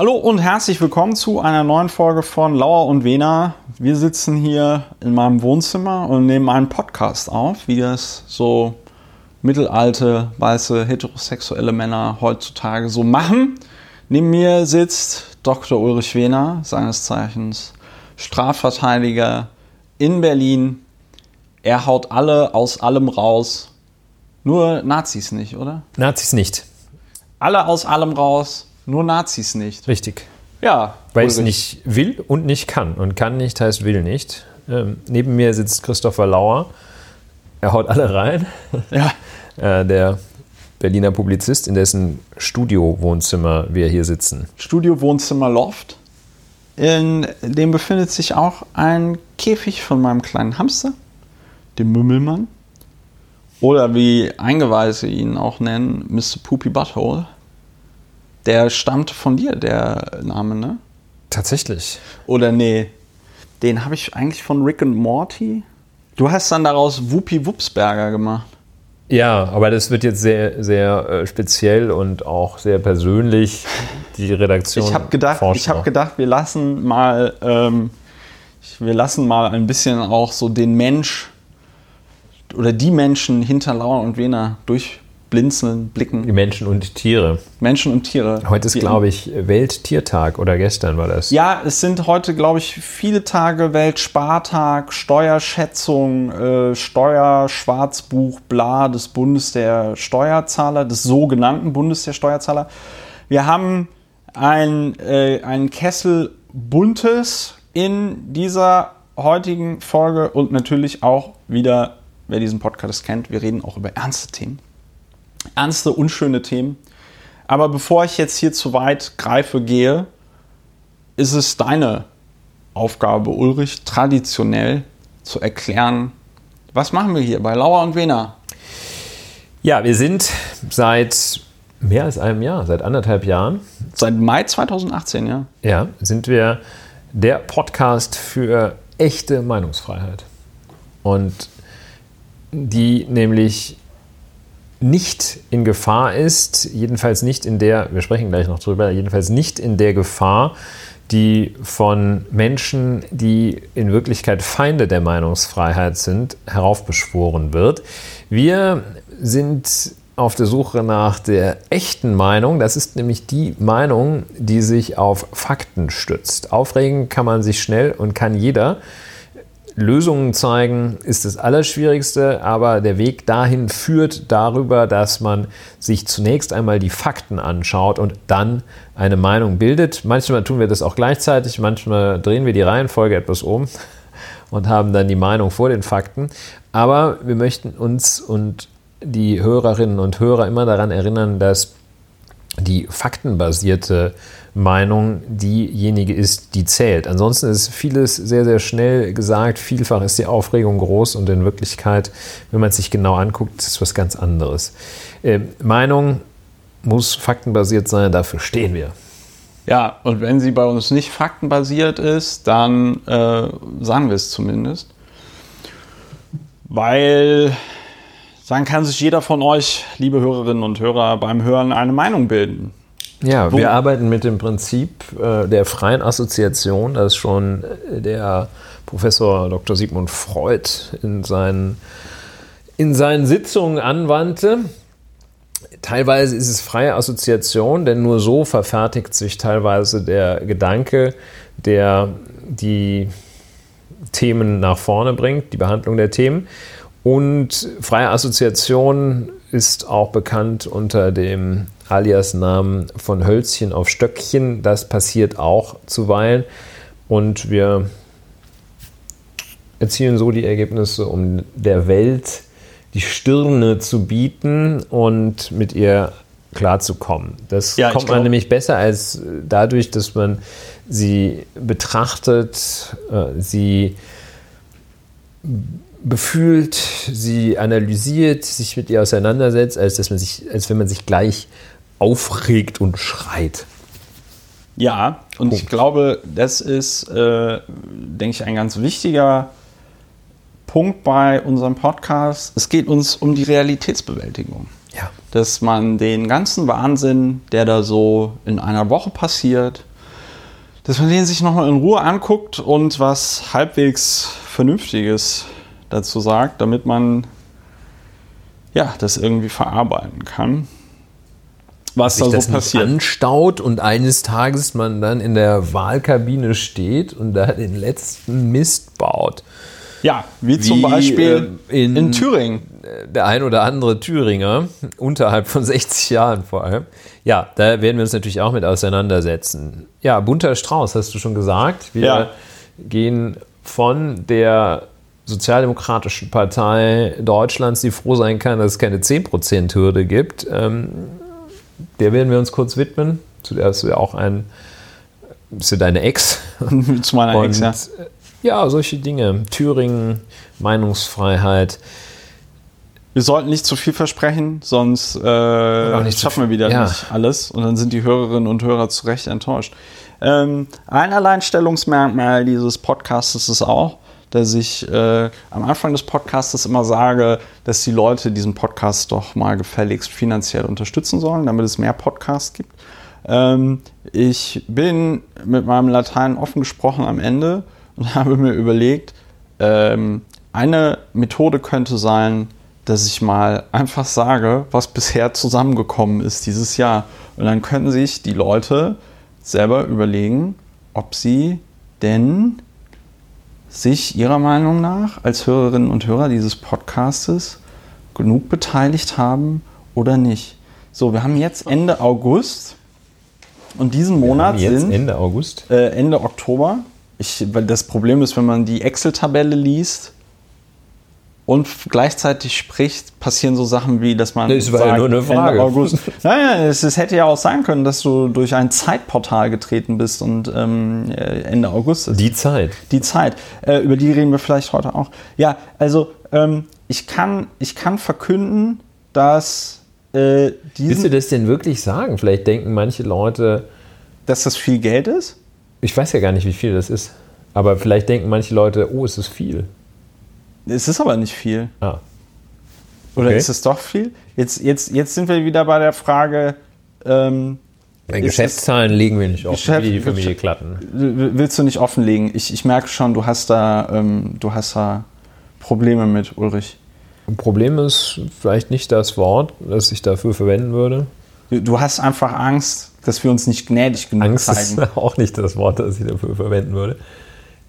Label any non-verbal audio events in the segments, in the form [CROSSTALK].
Hallo und herzlich willkommen zu einer neuen Folge von Lauer und Wena. Wir sitzen hier in meinem Wohnzimmer und nehmen einen Podcast auf, wie das so mittelalte, weiße, heterosexuelle Männer heutzutage so machen. Neben mir sitzt Dr. Ulrich Wehner, seines Zeichens Strafverteidiger in Berlin. Er haut alle aus allem raus. Nur Nazis nicht, oder? Nazis nicht. Alle aus allem raus, nur Nazis nicht. Richtig. Ja. Weil ich es nicht will und nicht kann. Und kann nicht heißt will nicht. Ähm, neben mir sitzt Christopher Lauer. Er haut alle rein. [LAUGHS] Ja. [LAUGHS] Äh, der Berliner Publizist, in dessen Studio-Wohnzimmer wir hier sitzen. Studio Wohnzimmer Loft. In dem befindet sich auch ein Käfig von meinem kleinen Hamster, dem Mümmelmann. Oder wie Eingeweise ihn auch nennen, Mr. Poopy Butthole. Der stammt von dir, der Name, ne? Tatsächlich. Oder nee, den habe ich eigentlich von Rick and Morty. Du hast dann daraus Whoopi Wupsberger gemacht. Ja, aber das wird jetzt sehr, sehr äh, speziell und auch sehr persönlich. Die Redaktion. Ich habe gedacht, ich noch. gedacht, wir lassen mal, ähm, wir lassen mal ein bisschen auch so den Mensch oder die Menschen hinter Lauer und Wena durchblinzeln, die blicken. Menschen und Tiere. Menschen und Tiere. Heute ist, glaube ich, Welttiertag oder gestern war das. Ja, es sind heute, glaube ich, viele Tage Weltspartag, Steuerschätzung, äh, Steuerschwarzbuch, bla des Bundes der Steuerzahler, des sogenannten Bundes der Steuerzahler. Wir haben ein, äh, einen Kessel Buntes in dieser heutigen Folge und natürlich auch wieder, wer diesen Podcast kennt, wir reden auch über ernste Themen. Ernste, unschöne Themen. Aber bevor ich jetzt hier zu weit greife, gehe, ist es deine Aufgabe, Ulrich, traditionell zu erklären, was machen wir hier bei Lauer und Wena? Ja, wir sind seit mehr als einem Jahr, seit anderthalb Jahren, Seit Mai 2018, ja. ja, sind wir der Podcast für echte Meinungsfreiheit. Und die nämlich nicht in Gefahr ist, jedenfalls nicht in der, wir sprechen gleich noch drüber, jedenfalls nicht in der Gefahr, die von Menschen, die in Wirklichkeit Feinde der Meinungsfreiheit sind, heraufbeschworen wird. Wir sind auf der Suche nach der echten Meinung. Das ist nämlich die Meinung, die sich auf Fakten stützt. Aufregen kann man sich schnell und kann jeder. Lösungen zeigen ist das Allerschwierigste, aber der Weg dahin führt darüber, dass man sich zunächst einmal die Fakten anschaut und dann eine Meinung bildet. Manchmal tun wir das auch gleichzeitig, manchmal drehen wir die Reihenfolge etwas um [LAUGHS] und haben dann die Meinung vor den Fakten. Aber wir möchten uns und die Hörerinnen und Hörer immer daran erinnern, dass die faktenbasierte Meinung diejenige ist, die zählt. Ansonsten ist vieles sehr, sehr schnell gesagt. Vielfach ist die Aufregung groß und in Wirklichkeit, wenn man es sich genau anguckt, ist es was ganz anderes. Äh, Meinung muss faktenbasiert sein, dafür stehen wir. Ja, und wenn sie bei uns nicht faktenbasiert ist, dann äh, sagen wir es zumindest. Weil dann kann sich jeder von euch, liebe Hörerinnen und Hörer, beim Hören eine Meinung bilden. Ja, Wo- wir arbeiten mit dem Prinzip äh, der freien Assoziation, das schon äh, der Professor Dr. Sigmund Freud in seinen, in seinen Sitzungen anwandte. Teilweise ist es freie Assoziation, denn nur so verfertigt sich teilweise der Gedanke, der die Themen nach vorne bringt, die Behandlung der Themen. Und freie Assoziation ist auch bekannt unter dem Alias-Namen von Hölzchen auf Stöckchen. Das passiert auch zuweilen. Und wir erzielen so die Ergebnisse, um der Welt die Stirne zu bieten und mit ihr klarzukommen. Das Ja, kommt man nämlich besser als dadurch, dass man sie betrachtet, äh, sie befühlt, sie analysiert, sich mit ihr auseinandersetzt, als, dass man sich, als wenn man sich gleich aufregt und schreit. Ja, und ich Punkt. glaube, das ist, äh, denke ich, ein ganz wichtiger Punkt bei unserem Podcast. Es geht uns um die Realitätsbewältigung. Ja. Dass man den ganzen Wahnsinn, der da so in einer Woche passiert, dass man den sich nochmal in Ruhe anguckt und was halbwegs Vernünftiges dazu sagt, damit man ja, das irgendwie verarbeiten kann. Was da das so nicht passiert. anstaut und eines Tages man dann in der Wahlkabine steht und da den letzten Mist baut. Ja, wie, zum Wie, Beispiel äh, in- in Thüringen. Der ein oder andere Thüringer, [LAUGHS] unterhalb von 60 Jahren vor allem. Ja, da werden wir uns natürlich auch mit auseinandersetzen. Ja, bunter Strauß, hast du schon gesagt. Wir Ja. gehen von der Sozialdemokratischen Partei Deutschlands, die froh sein kann, dass es keine 10%-Hürde gibt. Ähm, der werden wir uns kurz widmen. Zu der hast du ja auch ein, bist du deine Ex. [LAUGHS] Zu meiner Und Ex, ja. ja, solche Dinge. Thüringen, Meinungsfreiheit. Wir sollten nicht zu viel versprechen, sonst äh, schaffen wir wieder ja. nicht alles und dann sind die Hörerinnen und Hörer zu Recht enttäuscht. Ähm, ein Alleinstellungsmerkmal dieses Podcasts ist auch, dass ich äh, am Anfang des Podcasts immer sage, dass die Leute diesen Podcast doch mal gefälligst finanziell unterstützen sollen, damit es mehr Podcasts gibt. Ähm, ich bin mit meinem Latein offen gesprochen am Ende und [LAUGHS] habe mir überlegt, ähm, eine Methode könnte sein, dass ich mal einfach sage, was bisher zusammengekommen ist dieses Jahr. Und dann können sich die Leute selber überlegen, ob sie denn sich ihrer Meinung nach als Hörerinnen und Hörer dieses Podcastes genug beteiligt haben oder nicht. So, wir haben jetzt Ende August und diesen Monat sind Ende August. äh, Ende Oktober. Ich, weil das Problem ist, wenn man die Excel-Tabelle liest und gleichzeitig spricht, passieren so Sachen wie, dass man Das war ja nur eine Frage. Ende August. [LAUGHS] Naja, es, es hätte ja auch sein können, dass du durch ein Zeitportal getreten bist und ähm, äh, Ende August ist Die Zeit. die Zeit. Äh, über die reden wir vielleicht heute auch. Ja, also ähm, ich, kann, ich kann verkünden, dass, äh, Willst du das denn wirklich sagen? Vielleicht denken manche Leute, dass das viel Geld ist. ich weiß ja gar nicht, wie viel das ist, aber vielleicht denken manche Leute, oh, es ist viel. Es ist aber nicht viel. Ah, Oder Okay. ist es doch viel? Jetzt, jetzt, jetzt sind wir wieder bei der Frage, ähm, bei Ist Geschäftszahlen legen wir nicht offen, Geschäft- wie die Familie Klatten. willst du nicht offenlegen? Ich, ich merke schon, du hast da, ähm, du hast da Probleme mit, Ulrich. Ein Problem ist vielleicht nicht das Wort, das ich dafür verwenden würde. Du, du hast einfach Angst, dass wir uns nicht gnädig genug Angst ist zeigen. [LAUGHS] auch nicht das Wort, das ich dafür verwenden würde.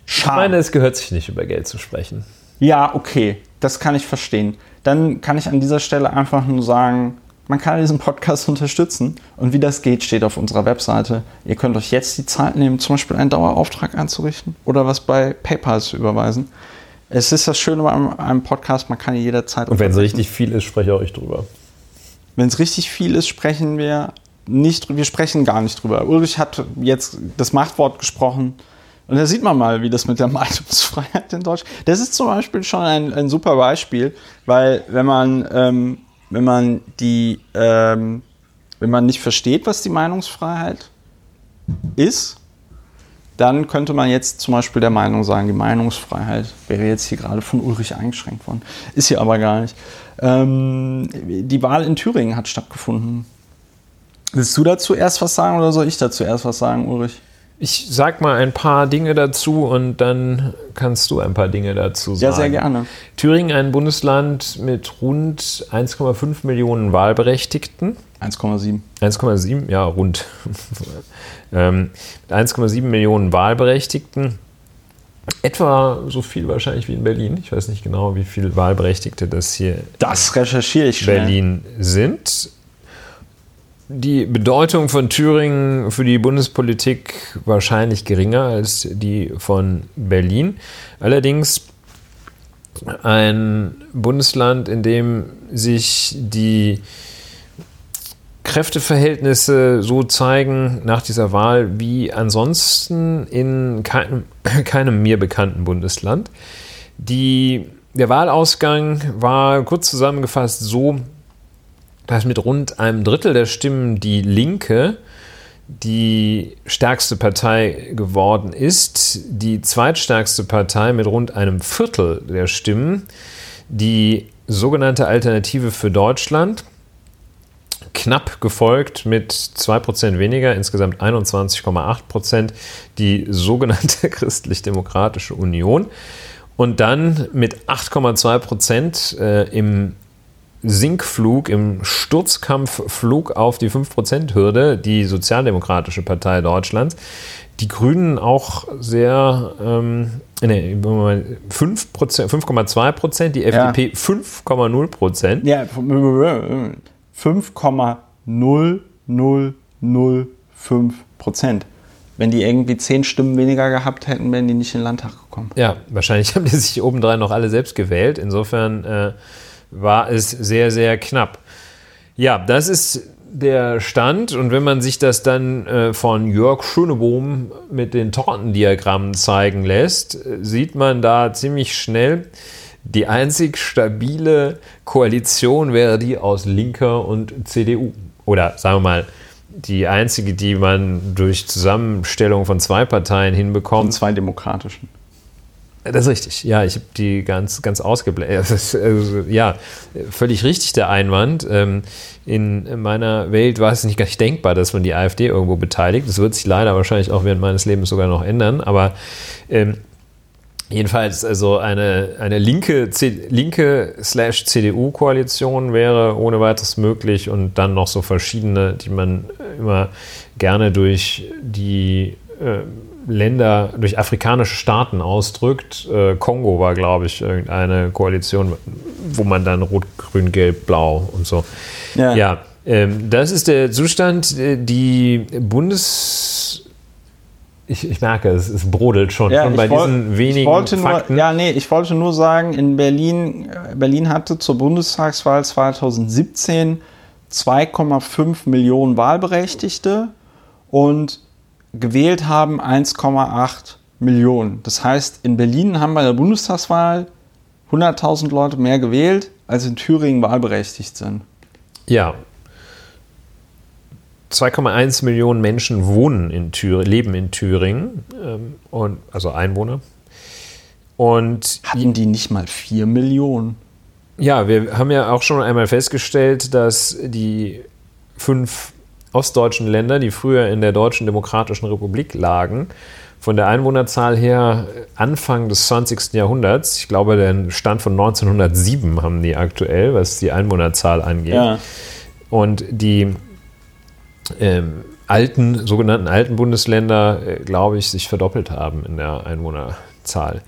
Ich Schade. meine, es gehört sich nicht, über Geld zu sprechen. Ja, okay, das kann ich verstehen. Dann kann ich an dieser Stelle einfach nur sagen, man kann diesen Podcast [LAUGHS] unterstützen. Und wie das geht, steht auf unserer Webseite. Ihr könnt euch jetzt die Zeit nehmen, zum Beispiel einen Dauerauftrag einzurichten oder was bei PayPal zu überweisen. Es ist das Schöne bei einem, einem Podcast, man kann ihn jederzeit Und wenn es richtig viel ist, spreche auch ich drüber. Wenn es richtig viel ist, sprechen wir nicht, wir sprechen gar nicht drüber. Ulrich hat jetzt das Machtwort gesprochen. Und da sieht man mal, wie das mit der [LAUGHS] Meinungsfreiheit in Deutschland. Das ist zum Beispiel schon ein, ein super Beispiel, weil wenn man, ähm, wenn man die, ähm, wenn man nicht versteht, was die Meinungsfreiheit ist, dann könnte man jetzt zum Beispiel der Meinung sein, die Meinungsfreiheit wäre jetzt hier gerade von Ulrich eingeschränkt worden. Ist hier aber gar nicht. Ähm, die Wahl in Thüringen hat stattgefunden. Willst du dazu erst was sagen oder soll ich dazu erst was sagen, Ulrich? Ich sag mal ein paar Dinge dazu und dann kannst du ein paar Dinge dazu sagen. Ja, sehr gerne. Thüringen, ein Bundesland mit rund 1,5 Millionen Wahlberechtigten. 1,7. 1,7, ja, rund. [LAUGHS] ähm, mit 1,7 Millionen Wahlberechtigten. Etwa so viel wahrscheinlich wie in Berlin. Ich weiß nicht genau, wie viele Wahlberechtigte das hier Das recherchiere ich schnell. Berlin sind. Die Bedeutung von Thüringen für die Bundespolitik wahrscheinlich geringer als die von Berlin. Allerdings ein Bundesland, in dem sich die Kräfteverhältnisse so zeigen nach dieser Wahl wie ansonsten in keinem, [CLEARS THROAT] keinem mir bekannten Bundesland. Die, der Wahlausgang war kurz zusammengefasst so, dass mit rund einem Drittel der Stimmen die Linke die stärkste Partei geworden ist, die zweitstärkste Partei mit rund einem Viertel der Stimmen, die sogenannte Alternative für Deutschland, knapp gefolgt mit 2% weniger, insgesamt 21,8% die sogenannte [LAUGHS] Christlich-Demokratische Union. Und dann mit 8,2% äh, im Sinkflug, im Sturzkampfflug auf die 5%-Hürde, die Sozialdemokratische Partei Deutschlands. Die Grünen auch sehr, ähm, nee, 5,2 Prozent, die FDP ja. 5,0 Prozent. Ja, 5,0005 Prozent. Wenn die irgendwie 10 Stimmen weniger gehabt hätten, wären die nicht in den Landtag gekommen. Ja, wahrscheinlich [LAUGHS] haben die sich obendrein noch alle selbst gewählt. Insofern äh, war es sehr, sehr knapp. Ja, das ist der Stand. Und wenn man sich das dann äh, von Jörg Schönebohm mit den Tortendiagrammen zeigen lässt, sieht man da ziemlich schnell, die einzig stabile Koalition wäre die aus Linker und CDU. Oder sagen wir mal, die einzige, die man durch Zusammenstellung von zwei Parteien hinbekommt. Und zwei demokratischen. Das ist richtig. Ja, ich habe die ganz, ganz ausgeblendet. [LAUGHS] Also, ja, völlig richtig der Einwand. Ähm, in meiner Welt war es nicht gar nicht denkbar, dass man die AfD irgendwo beteiligt. Das wird sich leider wahrscheinlich auch während meines Lebens sogar noch ändern. Aber ähm, jedenfalls, also eine, eine linke, linke slash CDU-Koalition wäre ohne weiteres möglich und dann noch so verschiedene, die man immer gerne durch die äh, Länder, durch afrikanische Staaten ausdrückt. Äh, Kongo war, glaube ich, irgendeine Koalition, wo man dann Rot, Grün, Gelb, Blau und so. Ja, ja ähm, das ist der Zustand. Äh, die Bundes ich, ich, merke, es, es, brodelt schon, ja, schon bei wollt, diesen wenigen Fakten. Nur, ja, nee, ich wollte nur sagen, in Berlin, äh, Berlin hatte zur Bundestagswahl 2017 2,5 Millionen Wahlberechtigte und gewählt haben 1,8 Millionen. Das heißt, in Berlin haben bei der Bundestagswahl 100.000 Leute mehr gewählt, als in Thüringen wahlberechtigt sind. Ja. 2,1 Millionen Menschen wohnen in Thür leben in Thüringen, ähm, und, also Einwohner. Und Hatten die nicht mal 4 Millionen? Ja, wir haben ja auch schon einmal festgestellt, dass die fünf ostdeutschen Länder, die früher in der Deutschen Demokratischen Republik lagen, von der Einwohnerzahl her Anfang des 20. Jahrhunderts, ich glaube, der Stand von 1907 haben die aktuell, was die Einwohnerzahl angeht. Ja. Und die ähm, alten, sogenannten alten Bundesländer, äh, glaube ich, sich verdoppelt haben in der Einwohnerzahl.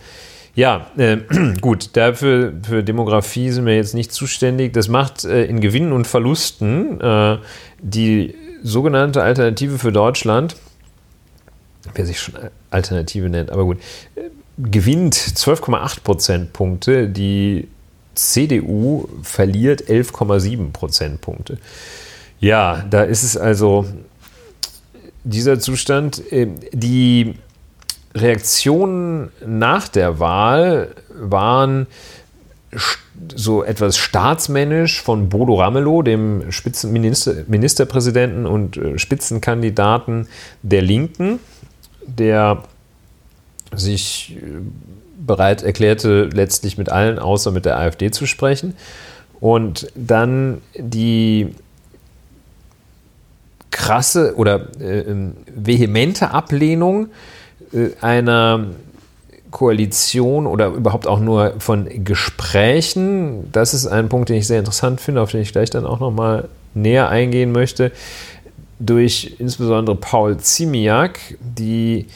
Ja, äh, [CLEARS THROAT] gut, dafür für Demografie sind wir jetzt nicht zuständig. Das macht äh, in Gewinnen und Verlusten äh, die sogenannte Alternative für Deutschland, wer sich schon Alternative nennt, aber gut, gewinnt 12,8 Prozentpunkte, die CDU verliert 11,7 Prozentpunkte. Ja, da ist es also dieser Zustand. Äh, die Reaktionen nach der Wahl waren so etwas staatsmännisch von Bodo Ramelow, dem Spitzenminister, Ministerpräsidenten und äh, Spitzenkandidaten der Linken, der sich äh, bereit erklärte, letztlich mit allen außer mit der AfD zu sprechen. Und dann die krasse oder äh, ähm, vehemente Ablehnung äh, einer Koalition oder überhaupt auch nur von Gesprächen. Das ist ein Punkt, den ich sehr interessant finde, auf den ich gleich dann auch noch mal näher eingehen möchte. Durch insbesondere Paul Ziemiak, die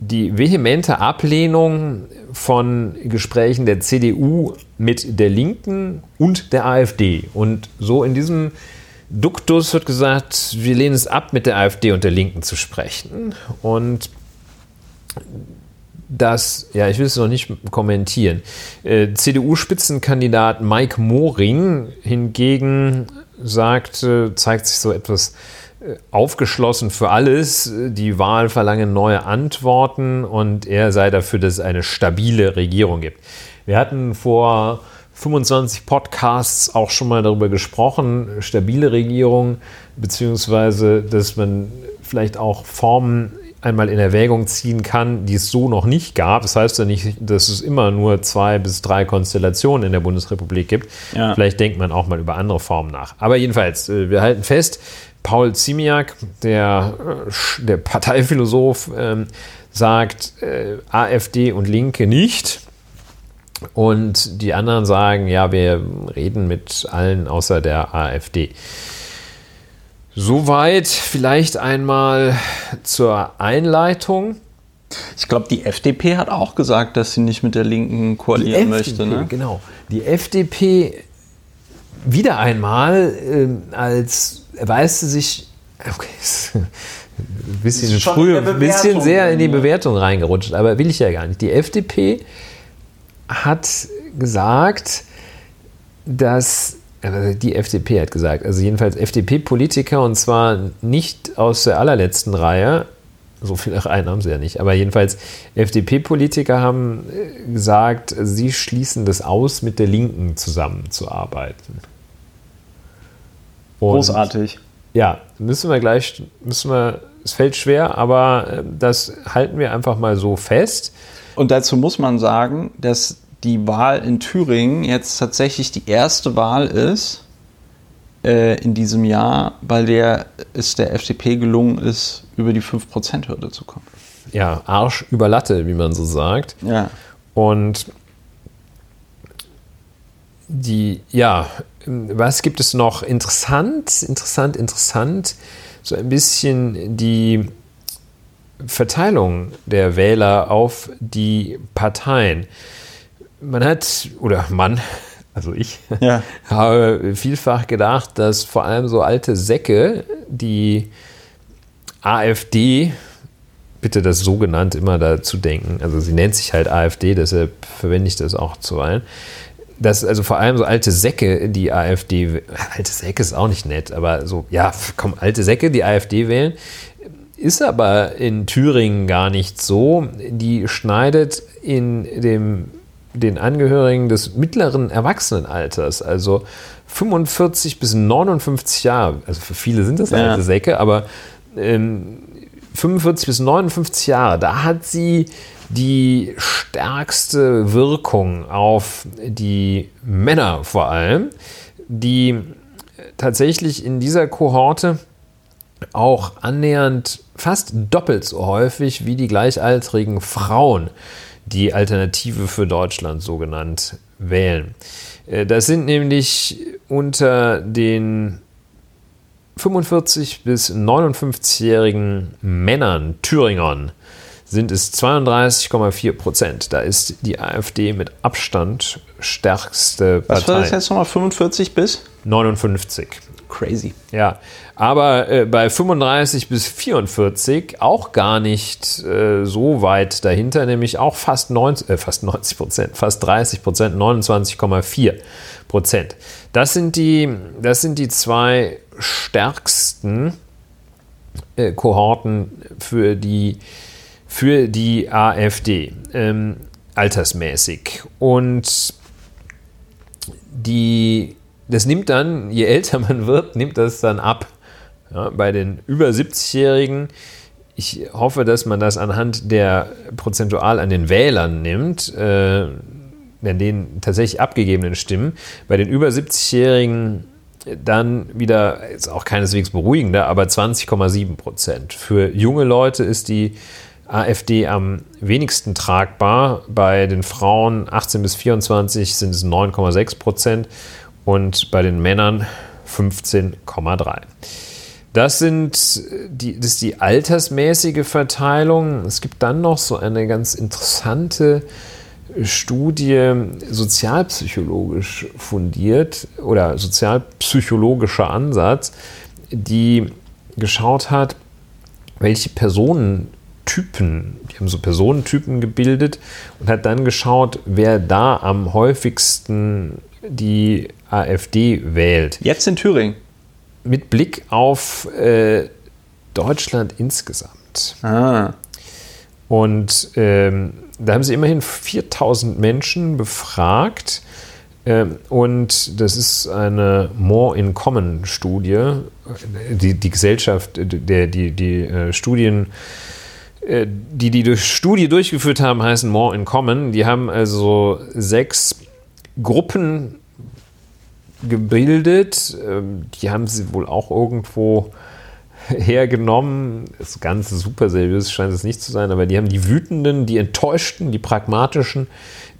die vehemente Ablehnung von Gesprächen der CDU mit der Linken und der AfD. Und so in diesem Duktus wird gesagt, wir lehnen es ab, mit der AfD und der Linken zu sprechen. Und dass, ja, ich will es noch nicht kommentieren. Äh, CDU-Spitzenkandidat Mike Moring hingegen sagt, zeigt sich so etwas äh, aufgeschlossen für alles. Die Wahl verlange neue Antworten und er sei dafür, dass es eine stabile Regierung gibt. Wir hatten vor 25 Podcasts auch schon mal darüber gesprochen, stabile Regierung, beziehungsweise dass man vielleicht auch Formen einmal in Erwägung ziehen kann, die es so noch nicht gab. Das heißt ja nicht, dass es immer nur zwei bis drei Konstellationen in der Bundesrepublik gibt. Ja. Vielleicht denkt man auch mal über andere Formen nach. Aber jedenfalls, äh, wir halten fest, Paul Ziemiak, der, äh, der Parteiphilosoph, ähm, sagt äh, AfD und Linke nicht. Und die anderen sagen, ja, wir reden mit allen außer der AfD. Soweit vielleicht einmal zur Einleitung. Ich glaube, die FDP hat auch gesagt, dass sie nicht mit der Linken koalieren die möchte. ne? Genau. Die FDP wieder einmal äh, als erweist sie sich, [LAUGHS] okay, ein bisschen früh, ein bisschen sehr in die ne? Bewertung reingerutscht, aber will ich ja gar nicht. Die FDP hat gesagt, dass die FDP hat gesagt, also jedenfalls FDP-Politiker und zwar nicht aus der allerletzten Reihe, so viele Reihen haben sie ja nicht, aber jedenfalls FDP-Politiker haben äh, gesagt, sie schließen das aus, mit der Linken zusammenzuarbeiten. Und Großartig. Ja, müssen wir gleich, müssen wir, es fällt schwer, aber äh, das halten wir einfach mal so fest. Und dazu muss man sagen, dass die Wahl in Thüringen jetzt tatsächlich die erste Wahl ist äh, in diesem Jahr, bei der es der FDP gelungen ist, über die 5%-Hürde zu kommen. Ja, Arsch über Latte, wie man so sagt. Ja. Und die, ja, was gibt es noch? Interessant, interessant, interessant. So ein bisschen die Verteilung der Wähler auf die Parteien man hat, oder Mann, also ich, ja. [LAUGHS] habe vielfach gedacht, dass vor allem so alte Säcke, die AfD, bitte das sogenannte immer dazu denken, also sie nennt sich halt AfD, deshalb verwende ich das auch zuweilen, dass also vor allem so alte Säcke, die AfD, alte Säcke ist auch nicht nett, aber so, ja, komm, alte Säcke, die AfD wählen, ist aber in Thüringen gar nicht so. Die schneidet in dem den Angehörigen des mittleren Erwachsenenalters, also 45 bis 59 Jahre, also für viele sind das ja. alte Säcke, aber ähm, 45 bis 59 Jahre, da hat sie die stärkste Wirkung auf die Männer vor allem, die tatsächlich in dieser Kohorte auch annähernd fast doppelt so häufig wie die gleichaltrigen Frauen die Alternative für Deutschland so genannt wählen. Äh, das sind nämlich unter den 45 bis 59-jährigen Männern, Thüringern, sind es 32,4 Prozent. Da ist die AfD mit Abstand stärkste Partei. Was war das jetzt nochmal? 45 bis? 59. Crazy. Ja, aber äh, bei 35 bis 44 auch gar nicht äh, so weit dahinter, nämlich auch fast 90, äh, fast 90 Prozent, fast 30 Prozent, 29,4 Prozent. Das sind die, das sind die zwei stärksten äh, Kohorten für die, für die AfD, ähm, altersmäßig. Und die das nimmt dann, je älter man wird, nimmt das dann ab. Ja, bei den über 70-Jährigen, ich hoffe, dass man das anhand der prozentual an den Wählern nimmt, äh, an den tatsächlich abgegebenen Stimmen. Bei den über 70-Jährigen dann wieder, ist auch keineswegs beruhigender, aber 20,7 Prozent. Für junge Leute ist die AfD am wenigsten tragbar. Bei den Frauen 18 bis 24 sind es 9,6 Prozent und bei den Männern 15,3. Das, sind die, das ist die altersmäßige Verteilung. Es gibt dann noch so eine ganz interessante Studie, sozialpsychologisch fundiert oder sozialpsychologischer Ansatz, die geschaut hat, welche Personentypen, die haben so Personentypen gebildet und hat dann geschaut, wer da am häufigsten die AfD wählt. Jetzt in Thüringen. Mit Blick auf äh, Deutschland insgesamt. Ah. Und ähm, da haben sie immerhin 4000 Menschen befragt. Ähm, und das ist eine More in Common Studie. Die, die Gesellschaft, der, die, die äh, Studien äh, die die durch Studie durchgeführt haben, heißen More in Common. Die haben also sechs Gruppen gebildet. Ähm, die haben sie wohl auch irgendwo hergenommen. Das Ganze super seriös scheint es nicht zu sein, aber die haben die Wütenden, die Enttäuschten, die Pragmatischen,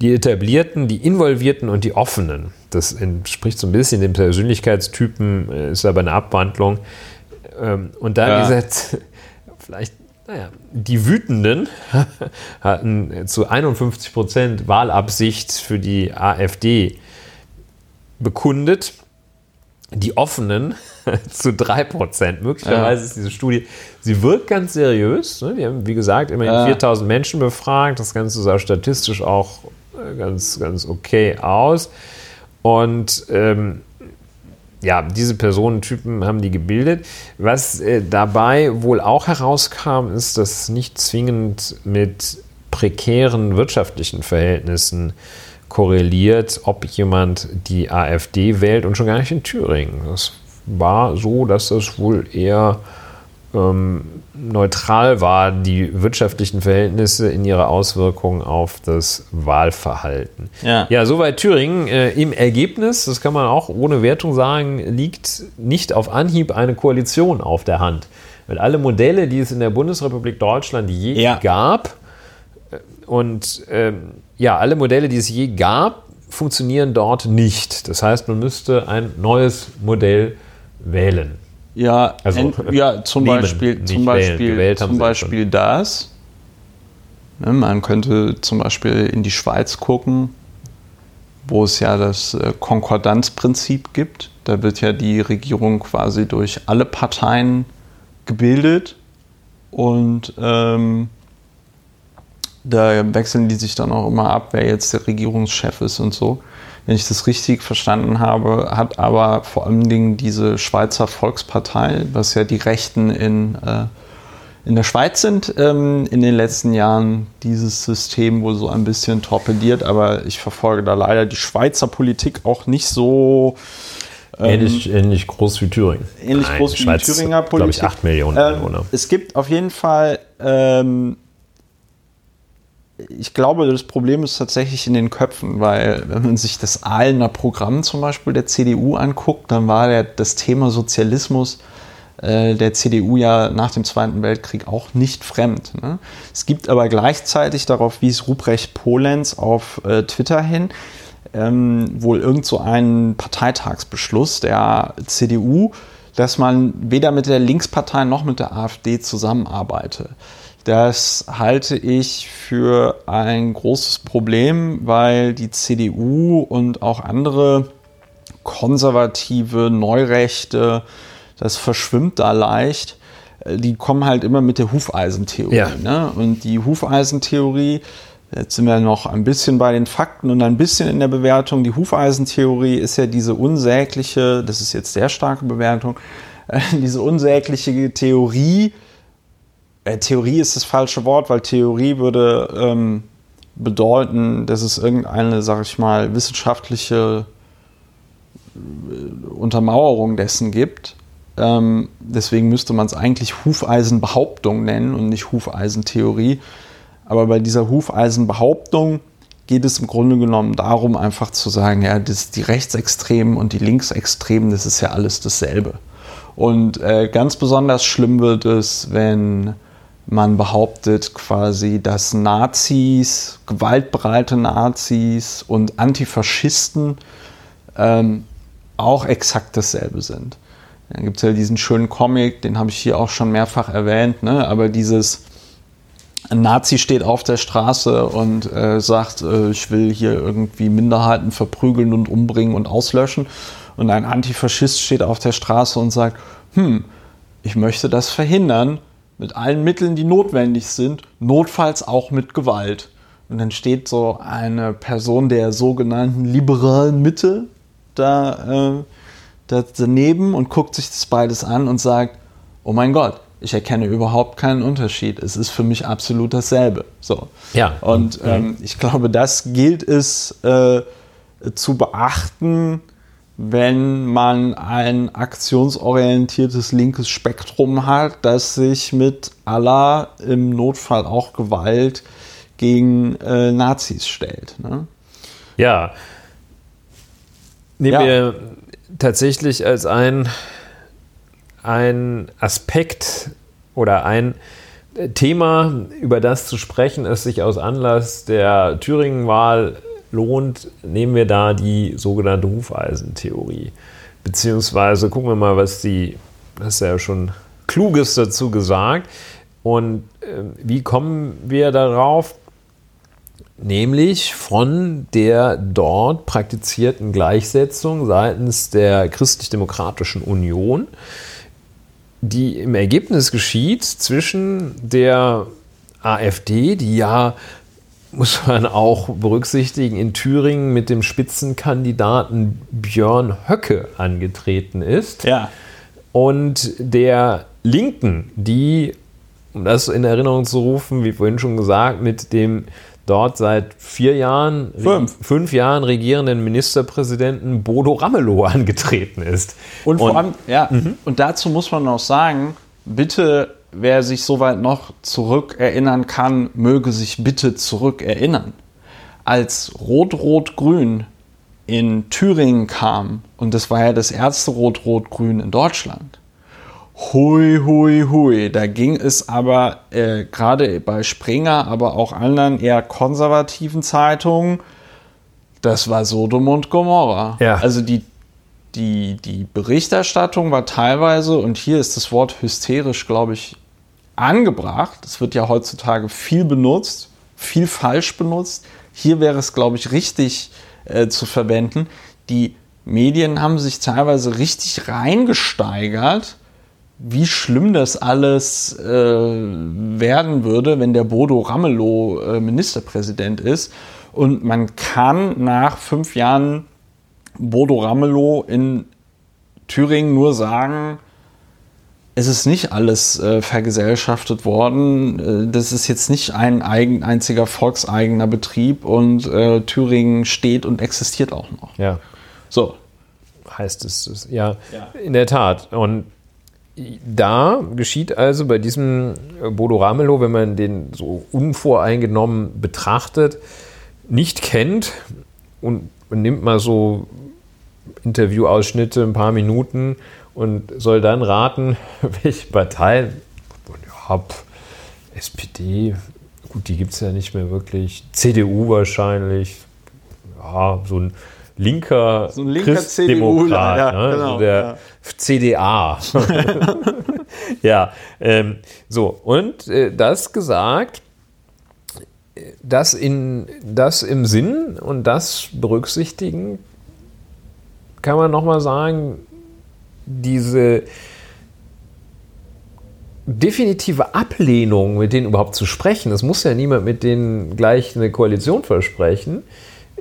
die Etablierten, die Involvierten und die Offenen. Das entspricht so ein bisschen dem Persönlichkeitstypen, äh, ist aber eine Abwandlung. Ähm, und da ja. gesagt, [LAUGHS] vielleicht, naja, die Wütenden [LAUGHS] hatten zu 51 Prozent Wahlabsicht für die AfD bekundet. Die Offenen [LAUGHS] zu 3%. Möglicherweise ja. ist diese Studie, sie wirkt ganz seriös. Ne? Die haben, wie gesagt, immerhin ja. 4000 Menschen befragt. Das Ganze sah statistisch auch äh, ganz, ganz okay aus. Und ähm, ja, diese Personentypen haben die gebildet. Was äh, dabei wohl auch herauskam, ist, dass nicht zwingend mit prekären wirtschaftlichen Verhältnissen korreliert, ob jemand die AfD wählt und schon gar nicht in Thüringen. Das war so, dass es wohl eher ähm, neutral war, die wirtschaftlichen Verhältnisse in ihrer Auswirkung auf das Wahlverhalten. Ja, ja soweit Thüringen. Äh, Im Ergebnis, das kann man auch ohne Wertung sagen, liegt nicht auf Anhieb eine Koalition auf der Hand. Weil alle Modelle, die es in der Bundesrepublik Deutschland je ja. gab, äh, und ähm, ja, alle Modelle, die es je gab, funktionieren dort nicht. Das heißt, man müsste ein neues Modell wählen. Ja, also, ent, ja zum nehmen, Beispiel, zum Beispiel, zum Beispiel das. Ne, man könnte zum Beispiel in die Schweiz gucken, wo es ja das äh, Konkordanzprinzip gibt. Da wird ja die Regierung quasi durch alle Parteien gebildet und ähm, da wechseln die sich dann auch immer ab, wer jetzt der Regierungschef ist und so wenn ich das richtig verstanden habe, hat aber vor allen Dingen diese Schweizer Volkspartei, was ja die Rechten in, äh, in der Schweiz sind, ähm, in den letzten Jahren dieses System wohl so ein bisschen torpediert. Aber ich verfolge da leider die Schweizer Politik auch nicht so. Ähm, ähnlich, ähnlich groß wie Thüringen. Ähnlich Nein, groß wie Schweiz, die Thüringer Politik. Glaube ich, 8 Millionen Einwohner. Ähm, es gibt auf jeden Fall ähm, ich glaube, das Problem ist tatsächlich in den Köpfen, weil wenn man sich das Ahlener Programm zum Beispiel der CDU anguckt, dann war der, das Thema Sozialismus äh, der CDU ja nach dem Zweiten Weltkrieg auch nicht fremd. Ne? Es gibt aber gleichzeitig, darauf wies Ruprecht Polenz auf äh, Twitter hin, ähm, wohl irgend so einen Parteitagsbeschluss der CDU, dass man weder mit der Linkspartei noch mit der AfD zusammenarbeite. Das halte ich für ein großes Problem, weil die CDU und auch andere konservative, Neurechte, das verschwimmt da leicht. Die kommen halt immer mit der Hufeisentheorie. Ja. Ne? Und die Hufeisentheorie, jetzt sind wir noch ein bisschen bei den Fakten und ein bisschen in der Bewertung. Die Hufeisentheorie ist ja diese unsägliche, das ist jetzt sehr starke Bewertung, [LAUGHS] diese unsägliche Theorie, äh, Theorie ist das falsche Wort, weil Theorie würde ähm, bedeuten, dass es irgendeine, sag ich mal, wissenschaftliche äh, Untermauerung dessen gibt. Ähm, deswegen müsste man es eigentlich Hufeisenbehauptung nennen und nicht Hufeisentheorie. Aber bei dieser Hufeisenbehauptung geht es im Grunde genommen darum, einfach zu sagen, ja, das, die Rechtsextremen und die Linksextremen, das ist ja alles dasselbe. Und äh, ganz besonders schlimm wird es, wenn man behauptet quasi, dass Nazis, gewaltbereite Nazis und Antifaschisten ähm, auch exakt dasselbe sind. Dann gibt es ja diesen schönen Comic, den habe ich hier auch schon mehrfach erwähnt, ne? aber dieses ein Nazi steht auf der Straße und äh, sagt, äh, ich will hier irgendwie Minderheiten verprügeln und umbringen und auslöschen. Und ein Antifaschist steht auf der Straße und sagt, hm, ich möchte das verhindern, mit allen Mitteln, die notwendig sind, notfalls auch mit Gewalt. Und dann steht so eine Person der sogenannten liberalen Mitte da, äh, da daneben und guckt sich das beides an und sagt, oh mein Gott, ich erkenne überhaupt keinen Unterschied. Es ist für mich absolut dasselbe. So. Ja. Und ähm, ich glaube, das gilt es äh, zu beachten, wenn man ein aktionsorientiertes linkes Spektrum hat, das sich mit aller, im Notfall auch Gewalt gegen äh, Nazis stellt. Ne? Ja. Nehmen Ja. wir tatsächlich als ein, ein Aspekt oder ein Thema, über das zu sprechen, es sich aus Anlass der Thüringen-Wahl lohnt, nehmen wir da die sogenannte Hufeisentheorie. Beziehungsweise gucken wir mal, was die, das ist ja schon Kluges dazu gesagt. Und äh, wie kommen wir darauf? Nämlich von der dort praktizierten Gleichsetzung seitens der Christlich-Demokratischen Union, die im Ergebnis geschieht zwischen der AfD, die ja, muss man auch berücksichtigen, in Thüringen mit dem Spitzenkandidaten Björn Höcke angetreten ist Ja. und der Linken, die, um das in Erinnerung zu rufen, wie vorhin schon gesagt, mit dem dort seit vier Jahren, Fünf. fünf Jahren regierenden Ministerpräsidenten Bodo Ramelow angetreten ist. Und vor allem, ja, und dazu muss man noch sagen, bitte, wer sich soweit noch zurückerinnern kann, möge sich bitte zurückerinnern. Als Rot-Rot-Grün in Thüringen kam, und das war ja das erste Rot-Rot-Grün in Deutschland, Hui, hui, hui. Da ging es aber äh, gerade bei Springer, aber auch anderen eher konservativen Zeitungen, das war Sodom und Gomorra. Ja. Also die, die, die Berichterstattung war teilweise, und hier ist das Wort hysterisch, glaube ich, angebracht. Es wird ja heutzutage viel benutzt, viel falsch benutzt. Hier wäre es, glaube ich, richtig äh, zu verwenden. Die Medien haben sich teilweise richtig reingesteigert, wie schlimm das alles äh, werden würde, wenn der Bodo Ramelow äh, Ministerpräsident ist. Und man kann nach fünf Jahren Bodo Ramelow in Thüringen nur sagen, es ist nicht alles äh, vergesellschaftet worden. Äh, das ist jetzt nicht ein eigen, einziger volkseigener Betrieb und äh, Thüringen steht und existiert auch noch. Ja, So. heißt es. es- Ja, Ja. in der Tat. Und da geschieht also bei diesem Bodo Ramelow, wenn man den so unvoreingenommen betrachtet, nicht kennt und nimmt mal so Interviewausschnitte, ein paar Minuten und soll dann raten, [LAUGHS] welche Partei, ja, pf, SPD, gut, die gibt es ja nicht mehr wirklich, CDU wahrscheinlich, ja, so ein linker, So ein linker Christdemokrat, CDUler, ja, ne? genau, so der ja. CDA. [LAUGHS] ja, ähm, so, und äh, das gesagt, das, in, das im Sinn und das berücksichtigen, kann man nochmal sagen, diese definitive Ablehnung, mit denen überhaupt zu sprechen, es muss ja niemand mit denen gleich eine Koalition versprechen,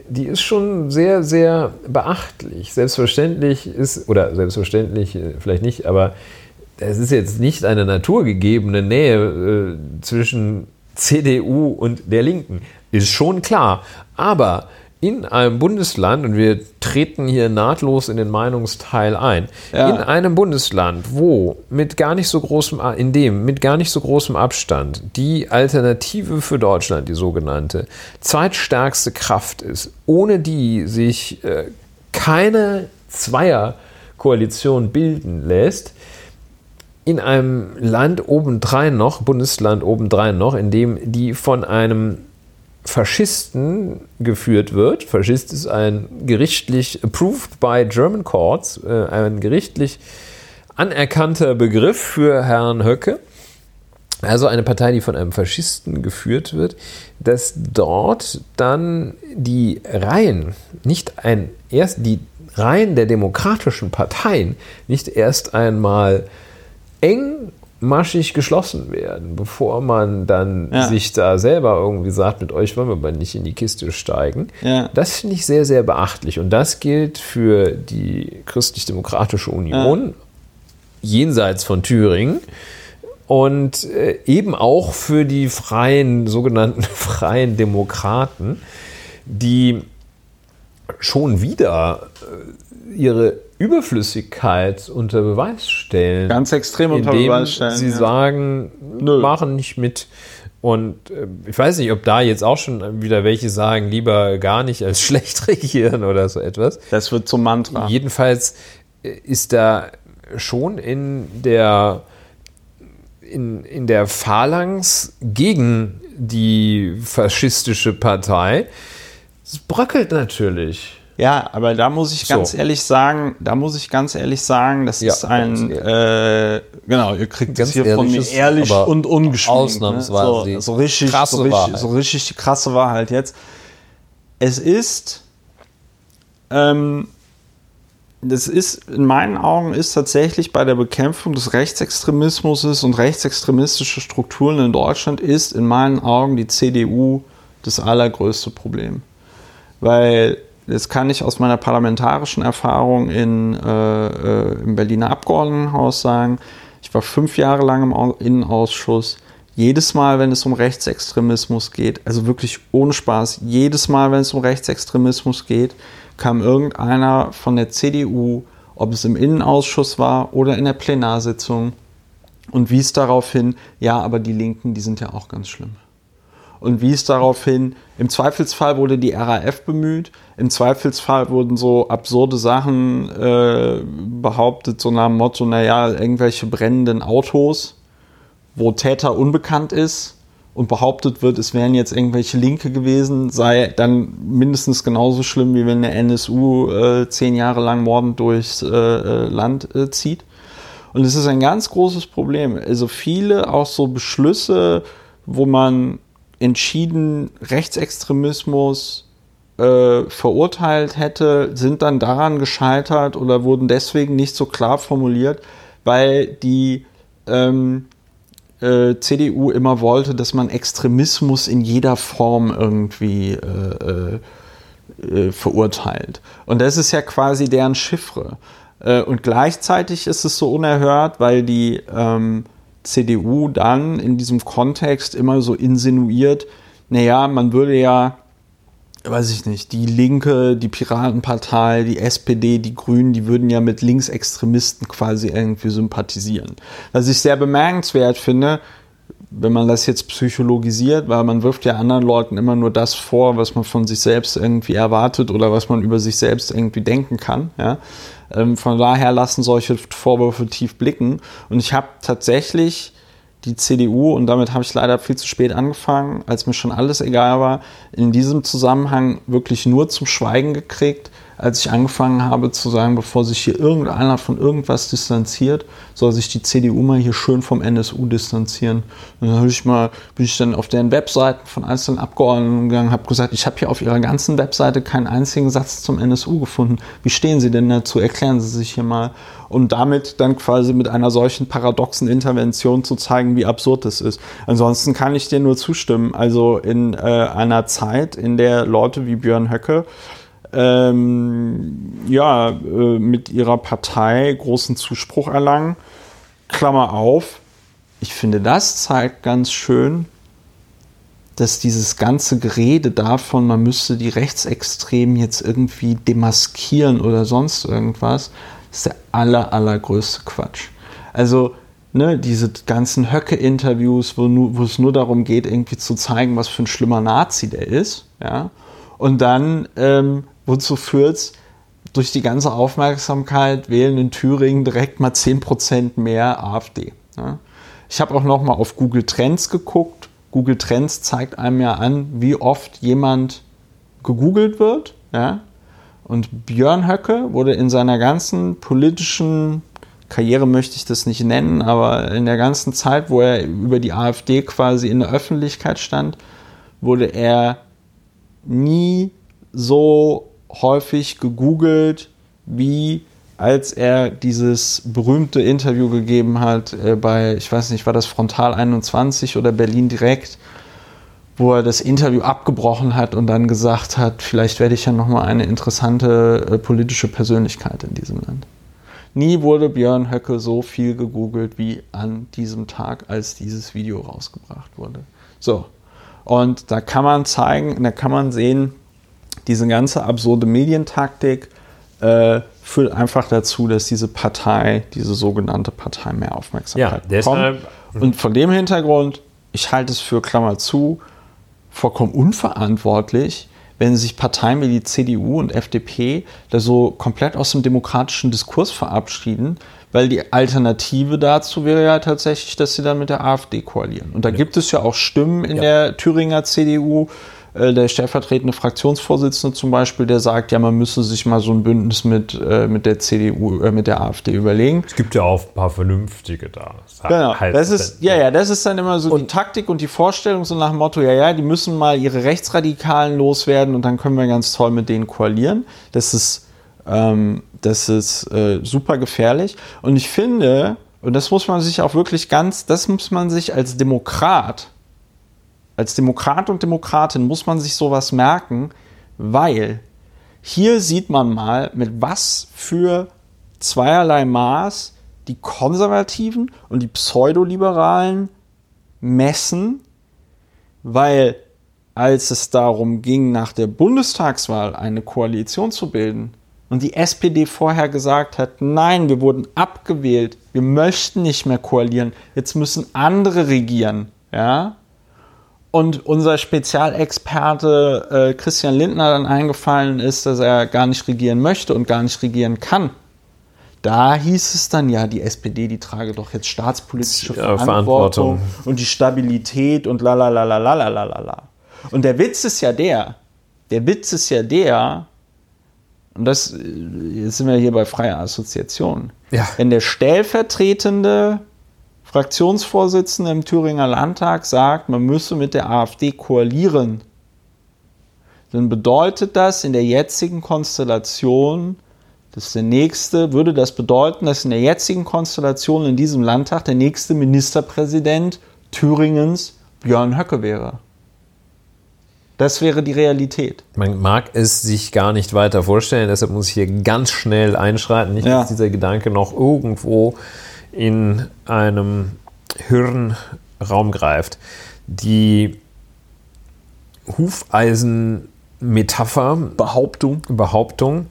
die ist schon sehr, sehr beachtlich. Selbstverständlich ist, oder selbstverständlich äh, vielleicht nicht, aber es ist jetzt nicht eine naturgegebene Nähe äh, zwischen CDU und der Linken. Ist schon klar. Aber in einem Bundesland, und wir treten hier nahtlos in den Meinungsteil ein, Ja. in einem Bundesland, wo mit gar nicht so großem, in dem mit gar nicht so großem Abstand die Alternative für Deutschland, die sogenannte, zweitstärkste Kraft ist, ohne die sich äh, keine Zweierkoalition bilden lässt, in einem Land obendrein noch, Bundesland obendrein noch, in dem die von einem Faschisten geführt wird. Faschist ist ein gerichtlich approved by German courts, äh, ein gerichtlich anerkannter Begriff für Herrn Höcke. Also eine Partei, die von einem Faschisten geführt wird, dass dort dann die Reihen, nicht ein erst die Reihen der demokratischen Parteien nicht erst einmal engmaschig geschlossen werden, bevor man dann Ja. sich da selber irgendwie sagt, mit euch wollen wir aber nicht in die Kiste steigen. Ja. Das finde ich sehr, sehr beachtlich. Und das gilt für die Christlich-Demokratische Union jenseits von Thüringen und äh, eben auch für die freien, sogenannten [LAUGHS] freien Demokraten, die schon wieder äh, ihre Überflüssigkeit unter Beweis stellen. Ganz extrem unter Beweis stellen. Sie ja. sagen, Nö. machen nicht mit. Und äh, ich weiß nicht, ob da jetzt auch schon wieder welche sagen, lieber gar nicht als [LAUGHS] schlecht regieren oder so etwas. Das wird zum Mantra. Jedenfalls äh, ist da schon in der, in, in der Phalanx gegen die faschistische Partei. Es bröckelt natürlich. Ja, aber da muss ich ganz so. ehrlich sagen, da muss ich ganz ehrlich sagen, das ja, ist ein, äh, genau, ihr kriegt ganz das hier von mir ehrlich und ungeschminkt. Ne? Ausnahmsweise. Ne? So, so, richtig, krasse so, richtig, so richtig die krasse Wahrheit jetzt. Es ist, ähm, das ist, in meinen Augen ist tatsächlich bei der Bekämpfung des Rechtsextremismus und rechtsextremistische Strukturen in Deutschland ist in meinen Augen die CDU das allergrößte Problem. Weil das kann ich aus meiner parlamentarischen Erfahrung in, äh, äh, im Berliner Abgeordnetenhaus sagen. Ich war fünf Jahre lang im Innenausschuss. Jedes Mal, wenn es um Rechtsextremismus geht, also wirklich ohne Spaß, jedes Mal, wenn es um Rechtsextremismus geht, kam irgendeiner von der CDU, ob es im Innenausschuss war oder in der Plenarsitzung, und wies darauf hin, ja, aber die Linken, die sind ja auch ganz schlimm und wies darauf hin, im Zweifelsfall wurde die RAF bemüht, im Zweifelsfall wurden so absurde Sachen äh, behauptet, so nach dem Motto, naja, irgendwelche brennenden Autos, wo Täter unbekannt ist und behauptet wird, es wären jetzt irgendwelche Linke gewesen, sei dann mindestens genauso schlimm, wie wenn der NSU äh, zehn Jahre lang mordend durchs äh, äh, Land äh, zieht. Und es ist ein ganz großes Problem. Also viele auch so Beschlüsse, wo man entschieden Rechtsextremismus äh, verurteilt hätte, sind dann daran gescheitert oder wurden deswegen nicht so klar formuliert, weil die ähm, äh, CDU immer wollte, dass man Extremismus in jeder Form irgendwie äh, äh, äh verurteilt. Und das ist ja quasi deren Chiffre. Äh, und gleichzeitig ist es so unerhört, weil die ähm, CDU dann in diesem Kontext immer so insinuiert, naja, man würde ja, weiß ich nicht, die Linke, die Piratenpartei, die SPD, die Grünen, die würden ja mit Linksextremisten quasi irgendwie sympathisieren. Was ich sehr bemerkenswert finde, wenn man das jetzt psychologisiert, weil man wirft ja anderen Leuten immer nur das vor, was man von sich selbst irgendwie erwartet oder was man über sich selbst irgendwie denken kann. Ja? Ähm, von daher lassen solche Vorwürfe tief blicken. Und ich habe tatsächlich die CDU, und damit habe ich leider viel zu spät angefangen, als mir schon alles egal war, in diesem Zusammenhang wirklich nur zum Schweigen gekriegt, als ich angefangen habe zu sagen, bevor sich hier irgendeiner von irgendwas distanziert, soll sich die CDU mal hier schön vom NSU distanzieren. Und dann ich mal, bin ich dann auf deren Webseiten von einzelnen Abgeordneten gegangen, habe gesagt, ich habe hier auf ihrer ganzen Webseite keinen einzigen Satz zum NSU gefunden. Wie stehen Sie denn dazu? Erklären Sie sich hier mal. Und damit dann quasi mit einer solchen paradoxen Intervention zu zeigen, wie absurd das ist. Ansonsten kann ich dir nur zustimmen. Also in äh, einer Zeit, in der Leute wie Björn Höcke ähm, ja, äh, mit ihrer Partei großen Zuspruch erlangen. Klammer auf, ich finde, das zeigt ganz schön, dass dieses ganze Gerede davon, man müsste die Rechtsextremen jetzt irgendwie demaskieren oder sonst irgendwas, ist der aller, allergrößte Quatsch. Also, ne, diese ganzen Höcke-Interviews, wo, wo es nur darum geht, irgendwie zu zeigen, was für ein schlimmer Nazi der ist, ja, und dann ähm, wozu führt durch die ganze Aufmerksamkeit wählen in Thüringen direkt mal 10% mehr AfD. Ja. Ich habe auch noch mal auf Google Trends geguckt. Google Trends zeigt einem ja an, wie oft jemand gegoogelt wird. Ja. Und Björn Höcke wurde in seiner ganzen politischen Karriere möchte ich das nicht nennen, aber in der ganzen Zeit, wo er über die AfD quasi in der Öffentlichkeit stand, wurde er nie so häufig gegoogelt, wie als er dieses berühmte Interview gegeben hat äh, bei, ich weiß nicht, war das Frontal 21 oder Berlin direkt, wo er das Interview abgebrochen hat und dann gesagt hat, vielleicht werde ich ja nochmal eine interessante äh, politische Persönlichkeit in diesem Land. Nie wurde Björn Höcke so viel gegoogelt wie an diesem Tag, als dieses Video rausgebracht wurde. So, und da kann man zeigen, da kann man sehen, diese ganze absurde Medientaktik äh, führt einfach dazu, dass diese Partei, diese sogenannte Partei, mehr Aufmerksamkeit ja, deshalb, bekommt. Und von dem Hintergrund, ich halte es für Klammer zu, vollkommen unverantwortlich, wenn sich Parteien wie die CDU und FDP da so komplett aus dem demokratischen Diskurs verabschieden, weil die Alternative dazu wäre ja tatsächlich, dass sie dann mit der AfD koalieren. Und da ja. gibt es ja auch Stimmen in ja. der Thüringer CDU, äh, der stellvertretende Fraktionsvorsitzende zum Beispiel, der sagt, ja, man müsse sich mal so ein Bündnis mit, äh, mit der CDU, äh, mit der AfD überlegen. Es gibt ja auch ein paar Vernünftige da. Das genau, das ist, ja, ja, das ist dann immer so und die Taktik und die Vorstellung, so nach dem Motto, ja, ja, die müssen mal ihre Rechtsradikalen loswerden und dann können wir ganz toll mit denen koalieren. Das ist, ähm, das ist äh, super gefährlich. Und ich finde, und das muss man sich auch wirklich ganz, das muss man sich als Demokrat als Demokrat und Demokratin muss man sich sowas merken, weil hier sieht man mal, mit was für zweierlei Maß die Konservativen und die Pseudoliberalen messen, weil als es darum ging, nach der Bundestagswahl eine Koalition zu bilden und die SPD vorher gesagt hat, nein, wir wurden abgewählt, wir möchten nicht mehr koalieren, jetzt müssen andere regieren, ja, und unser Spezialexperte äh, Christian Lindner dann eingefallen ist, dass er gar nicht regieren möchte und gar nicht regieren kann. Da hieß es dann ja, die SPD, die trage doch jetzt staatspolitische ja, Verantwortung, Verantwortung, und die Stabilität und la la la la la la la la. Und der Witz ist ja der, der Witz ist ja der, und das, jetzt sind wir hier bei freier Assoziation. Ja. Wenn der stellvertretende Fraktionsvorsitzende im Thüringer Landtag sagt, man müsse mit der AfD koalieren, dann bedeutet das in der jetzigen Konstellation, dass der nächste, würde das bedeuten, dass in der jetzigen Konstellation in diesem Landtag der nächste Ministerpräsident Thüringens Björn Höcke wäre. Das wäre die Realität. Man mag es sich gar nicht weiter vorstellen, deshalb muss ich hier ganz schnell einschreiten, nicht, ja. dass dieser Gedanke noch irgendwo in einem Hirnraum greift. Die Hufeisen-Metapher, Behauptung. Behauptung,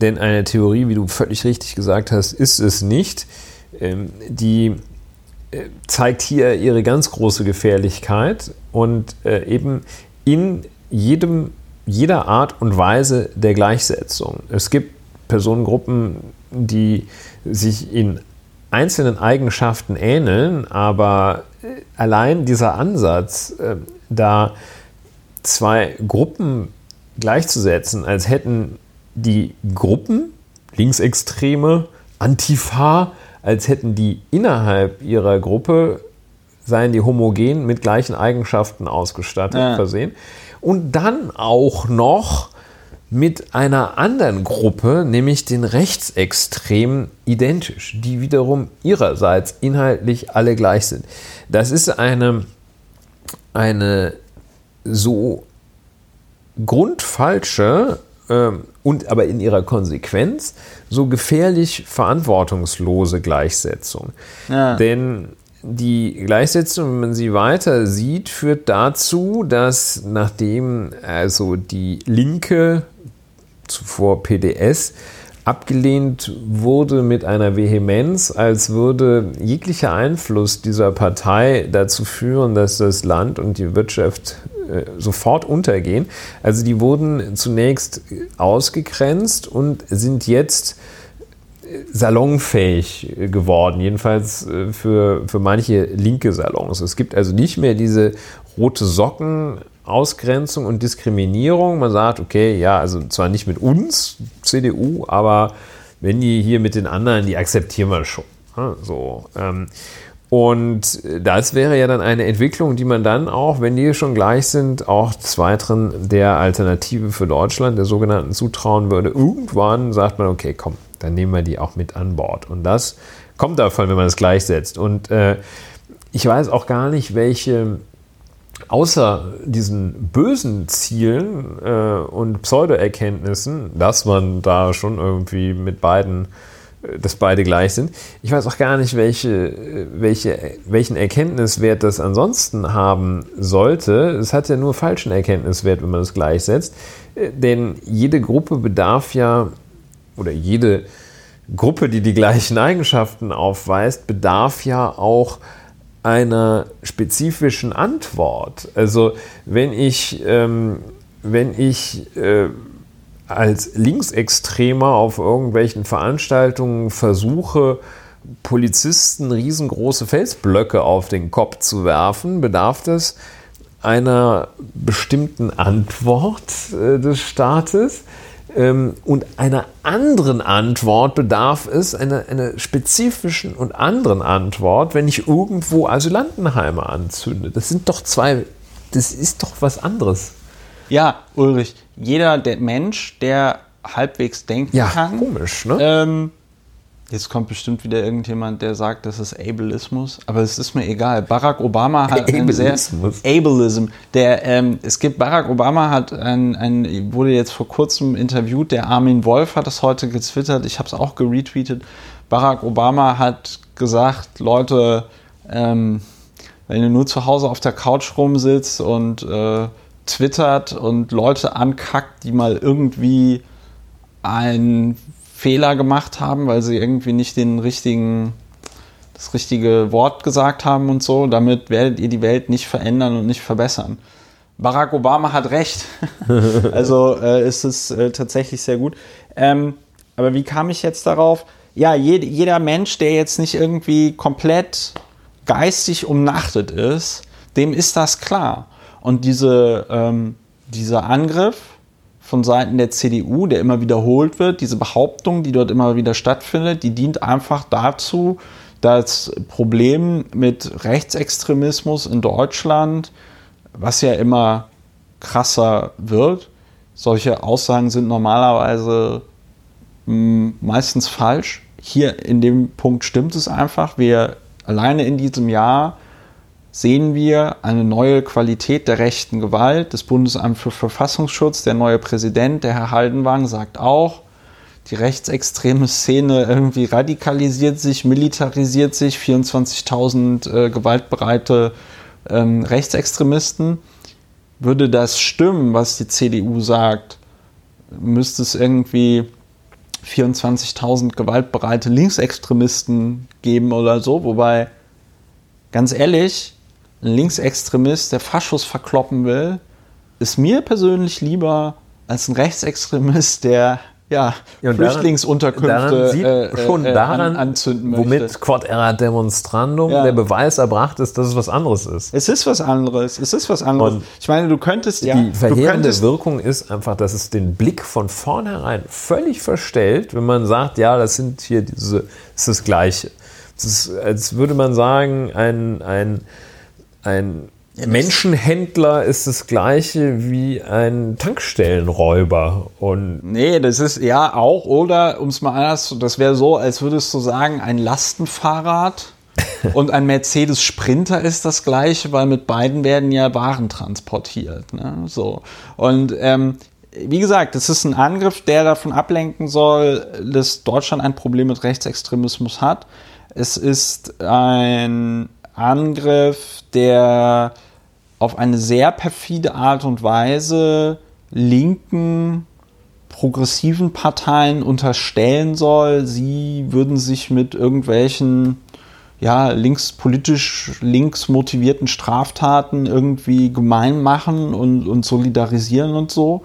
denn eine Theorie, wie du völlig richtig gesagt hast, ist es nicht. Ähm, die äh, zeigt hier ihre ganz große Gefährlichkeit und äh, eben in jedem, jeder Art und Weise der Gleichsetzung. Es gibt Personengruppen, die sich in einzelnen Eigenschaften ähneln, aber äh, allein dieser Ansatz, äh, da zwei Gruppen gleichzusetzen, als hätten die Gruppen, Linksextreme, Antifa, als hätten die innerhalb ihrer Gruppe, seien die homogen mit gleichen Eigenschaften ausgestattet, ja. versehen. Und dann auch noch mit einer anderen Gruppe, nämlich den Rechtsextremen, identisch, die wiederum ihrerseits inhaltlich alle gleich sind. Das ist eine, eine so grundfalsche äh, und aber in ihrer Konsequenz so gefährlich verantwortungslose Gleichsetzung. Ja. Denn die Gleichsetzung, wenn man sie weiter sieht, führt dazu, dass nachdem also die linke zuvor PDS, abgelehnt wurde mit einer Vehemenz, als würde jeglicher Einfluss dieser Partei dazu führen, dass das Land und die Wirtschaft äh, sofort untergehen. Also die wurden zunächst ausgegrenzt und sind jetzt äh, salonfähig geworden, jedenfalls äh, für, für manche linke Salons. Es gibt also nicht mehr diese rote Socken Ausgrenzung und Diskriminierung. Man sagt, okay, ja, also zwar nicht mit uns, CDU, aber wenn die hier mit den anderen, die akzeptieren wir schon. So. Ähm, und das wäre ja dann eine Entwicklung, die man dann auch, wenn die schon gleich sind, auch des Weiteren der Alternative für Deutschland, der sogenannten, zutrauen würde. Irgendwann sagt man, okay, komm, dann nehmen wir die auch mit an Bord. Und das kommt davon, wenn man es gleichsetzt. Und äh, ich weiß auch gar nicht, welche außer diesen bösen Zielen äh, und Pseudo-Erkenntnissen, dass man da schon irgendwie mit beiden, äh, dass beide gleich sind, ich weiß auch gar nicht, welche, welche, welchen Erkenntniswert das ansonsten haben sollte. Es hat ja nur falschen Erkenntniswert, wenn man es gleichsetzt. Äh, denn jede Gruppe bedarf ja oder jede Gruppe, die die gleichen Eigenschaften aufweist, bedarf ja auch einer spezifischen Antwort. Also wenn ich, ähm, wenn ich äh, als Linksextremer auf irgendwelchen Veranstaltungen versuche, Polizisten riesengroße Felsblöcke auf den Kopf zu werfen, bedarf es einer bestimmten Antwort äh, des Staates. Ähm, und einer anderen Antwort bedarf es, einer, einer spezifischen und anderen Antwort, wenn ich irgendwo Asylantenheime anzünde. Das sind doch zwei, das ist doch was anderes. Ja, Ulrich, jeder der Mensch, der halbwegs denken Ja, kann, komisch, ne? Ähm, jetzt kommt bestimmt wieder irgendjemand, der sagt, das ist Ableismus, aber es ist mir egal. Barack Obama hat ein sehr Ableismus. Ableism. Der, ähm, es gibt Barack Obama hat ein, ein, wurde jetzt vor kurzem interviewt. Der Armin Wolf hat das heute getwittert. Ich habe es auch geretweetet. Barack Obama hat gesagt, Leute, ähm, wenn ihr nur zu Hause auf der Couch rumsitzt und äh, twittert und Leute ankackt, die mal irgendwie einen Fehler gemacht haben, weil sie irgendwie nicht den richtigen, das richtige Wort gesagt haben und so. Damit werdet ihr die Welt nicht verändern und nicht verbessern. Barack Obama hat recht. [LAUGHS] also äh, ist es äh, tatsächlich sehr gut. Ähm, aber wie kam ich jetzt darauf? Ja, jed jeder Mensch, der jetzt nicht irgendwie komplett geistig umnachtet ist, dem ist das klar. Und diese, ähm, dieser Angriff von Seiten der CDU, der immer wiederholt wird, diese Behauptung, die dort immer wieder stattfindet, die dient einfach dazu, das Problem mit Rechtsextremismus in Deutschland, was ja immer krasser wird, solche Aussagen sind normalerweise mh, meistens falsch. Hier in dem Punkt stimmt es einfach. Wir alleine in diesem Jahr sehen wir eine neue Qualität der rechten Gewalt. Das Bundesamt für Verfassungsschutz, der neue Präsident, der Herr Haldenwang, sagt auch, die rechtsextreme Szene irgendwie radikalisiert sich, militarisiert sich, 24.000 äh, gewaltbereite ähm, Rechtsextremisten. Würde das stimmen, was die CDU sagt, müsste es irgendwie 24.000 gewaltbereite Linksextremisten geben oder so, wobei ganz ehrlich, ein Linksextremist, der Faschos verkloppen will, ist mir persönlich lieber als ein Rechtsextremist, der ja, Ja, Flüchtlingsunterkünfte daran sieht äh, schon äh, daran, an, anzünden möchte. womit Quod erat demonstrandum Ja. der Beweis erbracht ist, dass es was anderes ist. es ist was anderes. Es ist was anderes. Und ich meine, du könntest ja, Die du verheerende könntest, Wirkung ist einfach, dass es den Blick von vornherein völlig verstellt, wenn man sagt, ja, das sind hier diese, das ist das Gleiche. Es ist, als würde man sagen, ein, ein, ein Menschenhändler ist das Gleiche wie ein Tankstellenräuber. Und Nee, das ist ja auch, oder um es mal anders, das wäre so, als würdest du sagen, ein Lastenfahrrad [LAUGHS] und ein Mercedes Sprinter ist das gleiche, weil mit beiden werden ja Waren transportiert. Ne? So. Und ähm, wie gesagt, das ist ein Angriff, der davon ablenken soll, dass Deutschland ein Problem mit Rechtsextremismus hat. Es ist ein Angriff, der auf eine sehr perfide Art und Weise linken progressiven Parteien unterstellen soll, sie würden sich mit irgendwelchen ja, links, politisch links motivierten Straftaten irgendwie gemein machen und, und solidarisieren und so.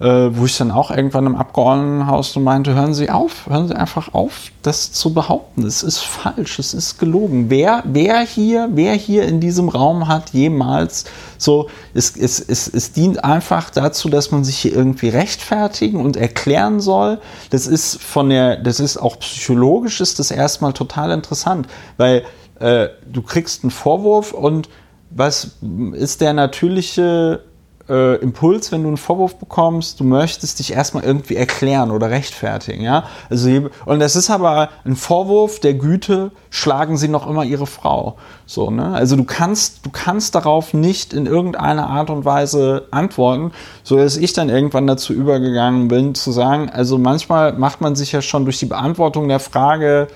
Äh, wo ich dann auch irgendwann im Abgeordnetenhaus so meinte, hören Sie auf, hören Sie einfach auf, das zu behaupten. Es ist falsch, es ist gelogen. Wer, wer hier, wer hier in diesem Raum hat jemals so, es, es, es, es dient einfach dazu, dass man sich hier irgendwie rechtfertigen und erklären soll. Das ist von der, das ist auch psychologisch ist das erstmal total interessant, weil äh, du kriegst einen Vorwurf und was ist der natürliche äh, Impuls, wenn du einen Vorwurf bekommst, du möchtest dich erstmal irgendwie erklären oder rechtfertigen, ja. Also und das ist aber ein Vorwurf der Güte, schlagen sie noch immer ihre Frau. So, ne? Also du kannst, du kannst darauf nicht in irgendeiner Art und Weise antworten, so dass ich dann irgendwann dazu übergegangen bin, zu sagen, also manchmal macht man sich ja schon durch die Beantwortung der Frage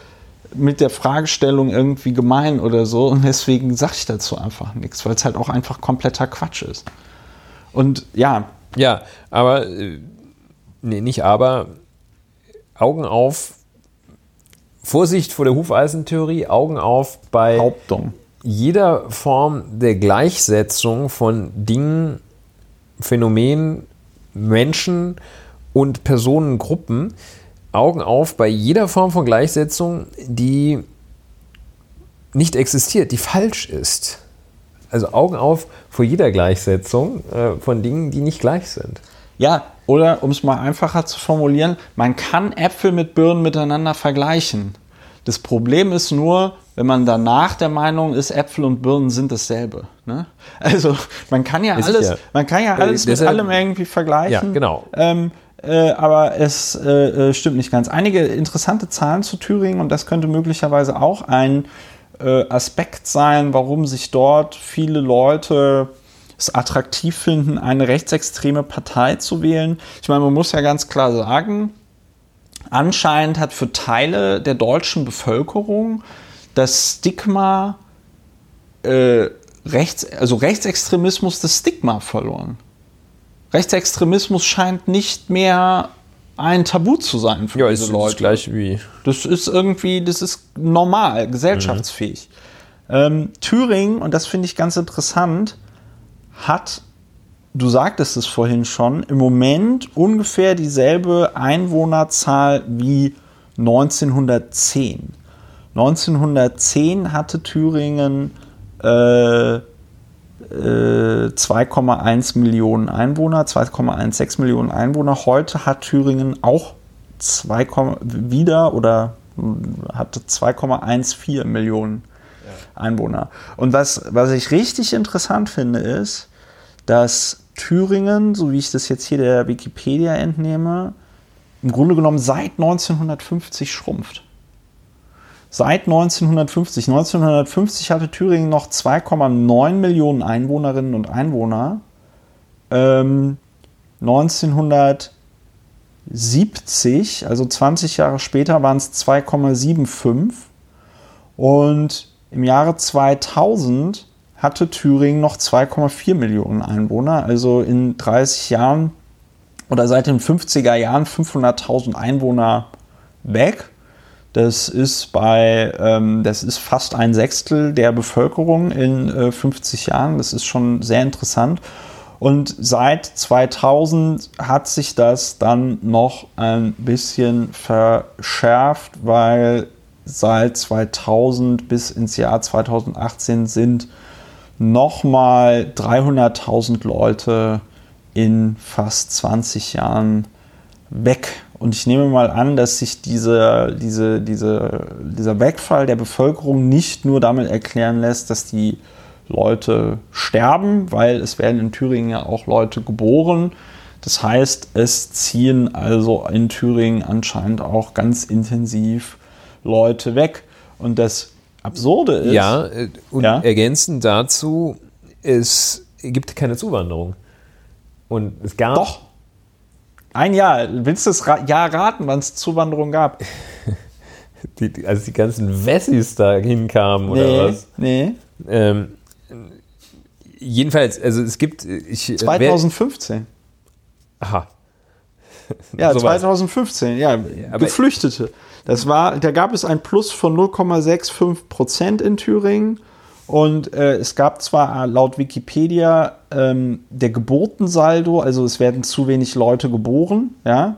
mit der Fragestellung irgendwie gemein oder so und deswegen sage ich dazu einfach nichts, weil es halt auch einfach kompletter Quatsch ist. Und ja, ja, aber, äh, nee, nicht aber, Augen auf, Vorsicht vor der Hufeisentheorie, Augen auf bei Hauptung. jeder Form der Gleichsetzung von Dingen, Phänomenen, Menschen und Personengruppen. Augen auf bei jeder Form von Gleichsetzung, die nicht existiert, die falsch ist. Also Augen auf vor jeder Gleichsetzung äh, von Dingen, die nicht gleich sind. Ja, oder um es mal einfacher zu formulieren, man kann Äpfel mit Birnen miteinander vergleichen. Das Problem ist nur, wenn man danach der Meinung ist, Äpfel und Birnen sind dasselbe. Ne? Also man kann ja Ist alles, ja. man kann ja Äh, alles mit allem irgendwie vergleichen. Ja, genau. Ähm, äh, aber es äh, äh, stimmt nicht ganz. Einige interessante Zahlen zu Thüringen und das könnte möglicherweise auch ein äh, Aspekt sein, warum sich dort viele Leute es attraktiv finden, eine rechtsextreme Partei zu wählen. Ich meine, man muss ja ganz klar sagen, anscheinend hat für Teile der deutschen Bevölkerung das Stigma äh, rechts, also Rechtsextremismus das Stigma verloren. Rechtsextremismus scheint nicht mehr ein Tabu zu sein für Ja, diese ist das Leute. gleich wie. Das ist irgendwie, das ist normal, gesellschaftsfähig. Ähm, Thüringen, und das finde ich ganz interessant, hat, du sagtest es vorhin schon, im Moment ungefähr dieselbe Einwohnerzahl wie 1910. 1910 hatte Thüringen äh, äh, 2,1 Millionen Einwohner, 2,16 Millionen Einwohner. Heute hat Thüringen auch 2, wieder oder hatte 2,14 Millionen Einwohner. Und was, was ich richtig interessant finde, ist, dass Thüringen, so wie ich das jetzt hier der Wikipedia entnehme, im Grunde genommen seit 1950 schrumpft. Seit 1950. 1950 hatte Thüringen noch 2,9 Millionen Einwohnerinnen und Einwohner. Ähm, 1970, also 20 Jahre später, waren es 2,75. Und im Jahre 2000 hatte Thüringen noch 2,4 Millionen Einwohner. Also in 30 Jahren oder seit den 50er Jahren 500.000 Einwohner weg. Das ist bei, ähm, das ist fast ein Sechstel der Bevölkerung in äh, 50 Jahren. Das ist schon sehr interessant. Und seit 2000 hat sich das dann noch ein bisschen verschärft, weil seit 2000 bis ins Jahr 2018 sind nochmal 300.000 Leute in fast 20 Jahren weg. Und ich nehme mal an, dass sich diese, diese, diese, dieser Wegfall der Bevölkerung nicht nur damit erklären lässt, dass die Leute sterben, weil es werden in Thüringen ja auch Leute geboren. Das heißt, es ziehen also in Thüringen anscheinend auch ganz intensiv Leute weg. Und das Absurde ist, Ja, äh, und Ja? ergänzend dazu, es gibt keine Zuwanderung. Und es gab. doch, ein Jahr. Willst du das Ra Jahr raten, wann es Zuwanderung gab? [LAUGHS] Die, als die ganzen Wessis da hinkamen oder was. nee. Ähm, jedenfalls, also es gibt. Ich, äh, 2015. Wer, aha. [LAUGHS] Ja, Sowas. 2015, ja, aber- Geflüchtete. Das war, da gab es ein Plus von 0,65 Prozent in Thüringen. Und äh, es gab zwar laut Wikipedia ähm, der Geburtensaldo, also es werden zu wenig Leute geboren, ja,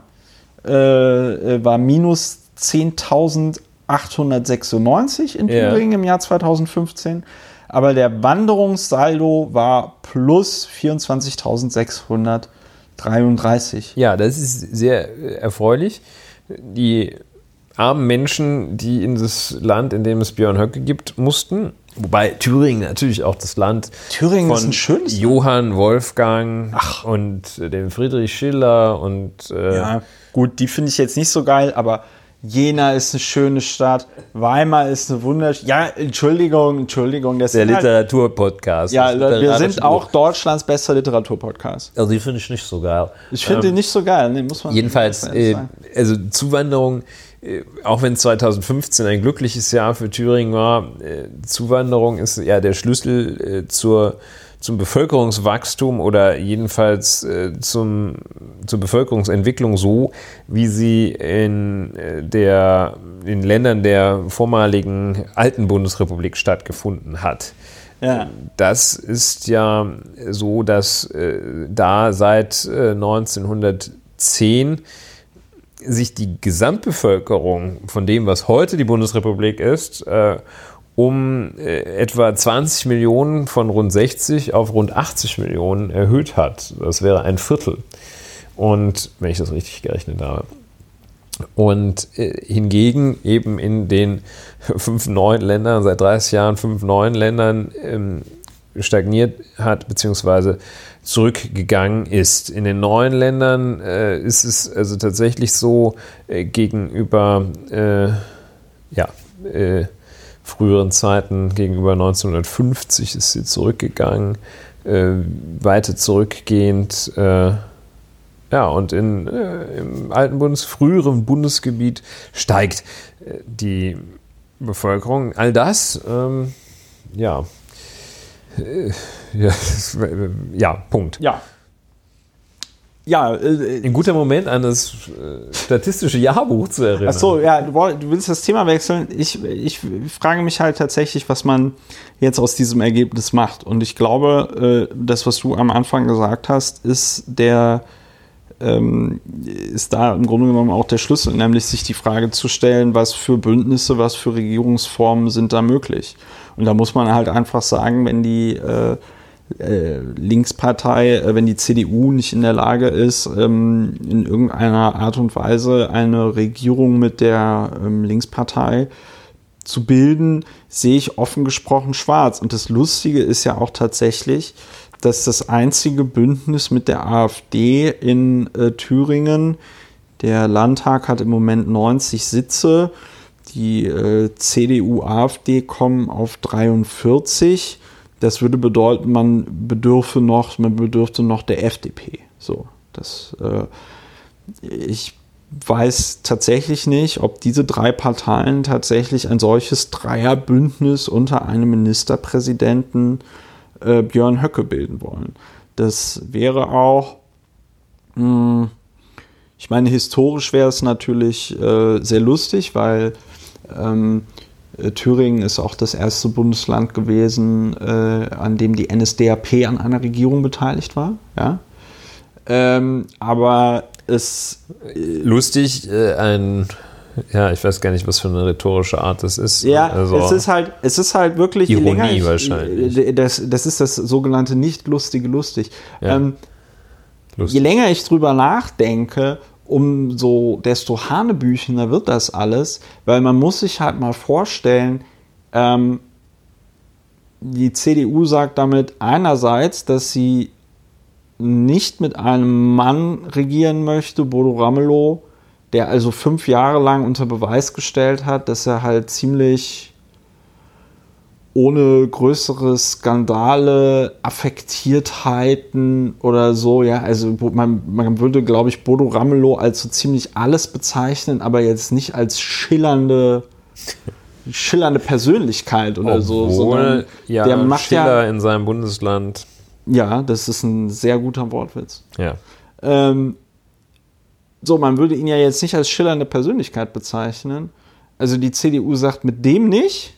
äh, äh, war minus 10.896 in. Thüringen im Jahr 2015. Aber der Wanderungssaldo war plus 24.633. Ja, das ist sehr äh, erfreulich. Die armen Menschen, die in das Land, in dem es Björn Höcke gibt, mussten. Wobei Thüringen natürlich auch das Land Thüringen von ist ein schönes. Johann Wolfgang und äh, dem Friedrich Schiller und äh, Ja, gut, die finde ich jetzt nicht so geil, aber Jena ist eine schöne Stadt, Weimar ist eine wunderschöne. Ja, Entschuldigung, Entschuldigung, das der halt- Literaturpodcast. Ja, wir sind auch. Deutschlands bester Literaturpodcast. Also die finde ich nicht so geil. Ich finde die nicht so geil, nee, muss man Jedenfalls, äh, also Zuwanderung, auch wenn 2015 ein glückliches Jahr für Thüringen war, äh, Zuwanderung ist ja der Schlüssel äh, zur zum Bevölkerungswachstum oder jedenfalls äh, zum, zur Bevölkerungsentwicklung so, wie sie in, äh, der, in Ländern der vormaligen alten Bundesrepublik stattgefunden hat. Ja. Das ist ja so, dass äh, da seit äh, 1910 sich die Gesamtbevölkerung von dem, was heute die Bundesrepublik ist, äh, um äh, etwa 20 Millionen von rund 60 auf rund 80 Millionen erhöht hat. Das wäre ein Viertel. Und wenn ich das richtig gerechnet habe. Und äh, hingegen eben in den [LAUGHS] fünf neuen Ländern, seit 30 Jahren fünf neuen Ländern ähm, stagniert hat, beziehungsweise zurückgegangen ist. In den neuen Ländern äh, ist es also tatsächlich so äh, gegenüber äh, ja, äh, früheren Zeiten gegenüber 1950 ist sie zurückgegangen, äh, weiter zurückgehend. Äh, ja, und in, im alten Bundes, früheren Bundesgebiet steigt die Bevölkerung. All das, ähm, ja, äh, ja, [LAUGHS] ja, Punkt. Ja, ja, äh, ein guter Moment, an das äh, statistische Jahrbuch zu erinnern. Ach so, ja, du, du, willst das Thema wechseln. Ich, ich frage mich halt tatsächlich, was man jetzt aus diesem Ergebnis macht. Und ich glaube, äh, das, was du am Anfang gesagt hast, ist der ähm, ist da im Grunde genommen auch der Schlüssel, nämlich sich die Frage zu stellen, was für Bündnisse, was für Regierungsformen sind da möglich. Und da muss man halt einfach sagen, wenn die äh, äh, Linkspartei, äh, wenn die CDU nicht in der Lage ist, ähm, in irgendeiner Art und Weise eine Regierung mit der ähm, Linkspartei zu bilden, sehe ich offen gesprochen schwarz. Und das Lustige ist ja auch tatsächlich, dass das einzige Bündnis mit der AfD in äh, Thüringen, der Landtag hat im Moment 90 Sitze, die äh, CDU, AfD kommen auf 43 das würde bedeuten, man bedürfe noch, man bedürfte noch der FDP. So, das, äh, ich weiß tatsächlich nicht, ob diese drei Parteien tatsächlich ein solches Dreierbündnis unter einem Ministerpräsidenten äh, Björn Höcke bilden wollen. Das wäre auch, mh, hm, ich meine, historisch wäre es natürlich äh, sehr lustig, weil ähm, äh, Thüringen ist auch das erste Bundesland gewesen, äh, an dem die NSDAP an einer Regierung beteiligt war. Ja? Ähm, aber es. Äh, Lustig, äh, ein. Ja, ich weiß gar nicht, was für eine rhetorische Art das ist. Ja, also es ist halt, es ist halt wirklich Ironie ich, wahrscheinlich. Äh, das, das ist das sogenannte nicht lustige lustig. Ja. Ähm, lustig. Je länger ich drüber nachdenke, umso desto hanebüchener wird das alles, weil man muss sich halt mal vorstellen, ähm, die CDU sagt damit einerseits, dass sie nicht mit einem Mann regieren möchte, Bodo Ramelow, der also fünf Jahre lang unter Beweis gestellt hat, dass er halt ziemlich ohne größere Skandale, Affektiertheiten oder so, ja, also man, man würde, glaube ich, Bodo Ramelow als so ziemlich alles bezeichnen, aber jetzt nicht als schillernde, schillernde Persönlichkeit oder Obwohl, so, sondern ja, der macht Schiller ja in seinem Bundesland. Ja, das ist ein sehr guter Wortwitz. Ja. Ähm, so, man würde ihn ja jetzt nicht als schillernde Persönlichkeit bezeichnen. Also die CDU sagt mit dem nicht,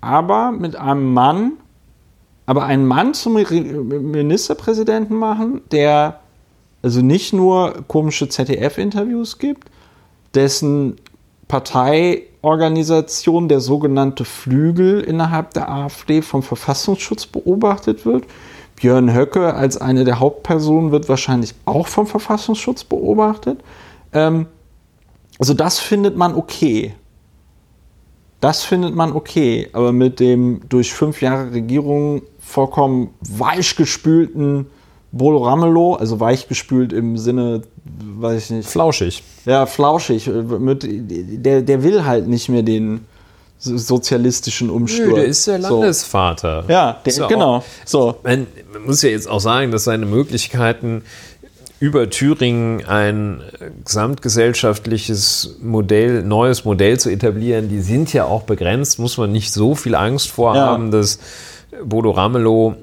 aber mit einem Mann, aber einen Mann zum Ministerpräsidenten machen, der also nicht nur komische ZDF-Interviews gibt, dessen Parteiorganisation, der sogenannte Flügel innerhalb der AfD vom Verfassungsschutz beobachtet wird. Björn Höcke als eine der Hauptpersonen wird wahrscheinlich auch vom Verfassungsschutz beobachtet. Ähm, also das findet man okay. Das findet man okay, aber mit dem durch fünf Jahre Regierung vollkommen weichgespülten Bolo Ramelow, also weichgespült im Sinne, weiß ich nicht. Flauschig. Ja, flauschig. Mit, der, der will halt nicht mehr den sozialistischen Umsturz. Nö, der ist der Landesvater. So. Ja, der, genau. Auch, so. Man, man muss ja jetzt auch sagen, dass seine Möglichkeiten über Thüringen ein gesamtgesellschaftliches Modell, neues Modell zu etablieren, die sind ja auch begrenzt, muss man nicht so viel Angst vor ja. dass Bodo Ramelow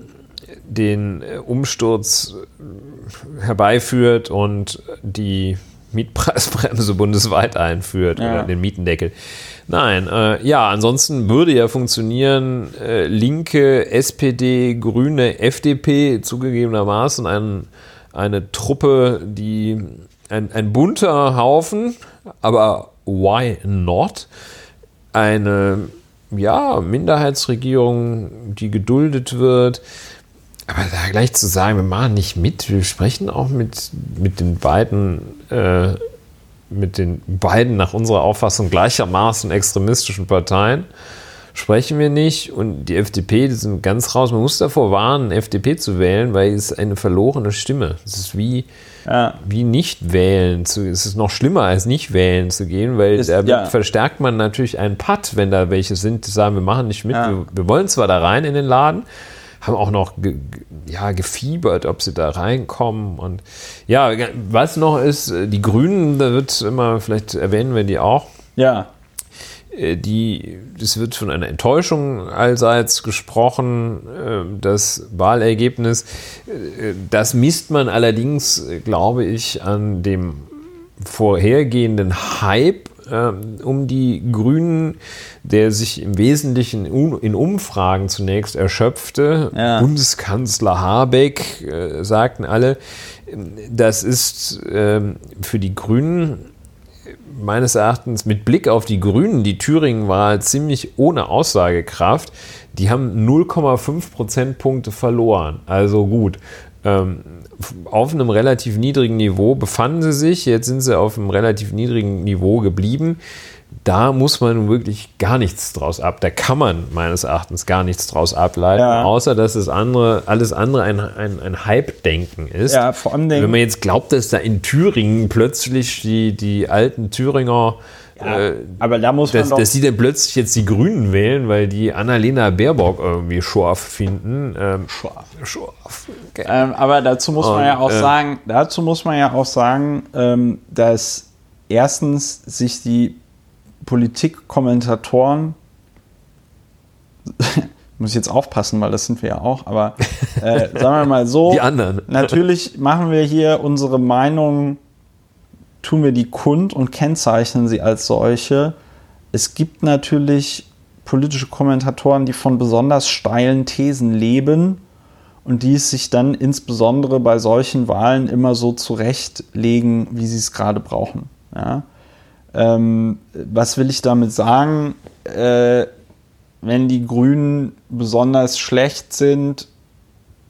den äh, Umsturz äh, herbeiführt und die Mietpreisbremse [LAUGHS] bundesweit einführt ja. oder den Mietendeckel. Nein, äh, ja, ansonsten würde ja funktionieren, äh, Linke, SPD, Grüne, FDP zugegebenermaßen ein, eine Truppe, die ein, ein bunter Haufen, aber why not? Eine ja, Minderheitsregierung, die geduldet wird. Aber da gleich zu sagen, wir machen nicht mit, wir sprechen auch mit, mit den beiden, äh, mit den beiden nach unserer Auffassung gleichermaßen extremistischen Parteien, sprechen wir nicht. Und die FDP, die sind ganz raus. Man muss davor warnen, FDP zu wählen, weil es eine verlorene Stimme. Es ist wie, ja. wie nicht wählen. Zu, es ist noch schlimmer als nicht wählen zu gehen, weil ist, da ja. verstärkt man natürlich einen Patt, wenn da welche sind, die sagen, wir machen nicht mit, ja. wir, wir, wollen zwar da rein in den Laden, haben auch noch ge, ja, gefiebert, ob sie da reinkommen. Und ja, was noch ist, die Grünen, da wird immer, vielleicht erwähnen wir die auch. Ja. Äh, die, es wird von einer Enttäuschung allseits gesprochen, ähm, das Wahlergebnis. Äh, das misst man allerdings, glaube ich, an dem vorhergehenden Hype ähm, um die Grünen, der sich im Wesentlichen in Umfragen zunächst erschöpfte. Ja. Bundeskanzler Habeck, äh, sagten alle, das ist für die Grünen meines Erachtens mit Blick auf die Grünen die Thüringen-Wahl ziemlich ohne Aussagekraft. Die haben 0,5 Prozentpunkte verloren. Also gut. Ähm, auf einem relativ niedrigen Niveau befanden sie sich. Jetzt sind sie auf einem relativ niedrigen Niveau geblieben da muss man wirklich gar nichts draus ab. Da kann man meines Erachtens gar nichts draus ableiten, ja. außer dass das andere, alles andere ein, ein, ein Hype-Denken ist. Ja, vor allem Wenn man jetzt glaubt, dass da in Thüringen plötzlich die, die alten Thüringer ja, äh, aber da muss man dass, dass die dann plötzlich jetzt die Grünen wählen, weil die Annalena Baerbock irgendwie scharf finden. Ähm, scharf. scharf. Okay. Ähm, aber dazu muss man ja auch äh, sagen, dazu muss man ja auch sagen, ähm, dass erstens sich die Politikkommentatoren, [LAUGHS] muss ich jetzt aufpassen, weil das sind wir ja auch, aber äh, sagen wir mal so, [LAUGHS] die anderen. natürlich machen wir hier unsere Meinung, tun wir die kund und kennzeichnen sie als solche. Es gibt natürlich politische Kommentatoren, die von besonders steilen Thesen leben und die es sich dann insbesondere bei solchen Wahlen immer so zurechtlegen, wie sie es gerade brauchen. Ja? Ähm, was will ich damit sagen? Äh, wenn die Grünen besonders schlecht sind,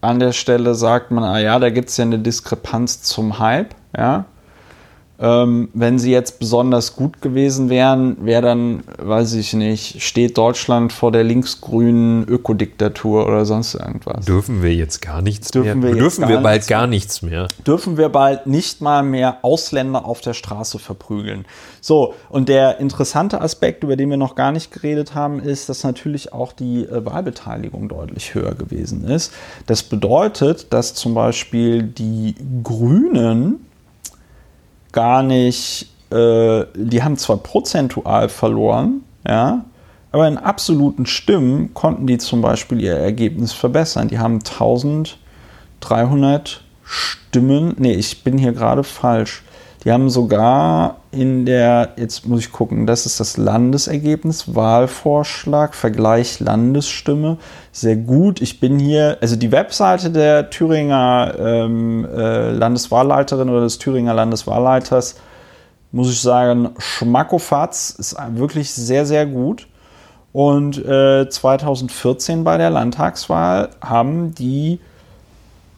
an der Stelle sagt man, ah ja, da gibt es ja eine Diskrepanz zum Hype, ja. Ähm, wenn sie jetzt besonders gut gewesen wären, wäre dann, weiß ich nicht, steht Deutschland vor der linksgrünen Ökodiktatur oder sonst irgendwas. Dürfen wir jetzt gar nichts dürfen mehr? Wir dürfen wir bald gar nichts mehr? Dürfen wir bald nicht mal mehr Ausländer auf der Straße verprügeln? So, und der interessante Aspekt, über den wir noch gar nicht geredet haben, ist, dass natürlich auch die äh, Wahlbeteiligung deutlich höher gewesen ist. Das bedeutet, dass zum Beispiel die Grünen gar nicht, äh, die haben zwar prozentual verloren, ja, aber in absoluten Stimmen konnten die zum Beispiel ihr Ergebnis verbessern. Die haben 1300 Stimmen, nee, ich bin hier gerade falsch. Die haben sogar in der, jetzt muss ich gucken, das ist das Landesergebnis, Wahlvorschlag, Vergleich Landesstimme. Sehr gut. Ich bin hier, also die Webseite der Thüringer ähm, äh, Landeswahlleiterin oder des Thüringer Landeswahlleiters, muss ich sagen, Schmackofatz ist wirklich sehr, sehr gut. Und äh, 2014 bei der Landtagswahl haben die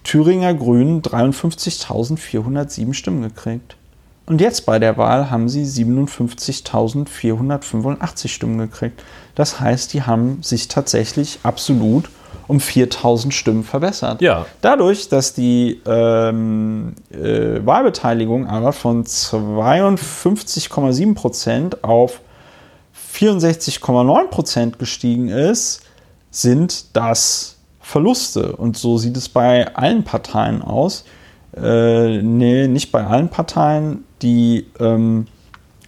Thüringer Grünen 53.407 Stimmen gekriegt. Und jetzt bei der Wahl haben sie 57.485 Stimmen gekriegt. Das heißt, die haben sich tatsächlich absolut um 4000 Stimmen verbessert. Ja. Dadurch, dass die ähm, äh, Wahlbeteiligung aber von 52,7 Prozent auf 64,9 Prozent gestiegen ist, sind das Verluste. Und so sieht es bei allen Parteien aus. Äh, nee, nicht bei allen Parteien. Die ähm,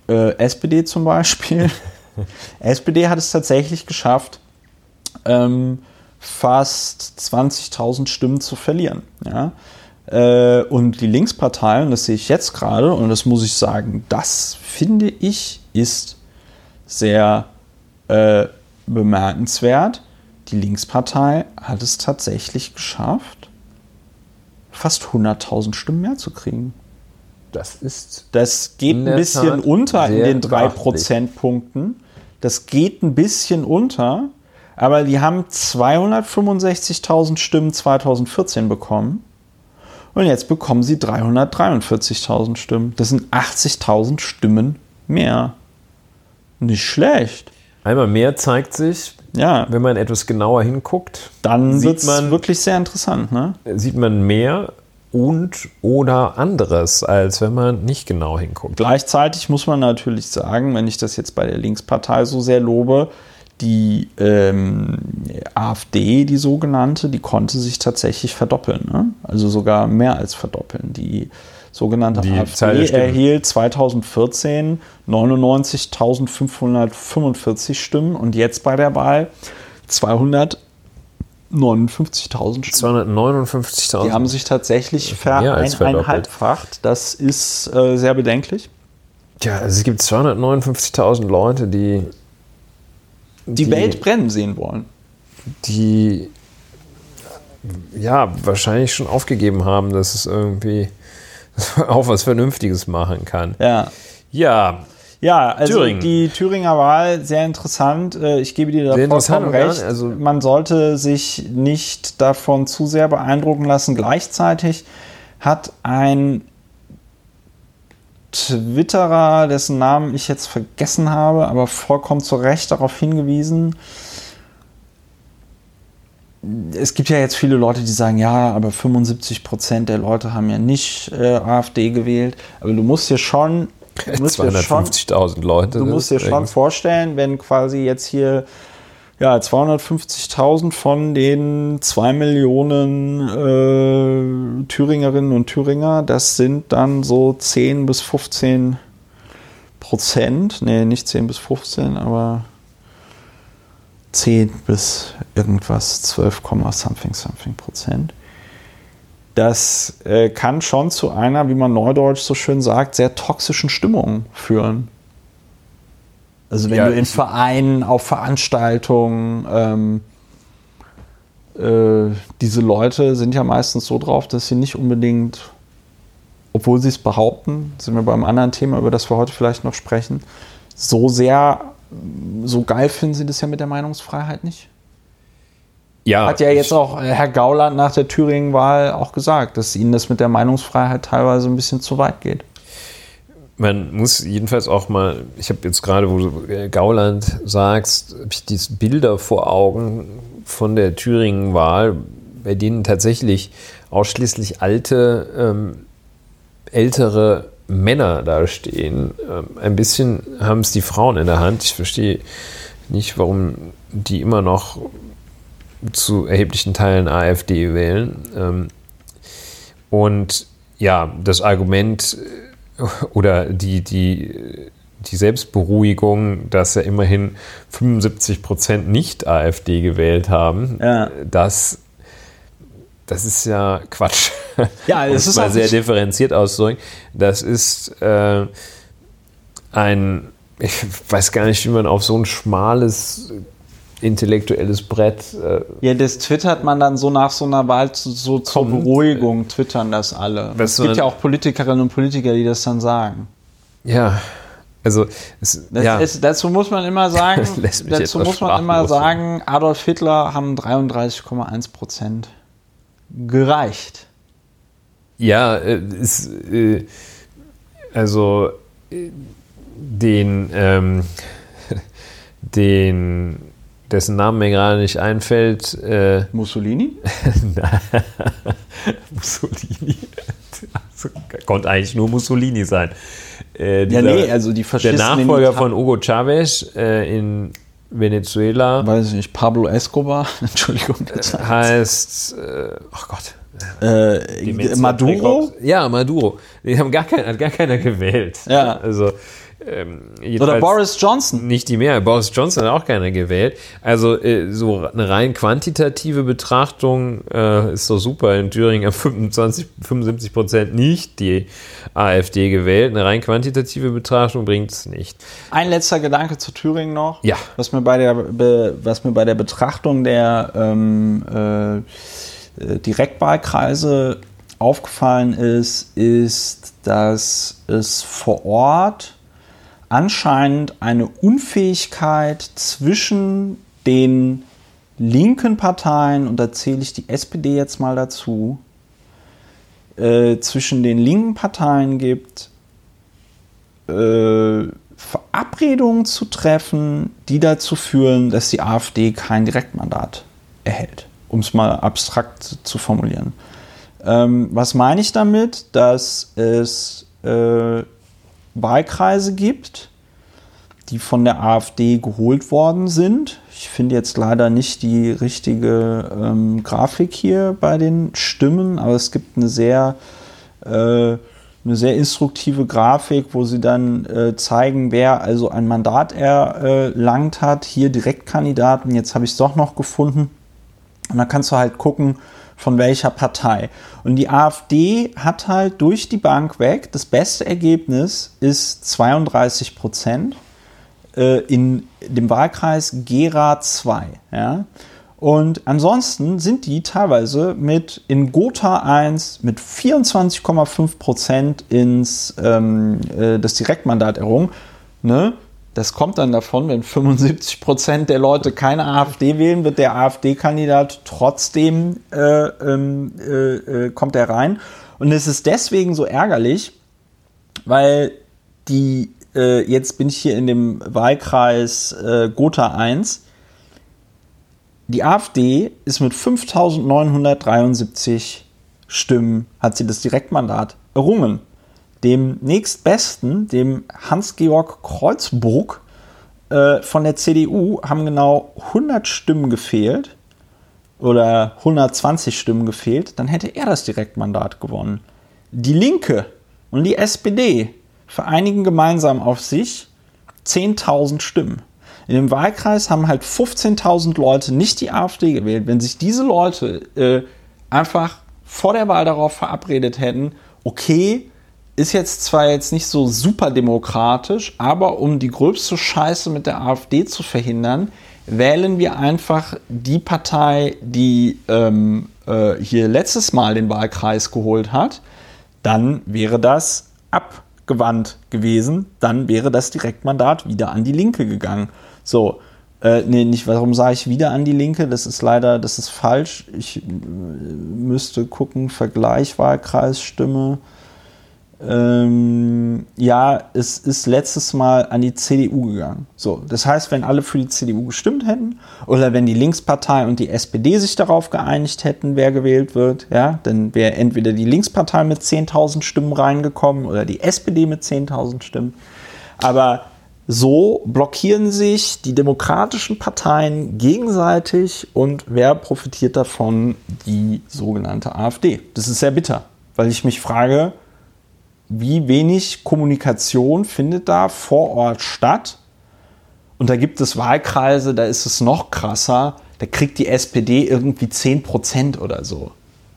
äh, SPD zum Beispiel. [LAUGHS] SPD hat es tatsächlich geschafft, ähm, fast 20.000 Stimmen zu verlieren. Ja? Äh, und die Linkspartei, und das sehe ich jetzt gerade, und das muss ich sagen, das finde ich ist sehr äh, bemerkenswert. Die Linkspartei hat es tatsächlich geschafft, fast 100.000 Stimmen mehr zu kriegen. Das ist. Das geht ein bisschen Tat unter in den drei Prozentpunkten. Das geht ein bisschen unter, aber die haben 265.000 Stimmen 2014 bekommen. Und jetzt bekommen sie 343.000 Stimmen. Das sind 80.000 Stimmen mehr. Nicht schlecht. Einmal mehr zeigt sich, ja. wenn man etwas genauer hinguckt, dann sieht man wirklich sehr interessant. Ne? Sieht man mehr und oder anderes, als wenn man nicht genau hinguckt. Gleichzeitig muss man natürlich sagen, wenn ich das jetzt bei der Linkspartei so sehr lobe, die ähm, AfD, die sogenannte, die konnte sich tatsächlich verdoppeln. Ne? Also sogar mehr als verdoppeln. Die sogenannte die AfD erhielt 2014 99.545 Stimmen und jetzt bei der Wahl 259.000 Stimmen. 259.000. Die haben sich tatsächlich vereinhalbfacht. Das ist äh, sehr bedenklich. Ja, also es gibt 259.000 Leute, die, die die Welt brennen sehen wollen. Die ja wahrscheinlich schon aufgegeben haben, dass es irgendwie [LAUGHS] auch was Vernünftiges machen kann. Ja. Ja. Ja, also Thüringen. die Thüringer Wahl sehr interessant. Äh, ich gebe dir da vollkommen recht. Also Man sollte sich nicht davon zu sehr beeindrucken lassen. Gleichzeitig hat ein Twitterer, dessen Namen ich jetzt vergessen habe, aber vollkommen zu Recht darauf hingewiesen, es gibt ja jetzt viele Leute, die sagen, ja, aber 75 Prozent der Leute haben ja nicht äh, AfD gewählt. Aber du musst dir schon 250.000 Leute. Du musst dir schon vorstellen, wenn quasi jetzt hier ja, 250.000 von den 2 Millionen äh, Thüringerinnen und Thüringer, das sind dann so 10 bis 15 Prozent. Nee, nicht 10 bis 15, aber 10 bis irgendwas 12, something something Prozent. Das äh, kann schon zu einer, wie man neudeutsch so schön sagt, sehr toxischen Stimmung führen. Also wenn ja, du in Vereinen, auf Veranstaltungen, ähm, äh, diese Leute sind ja meistens so drauf, dass sie nicht unbedingt, obwohl sie es behaupten, sind wir beim anderen Thema, über das wir heute vielleicht noch sprechen, so sehr so geil finden Sie das ja mit der Meinungsfreiheit nicht? Ja. Hat ja jetzt auch äh, Herr Gauland nach der Thüringen-Wahl auch gesagt, dass Ihnen das mit der Meinungsfreiheit teilweise ein bisschen zu weit geht. Man muss jedenfalls auch mal, ich habe jetzt gerade, wo du äh, Gauland sagst, habe ich diese Bilder vor Augen von der Thüringen-Wahl, bei denen tatsächlich ausschließlich alte, ähm, ältere Männer da stehen. Ähm, ein bisschen haben es die Frauen in der Hand. Ich verstehe nicht, warum die immer noch zu erheblichen Teilen AfD wählen. Ähm, und ja, das Argument äh, oder die, die, die Selbstberuhigung, dass ja immerhin 75 Prozent nicht AfD gewählt haben, ja. das das ist ja Quatsch. [LAUGHS] Ja, das ist mal sehr differenziert auszudrücken. Das ist äh, ein, ich weiß gar nicht, wie man auf so ein schmales intellektuelles Brett. Äh ja, das twittert man dann so nach so einer Wahl zu, so zur. Beruhigung, twittern das alle. Es gibt ja auch Politikerinnen und Politiker, die das dann sagen. Ja. Also es, ja. es, dazu muss man immer sagen, [LAUGHS] dazu muss man immer sagen, Adolf Hitler haben 33,1 Prozent gereicht. Ja, ist, äh, also äh, den, ähm, [LAUGHS] den, dessen Name mir gerade nicht einfällt. Äh, [LAUGHS] Mussolini? Mussolini. Also, konnte eigentlich nur Mussolini sein. Äh, dieser, ja, nee, also die Faschisten Der Nachfolger von Hugo Chavez äh, in Venezuela. Weiß ich nicht, Pablo Escobar, [LAUGHS] Entschuldigung. Äh, heißt, äh, oh Gott. Äh, Maduro? Ja, Maduro. Die haben gar kein, hat gar keiner gewählt. Ja. Also ähm, Oder Boris Johnson. nicht die Mehrheit. Boris Johnson hat auch keiner gewählt. Also äh, so eine rein quantitative Betrachtung äh, ist doch super. In Thüringen haben 25, 75 Prozent nicht die AfD gewählt. Eine rein quantitative Betrachtung bringt es nicht. Ein letzter Gedanke zu Thüringen noch. Ja. Was mir bei der, be, was mir bei der Betrachtung der ähm, äh, äh, Direktwahlkreise aufgefallen ist, ist, dass es vor Ort anscheinend eine Unfähigkeit zwischen den linken Parteien, und da zähle ich die SPD jetzt mal dazu, äh, zwischen den linken Parteien gibt, äh, Verabredungen zu treffen, die dazu führen, dass die AfD kein Direktmandat erhält, um es mal abstrakt zu formulieren. Ähm, was meine ich damit? Dass es äh, Wahlkreise gibt, die von der AfD geholt worden sind. Ich finde jetzt leider nicht die richtige ähm, Grafik hier bei den Stimmen, aber es gibt eine sehr, äh, eine sehr instruktive Grafik, wo sie dann äh, zeigen, wer also ein Mandat erlangt hat. Hier Direktkandidaten, jetzt habe ich es doch noch gefunden. Und dann kannst du halt gucken, von welcher Partei. Und die AfD hat halt durch die Bank weg, das beste Ergebnis ist 32 Prozent äh, in dem Wahlkreis Gera 2. Ja? Und ansonsten sind die teilweise mit in Gotha 1 mit 24,5 Prozent ins ähm, äh, das Direktmandat errungen. Ne? Das kommt dann davon, wenn 75 Prozent der Leute keine AfD wählen, wird der AfD-Kandidat trotzdem äh, ähm, äh, äh, kommt er rein. Und es ist deswegen so ärgerlich, weil die äh, jetzt bin ich hier in dem Wahlkreis äh, Gotha 1. Die AfD ist mit 5.973 Stimmen hat sie das Direktmandat errungen dem nächstbesten, dem Hans-Georg Kreuzburg äh, von der CDU, haben genau 100 Stimmen gefehlt oder 120 Stimmen gefehlt, dann hätte er das Direktmandat gewonnen. Die Linke und die SPD vereinigen gemeinsam auf sich 10.000 Stimmen. In dem Wahlkreis haben halt 15.000 Leute nicht die AfD gewählt. Wenn sich diese Leute äh, einfach vor der Wahl darauf verabredet hätten, okay, ist jetzt zwar jetzt nicht so super demokratisch, aber um die gröbste Scheiße mit der AfD zu verhindern, wählen wir einfach die Partei, die ähm, äh, hier letztes Mal den Wahlkreis geholt hat. Dann wäre das abgewandt gewesen. Dann wäre das Direktmandat wieder an die Linke gegangen. So, äh, nee, nicht, warum sage ich wieder an die Linke? Das ist leider, das ist falsch. Ich äh, müsste gucken, Vergleich Wahlkreisstimme. Ähm, ja, es ist letztes Mal an die CDU gegangen. So, das heißt, wenn alle für die CDU gestimmt hätten oder wenn die Linkspartei und die SPD sich darauf geeinigt hätten, wer gewählt wird, ja, dann wäre entweder die Linkspartei mit 10.000 Stimmen reingekommen oder die SPD mit 10.000 Stimmen. Aber so blockieren sich die demokratischen Parteien gegenseitig und wer profitiert davon? Die sogenannte AfD. Das ist sehr bitter, weil ich mich frage, wie wenig Kommunikation findet da vor Ort statt. Und da gibt es Wahlkreise, da ist es noch krasser. Da kriegt die SPD irgendwie 10% oder so.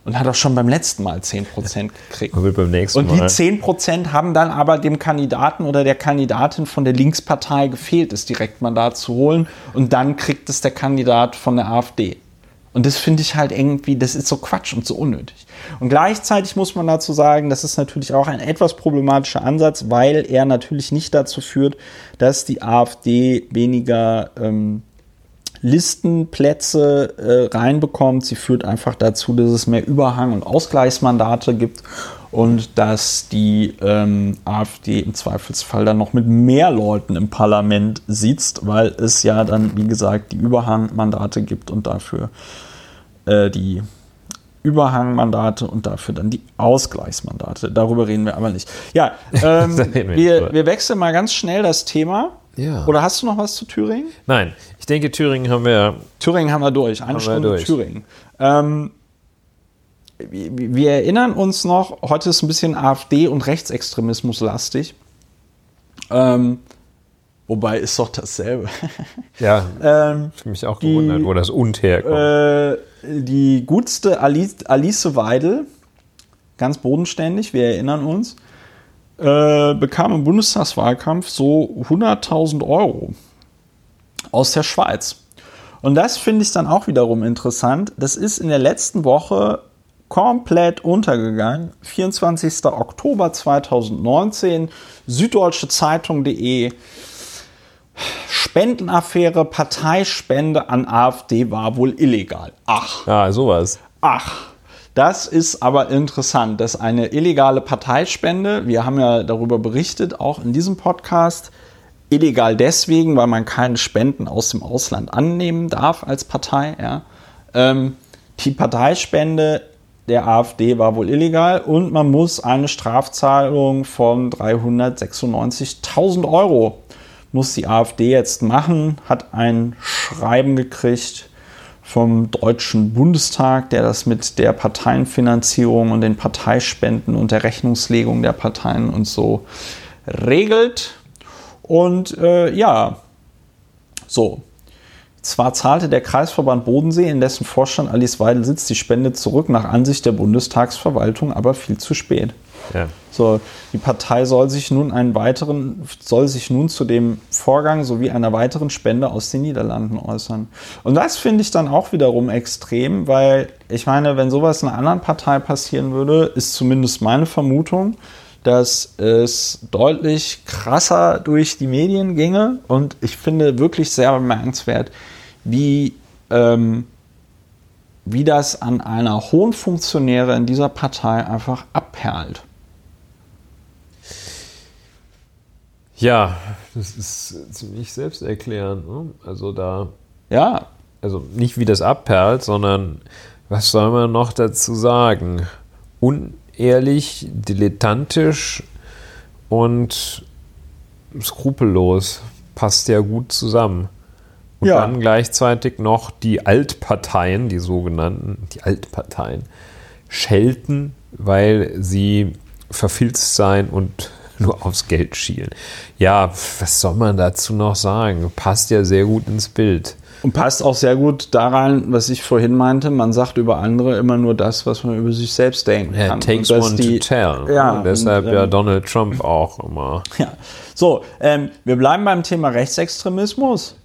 Und hat auch schon beim letzten Mal 10% gekriegt. Und beim nächsten Und die Mal. 10% haben dann aber dem Kandidaten oder der Kandidatin von der Linkspartei gefehlt, das Direktmandat zu holen. Und dann kriegt es der Kandidat von der AfD. Und das finde ich halt irgendwie, das ist so Quatsch und so unnötig. Und gleichzeitig muss man dazu sagen, das ist natürlich auch ein etwas problematischer Ansatz, weil er natürlich nicht dazu führt, dass die AfD weniger ähm, Listenplätze äh, reinbekommt. Sie führt einfach dazu, dass es mehr Überhang- und Ausgleichsmandate gibt und dass die ähm, AfD im Zweifelsfall dann noch mit mehr Leuten im Parlament sitzt, weil es ja dann, wie gesagt, die Überhangmandate gibt und dafür äh, die Überhangmandate und dafür dann die Ausgleichsmandate. Darüber reden wir aber nicht. Ja, [LAUGHS] ähm, wir wir, wechseln mal ganz schnell das Thema. Ja. Oder hast du noch was zu Thüringen? Nein, ich denke, Thüringen haben wir. Thüringen haben wir durch. Eine Stunde durch. Thüringen. Ähm, wir, wir erinnern uns noch, heute ist ein bisschen AfD und Rechtsextremismus lastig. Ähm, wobei ist doch dasselbe. Ja, [LAUGHS] ähm, ich mich auch Die- gewundert, wo das und herkommt. äh, die gutste Alice, Alice Weidel, ganz bodenständig, wir erinnern uns, äh, bekam im Bundestagswahlkampf so 100.000 Euro aus der Schweiz. Und das finde ich dann auch wiederum interessant. Das ist in der letzten Woche komplett untergegangen. 24. Oktober 2019, süddeutsche Zeitung.de. Spendenaffäre, Parteispende an AfD war wohl illegal. Ach, ja, sowas. ach. Das ist aber interessant, dass eine illegale Parteispende, wir haben ja darüber berichtet, auch in diesem Podcast, illegal deswegen, weil man keine Spenden aus dem Ausland annehmen darf als Partei. Ja. Ähm, die Parteispende der AfD war wohl illegal und man muss eine Strafzahlung von 396.000 Euro muss die AfD jetzt machen, hat ein Schreiben gekriegt vom Deutschen Bundestag, der das mit der Parteienfinanzierung und den Parteispenden und der Rechnungslegung der Parteien und so regelt. Und äh, ja, so. Zwar zahlte der Kreisverband Bodensee, in dessen Vorstand Alice Weidel sitzt, die Spende zurück nach Ansicht der Bundestagsverwaltung, aber viel zu spät. Ja. So, die Partei soll sich nun einen weiteren, soll sich nun zu dem Vorgang sowie einer weiteren Spende aus den Niederlanden äußern. Und das finde ich dann auch wiederum extrem, weil ich meine, wenn sowas in einer anderen Partei passieren würde, ist zumindest meine Vermutung, dass es deutlich krasser durch die Medien ginge. Und ich finde wirklich sehr bemerkenswert, wie, ähm, wie das an einer hohen Funktionäre in dieser Partei einfach abperlt. Ja, das ist ziemlich selbsterklärend. Ne? Also da, Ja, also nicht wie das abperlt, sondern was soll man noch dazu sagen? Unehrlich, dilettantisch und skrupellos. Passt ja gut zusammen. Und Ja. dann gleichzeitig noch die Altparteien, die sogenannten, die Altparteien, schelten, weil sie verfilzt sein und nur aufs Geld schielen. Ja, was soll man dazu noch sagen? Passt ja sehr gut ins Bild. Und passt auch sehr gut daran, was ich vorhin meinte. Man sagt über andere immer nur das, was man über sich selbst denken Ja, kann. takes Und dass one die- to tell. Ja, Und deshalb und, ja ähm, Donald Trump [LAUGHS] auch immer. Ja. So, ähm, wir bleiben beim Thema Rechtsextremismus.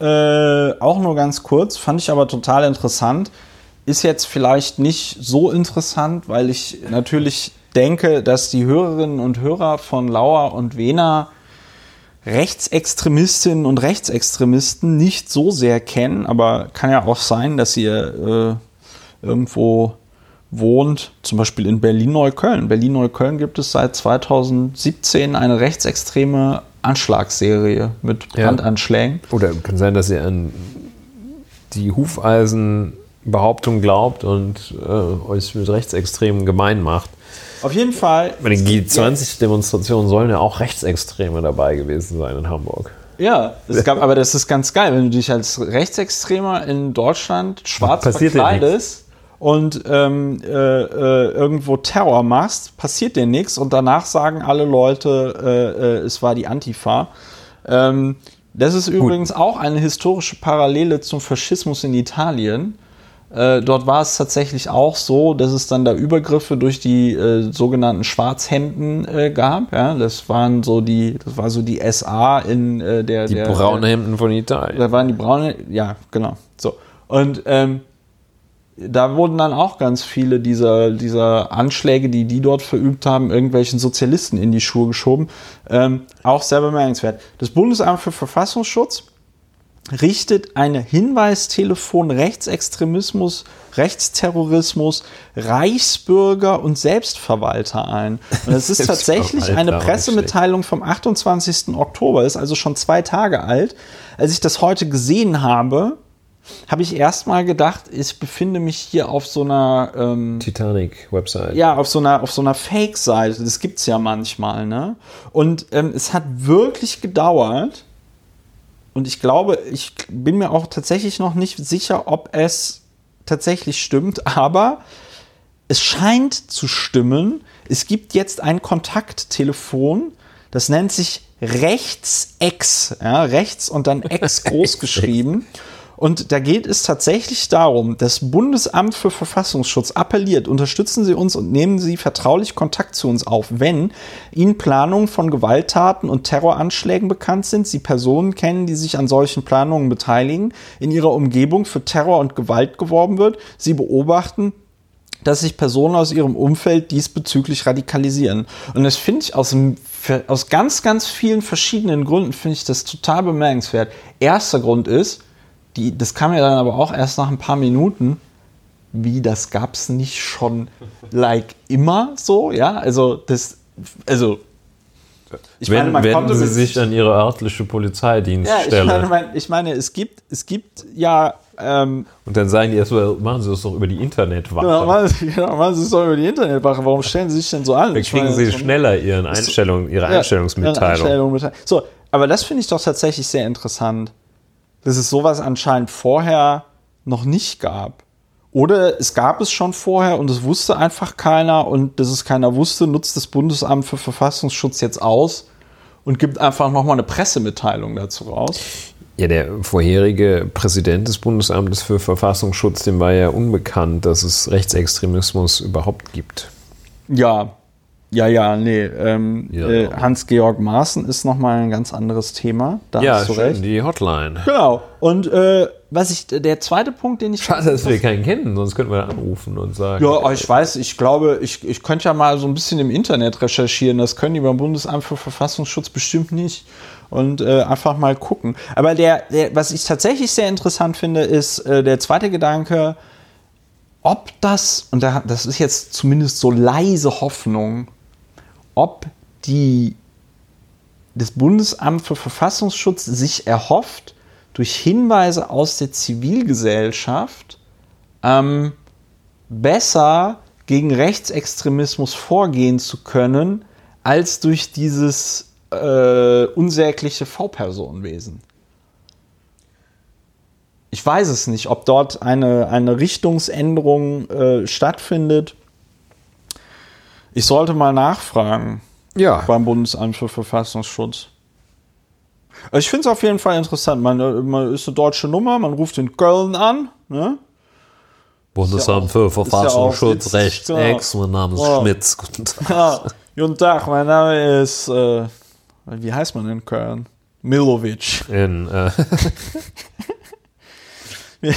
Äh, auch nur ganz kurz, fand ich aber total interessant. Ist jetzt vielleicht nicht so interessant, weil ich natürlich denke, dass die Hörerinnen und Hörer von Lauer und Wena Rechtsextremistinnen und Rechtsextremisten nicht so sehr kennen, aber kann ja auch sein, dass ihr äh, irgendwo wohnt, zum Beispiel in Berlin-Neukölln. Berlin-Neukölln gibt es seit 2017 eine rechtsextreme Anschlagsserie mit Ja. Brandanschlägen. Oder kann sein, dass ihr an die Hufeisenbehauptung glaubt und äh, euch mit Rechtsextremen gemein macht. Auf jeden Fall, Bei den G20-Demonstrationen sollen ja auch Rechtsextreme dabei gewesen sein in Hamburg. ja, es gab, aber das ist ganz geil, wenn du dich als Rechtsextremer in Deutschland schwarz Passiert verkleidest und ähm, äh, äh, irgendwo Terror machst, passiert dir nichts und danach sagen alle Leute, äh, äh, es war die Antifa. Ähm, das ist übrigens auch eine historische Parallele zum Faschismus in Italien. Äh, dort war es tatsächlich auch so, dass es dann da Übergriffe durch die äh, sogenannten Schwarzhemden äh, gab. Ja, das waren so die, das war so die SA in äh, der Die der, braunen der, Hemden von Italien. da waren die braune, ja, genau. So. Und ähm, da wurden dann auch ganz viele dieser, dieser Anschläge, die die dort verübt haben, irgendwelchen Sozialisten in die Schuhe geschoben. Ähm, auch sehr bemerkenswert. Das Bundesamt für Verfassungsschutz richtet eine Hinweistelefon Rechtsextremismus, Rechtsterrorismus, Reichsbürger und Selbstverwalter ein. Und es [LAUGHS] ist tatsächlich eine Pressemitteilung vom 28. Oktober, ist also schon zwei Tage alt. Als ich das heute gesehen habe, habe ich erstmal gedacht, ich befinde mich hier auf so einer ähm, Titanic-Website. ja, auf so einer, auf so einer Fake-Seite. Das gibt's ja manchmal, ne? Und ähm, es hat wirklich gedauert. Und ich glaube, ich bin mir auch tatsächlich noch nicht sicher, ob es tatsächlich stimmt, [LAUGHS] aber es scheint zu stimmen. Es gibt jetzt ein Kontakttelefon, das nennt sich Rechtsex, ja, rechts und dann Ex [LAUGHS] groß geschrieben. Und da geht es tatsächlich darum, das Bundesamt für Verfassungsschutz appelliert, unterstützen Sie uns und nehmen Sie vertraulich Kontakt zu uns auf, wenn Ihnen Planungen von Gewalttaten und Terroranschlägen bekannt sind, Sie Personen kennen, die sich an solchen Planungen beteiligen, in Ihrer Umgebung für Terror und Gewalt geworben wird, Sie beobachten, dass sich Personen aus ihrem Umfeld diesbezüglich radikalisieren. Und das finde ich aus, aus ganz, ganz vielen verschiedenen Gründen, finde ich das total bemerkenswert. Erster Grund ist, die, das kam ja dann aber auch erst nach ein paar Minuten. Wie, das gab es nicht schon like immer so, ja? Also, das, also. Ich Wenn, meine, man wenden Sie sich an Ihre örtliche Polizeidienststelle. Ja, ich meine, ich meine, es gibt, es gibt ja ähm, und dann sagen die erstmal, machen Sie das doch über die Internetwache. Genau, machen Sie, genau, machen Sie es doch über die Internetwache. Warum stellen Sie sich denn so an? Dann kriegen meine, Sie so schneller Ihren Einstellung, Ihre ja, Einstellungsmitteilung. Einstellung, so, aber das finde ich doch tatsächlich sehr interessant dass es sowas anscheinend vorher noch nicht gab. Oder es gab es schon vorher und es wusste einfach keiner und dass es keiner wusste, nutzt das Bundesamt für Verfassungsschutz jetzt aus und gibt einfach nochmal eine Pressemitteilung dazu raus. Ja, der vorherige Präsident des Bundesamtes für Verfassungsschutz, dem war ja unbekannt, dass es Rechtsextremismus überhaupt gibt. Ja, ja, ja, nee. Ähm, ja. äh, Hans-Georg Maaßen ist nochmal ein ganz anderes Thema. Da ja, hast du recht. die Hotline. Genau. Und äh, was ich, der zweite Punkt, den ich. Schade, dass wir keinen kennen, sonst könnten wir anrufen und sagen. Ja, ich weiß, ich glaube, ich, ich könnte ja mal so ein bisschen im Internet recherchieren. Das können die beim Bundesamt für Verfassungsschutz bestimmt nicht. Und äh, einfach mal gucken. Aber der, der, was ich tatsächlich sehr interessant finde, ist äh, der zweite Gedanke, ob das, und das ist jetzt zumindest so leise Hoffnung, ob die, das Bundesamt für Verfassungsschutz sich erhofft, durch Hinweise aus der Zivilgesellschaft ähm, besser gegen Rechtsextremismus vorgehen zu können, als durch dieses äh, unsägliche V-Personenwesen. Ich weiß es nicht, ob dort eine, eine Richtungsänderung äh, stattfindet. Ich sollte mal nachfragen. Ja. Beim Bundesamt für Verfassungsschutz. Also ich finde es auf jeden Fall interessant. Man, man, ist eine deutsche Nummer, man ruft in Köln an. Ne? Bundesamt für Verfassungsschutz, ja Recht, genau. Ex, mein Name ist oh. Schmitz. Guten [LAUGHS] Tag. Ja. Guten Tag, mein Name ist, äh, wie heißt man in Köln? Milovic. In, äh, [LAUGHS]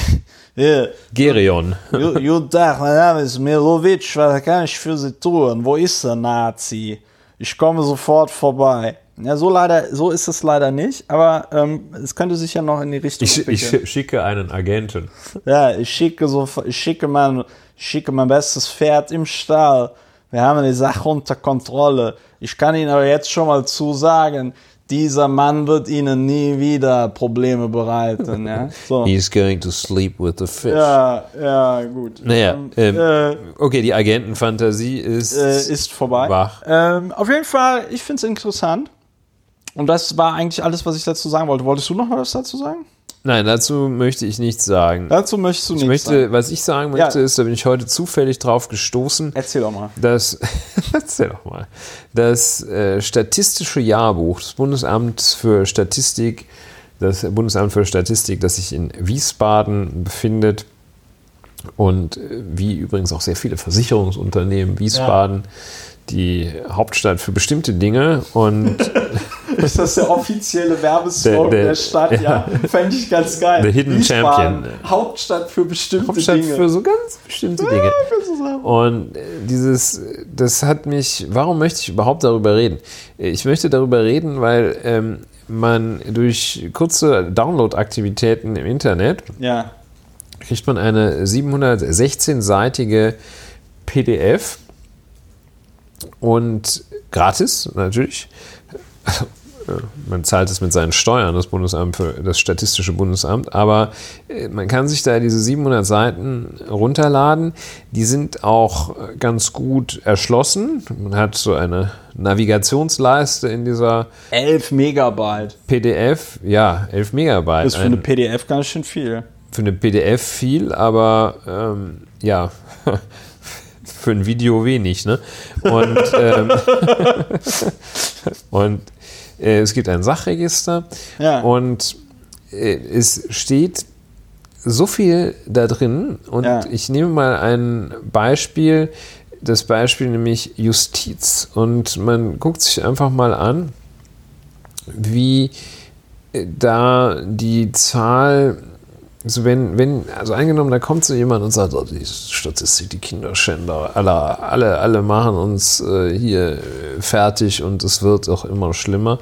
Gerion. Guten Tag, mein Name ist Milovic. Was kann ich für Sie tun? Wo ist der Nazi? Ich komme sofort vorbei. Ja, so leider, so ist es leider nicht, aber ähm, es könnte sich ja noch in die Richtung. Ich, ich schicke einen Agenten. Ja, ich schicke so, ich schicke mein, ich schicke mein bestes Pferd im Stall. Wir haben die Sache unter Kontrolle. Ich kann Ihnen aber jetzt schon mal zusagen, dieser Mann wird ihnen nie wieder Probleme bereiten. Ja? [LAUGHS] So. He's going to sleep with the fish. Ja, ja, gut. Naja, ähm, ähm, äh, okay, die Agentenfantasie ist, äh, ist vorbei. Wach. Ähm, auf jeden Fall, ich finde es interessant. Und das war eigentlich alles, was ich dazu sagen wollte. Wolltest du noch was dazu sagen? Nein, dazu möchte ich nichts sagen. Dazu möchtest du ich nichts möchte, sagen. Was ich sagen möchte, ja. ist, da bin ich heute zufällig drauf gestoßen. Erzähl doch mal. Dass, [LAUGHS] erzähl doch mal. Das äh, Statistische Jahrbuch des Bundesamts für Statistik, das Bundesamt für Statistik, das sich in Wiesbaden befindet und äh, wie übrigens auch sehr viele Versicherungsunternehmen Wiesbaden. Ja die Hauptstadt für bestimmte Dinge und [LAUGHS] ist das der offizielle Werbeslogan der, der, der, Stadt? Ja, ja. fände ich ganz geil. The Hidden Wiesbaden, Champion. Hauptstadt für bestimmte Hauptstadt Dinge. für so ganz bestimmte ja, Dinge. Und äh, dieses, das hat mich, warum möchte ich überhaupt darüber reden? Ich möchte darüber reden, weil ähm, man durch kurze Download-Aktivitäten im Internet ja. kriegt man eine 716-seitige PDF und gratis natürlich. Man zahlt es mit seinen Steuern, das Bundesamt für das Statistische Bundesamt, aber äh, man kann sich da diese 700 Seiten runterladen. Die sind auch ganz gut erschlossen. Man hat so eine Navigationsleiste in dieser 11 Megabyte PDF. Ja, 11 Megabyte. Das ist für eine PDF ganz schön viel. Für eine PDF viel, aber ähm, ja, [LAUGHS] für ein Video wenig, ne? Und, ähm, [LAUGHS] und äh, es gibt ein Sachregister Ja. und äh, es steht so viel da drin und Ja. ich nehme mal ein Beispiel, das Beispiel nämlich Justiz und man guckt sich einfach mal an, wie äh, da die Zahl, also wenn, wenn, also angenommen, da kommt so jemand und sagt, oh, die Statistik, die Kinderschänder, alle, alle, alle machen uns äh, hier fertig und es wird auch immer schlimmer,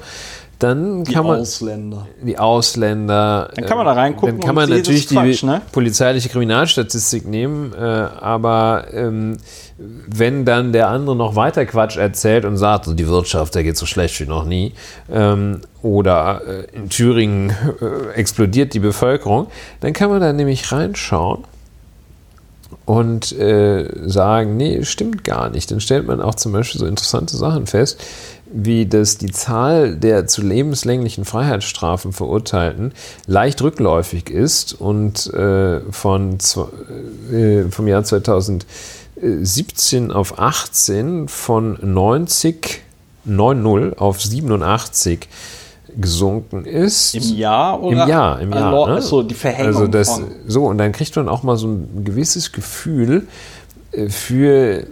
dann Die kann man Ausländer. die Ausländer. Dann kann man da reingucken Dann kann man natürlich Quatsch, die ne? polizeiliche Kriminalstatistik nehmen, äh, aber ähm, wenn dann der andere noch weiter Quatsch erzählt und sagt, die Wirtschaft, da geht so schlecht wie noch nie, ähm, oder äh, in Thüringen [LAUGHS] äh, explodiert die Bevölkerung, dann kann man da nämlich reinschauen und äh, sagen, nee, stimmt gar nicht. Dann stellt man auch zum Beispiel so interessante Sachen fest, wie dass die Zahl der zu lebenslänglichen Freiheitsstrafen Verurteilten leicht rückläufig ist und äh, von, äh, vom Jahr 2017 auf 18 von 90, 90 auf 87 gesunken ist. Im Jahr oder? Im Jahr, im Jahr. Also, ne? Achso, die Verhängung Also das, so, und dann kriegt man auch mal so ein gewisses Gefühl äh, für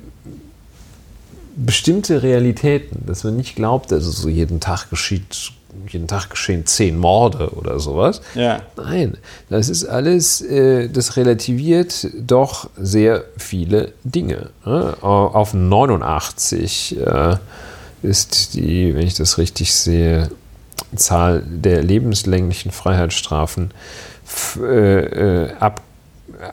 bestimmte Realitäten, dass man nicht glaubt, dass es so jeden Tag geschieht, jeden Tag geschehen zehn Morde oder sowas. Ja. Nein, das ist alles, äh, das relativiert doch sehr viele Dinge. Ne? Auf 89 äh, ist die, wenn ich das richtig sehe, Zahl der lebenslänglichen Freiheitsstrafen äh, äh, ab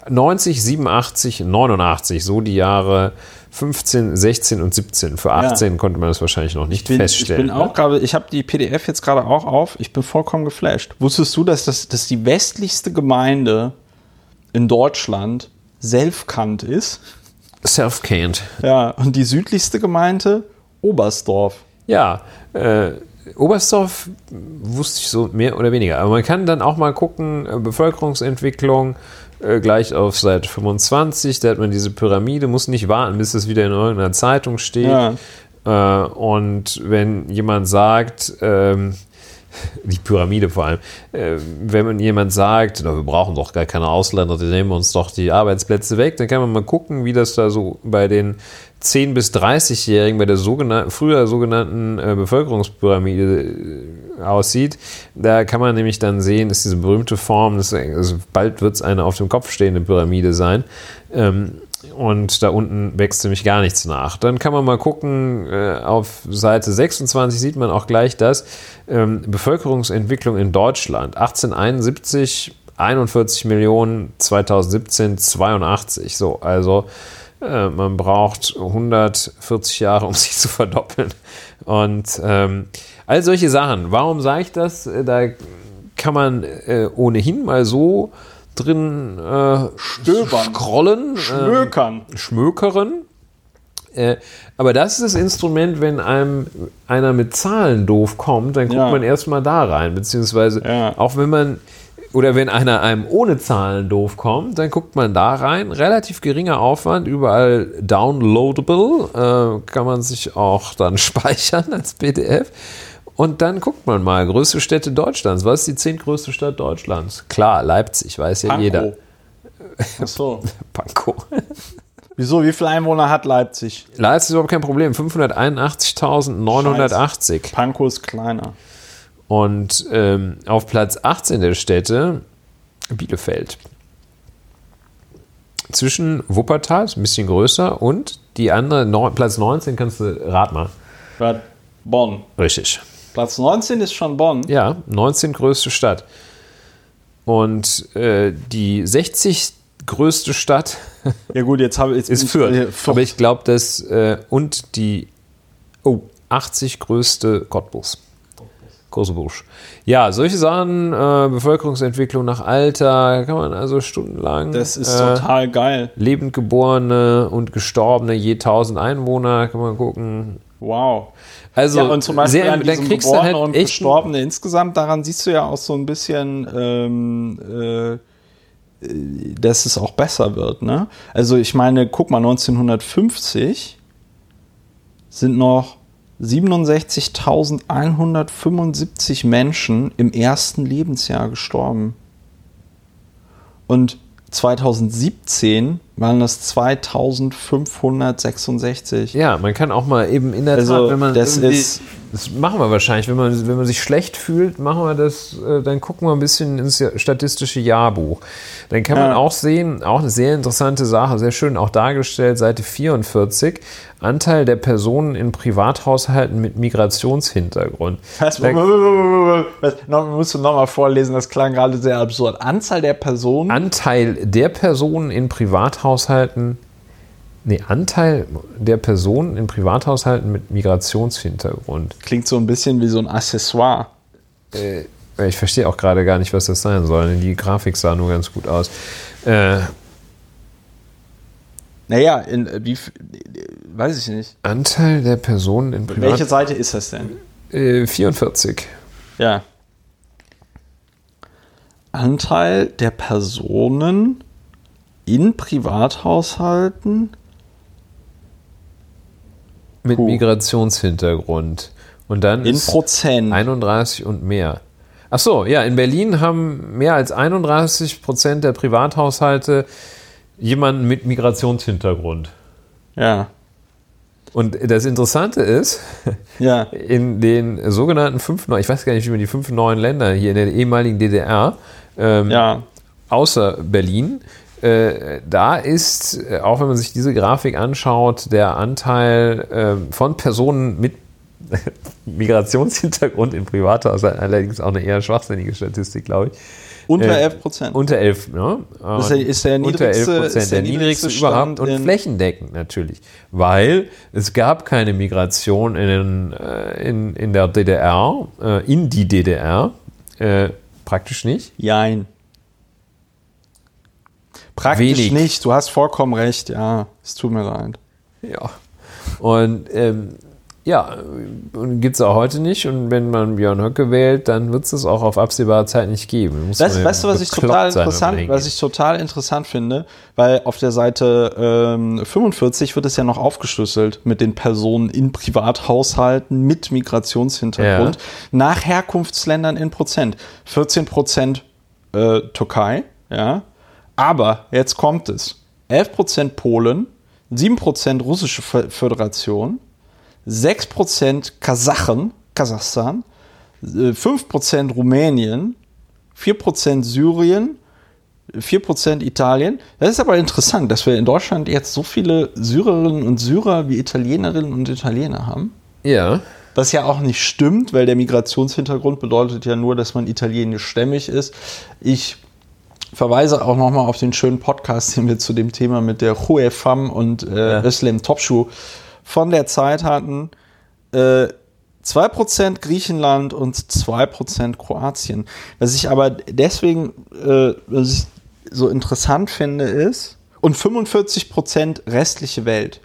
90, 87, 89, so die Jahre 15, 16 und 17. Für 18 konnte man das wahrscheinlich noch nicht Ich bin, ich feststellen. bin auch gerade, ich habe die PDF jetzt gerade auch auf. Ich bin vollkommen geflasht. Wusstest du, dass das dass die westlichste Gemeinde in Deutschland Selfkant ist? Self-Caned. Ja, und die südlichste Gemeinde Oberstdorf. Ja, äh, Oberstdorf wusste ich so mehr oder weniger. Aber man kann dann auch mal gucken, äh, Bevölkerungsentwicklung äh, gleich auf Seite 25, da hat man diese Pyramide, muss nicht warten, bis es wieder in irgendeiner Zeitung steht. Ja. Äh, und wenn jemand sagt, ähm, [LAUGHS] die Pyramide vor allem, äh, wenn man jemand sagt, wir brauchen doch gar keine Ausländer, die nehmen uns doch die Arbeitsplätze weg, dann kann man mal gucken, wie das da so bei den 10- bis 30-Jährigen, bei der sogenannten, früher sogenannten äh, Bevölkerungspyramide äh, aussieht. Da kann man nämlich dann sehen, ist diese berühmte Form, das, also bald wird es eine auf dem Kopf stehende Pyramide sein. Ähm, und da unten wächst nämlich gar nichts nach. Dann kann man mal gucken, äh, auf Seite 26 sieht man auch gleich das. Ähm, Bevölkerungsentwicklung in Deutschland. 1871 41 Millionen, 2017 82. So, also äh, man braucht 140 Jahre, um [LAUGHS] sich zu verdoppeln. Und ähm, all solche Sachen. Warum sage ich das? Äh, Da kann man äh, ohnehin mal so drin äh, Stöbern. scrollen. äh, Schmökern. schmökeren. Äh, aber das ist das Instrument, wenn einem einer mit Zahlen doof kommt, dann guckt Ja. man erstmal da rein. Beziehungsweise Ja. auch wenn man, oder wenn einer einem ohne Zahlen doof kommt, dann guckt man da rein. Relativ geringer Aufwand, überall downloadable, äh, kann man sich auch dann [LAUGHS] speichern als PDF. Und dann guckt man mal, größte Städte Deutschlands. Was ist die zehntgrößte Stadt Deutschlands? Klar, Leipzig, weiß ja Pankow. jeder. Achso. [LAUGHS] Pankow. Wieso? Wie viele Einwohner hat Leipzig? Leipzig ist überhaupt kein Problem. 581.980. Pankow ist kleiner. Und ähm, auf Platz 18 der Städte Bielefeld. Zwischen Wuppertal, ist ein bisschen größer, und die andere, Platz 19, kannst du, rat mal. Bonn. Richtig. Platz 19 ist schon Bonn. Ja, 19 größte Stadt. Und äh, die 60 größte Stadt [LAUGHS] Ja gut, jetzt habe ich jetzt ist ich- Fürth. Aber ich glaube, dass, äh, und die, oh, 80 größte Cottbus. Kosobusch. Ja, solche Sachen, äh, Bevölkerungsentwicklung nach Alter, kann man also stundenlang. Das ist äh, total geil. Lebend geborene und gestorbene je 1000 Einwohner, kann man gucken. Wow. Also, ja, und zum Beispiel sehr, an dann kriegst du halt und echt. Gestorbene insgesamt, daran siehst du ja auch so ein bisschen, ähm, äh, äh, dass es auch besser wird. Ne? Also ich meine, guck mal, 1950 sind noch 67.175 Menschen im ersten Lebensjahr gestorben. Und 2017 waren das 2566. Ja, man kann auch mal eben in der Also, Tat, wenn man das ist- das machen wir wahrscheinlich, wenn man, wenn man sich schlecht fühlt, machen wir das, äh, dann gucken wir ein bisschen ins statistische Jahrbuch. Dann kann man Ja. auch sehen, auch eine sehr interessante Sache, sehr schön auch dargestellt, Seite 44, Anteil der Personen in Privathaushalten mit Migrationshintergrund. Was, was, noch, musst du nochmal vorlesen, das klang gerade sehr absurd. Anzahl der Personen. Anteil der Personen in Privathaushalten, nee, Anteil der Personen in Privathaushalten mit Migrationshintergrund. Klingt so ein bisschen wie so ein Accessoire. Äh, ich verstehe auch gerade gar nicht, was das sein soll. Die Grafik sah nur ganz gut aus. Äh, Naja, in, wie, weiß ich nicht. Anteil der Personen in Welche Privat... Seite ist das denn? Äh, 44. Ja. Anteil der Personen in Privathaushalten. Mit Puh. Migrationshintergrund. Und dann In ist Prozent. 31 und mehr. Ach so, ja, in Berlin haben mehr als 31 Prozent der Privathaushalte jemanden mit Migrationshintergrund. Ja. Und das Interessante ist, [LAUGHS] Ja. in den sogenannten fünf, neuen- ich weiß gar nicht, wie man die fünf neuen Länder hier in der ehemaligen DDR, ähm, Ja. außer Berlin, äh, da ist, äh, auch wenn man sich diese Grafik anschaut, der Anteil ähm, von Personen mit [LAUGHS] Migrationshintergrund in Privathaushalten, allerdings auch eine eher schwachsinnige Statistik, glaube ich. Unter Äh, 11 Prozent. Unter 11, ne? Das ist der- ist der Unter 11 niedrigste- Prozent, der der niedrigste niedrigste überhaupt und flächendeckend natürlich. Weil es gab keine Migration in, äh, in, in der DDR, äh, in die DDR, äh, praktisch nicht. Jein. Praktisch Wenig. nicht. Du hast vollkommen recht. Ja, es tut mir leid. Ja. Und ähm, ja, gibt es auch heute nicht. Und wenn man Björn Höcke wählt, dann wird es das auch auf absehbare Zeit nicht geben. Muss Weißt, man weißt du, was ich total sein, interessant, was ich total interessant finde, weil auf der Seite ähm, 45 wird es ja noch aufgeschlüsselt mit den Personen in Privathaushalten mit Migrationshintergrund Ja. nach Herkunftsländern in Prozent. 14 Prozent äh, Türkei, ja. Aber jetzt kommt es: 11 Prozent Polen, 7 Prozent Russische Föd- Föderation, 6 Prozent Kasachen, Kasachstan, äh, 5 Prozent Rumänien, 4% Syrien, 4% Italien. Das ist aber interessant, dass wir in Deutschland jetzt so viele Syrerinnen und Syrer wie Italienerinnen und Italiener haben. ja, Was ja auch nicht stimmt, weil der Migrationshintergrund bedeutet ja nur, dass man italienischstämmig ist. Ich verweise auch nochmal auf den schönen Podcast, den wir zu dem Thema mit der Hue Fam und äh, Ja. Özlem Topschuh von der Zeit hatten. Äh, 2% Griechenland und 2% Kroatien. Was ich aber deswegen äh, was ich so interessant finde, ist, und 45% restliche Welt.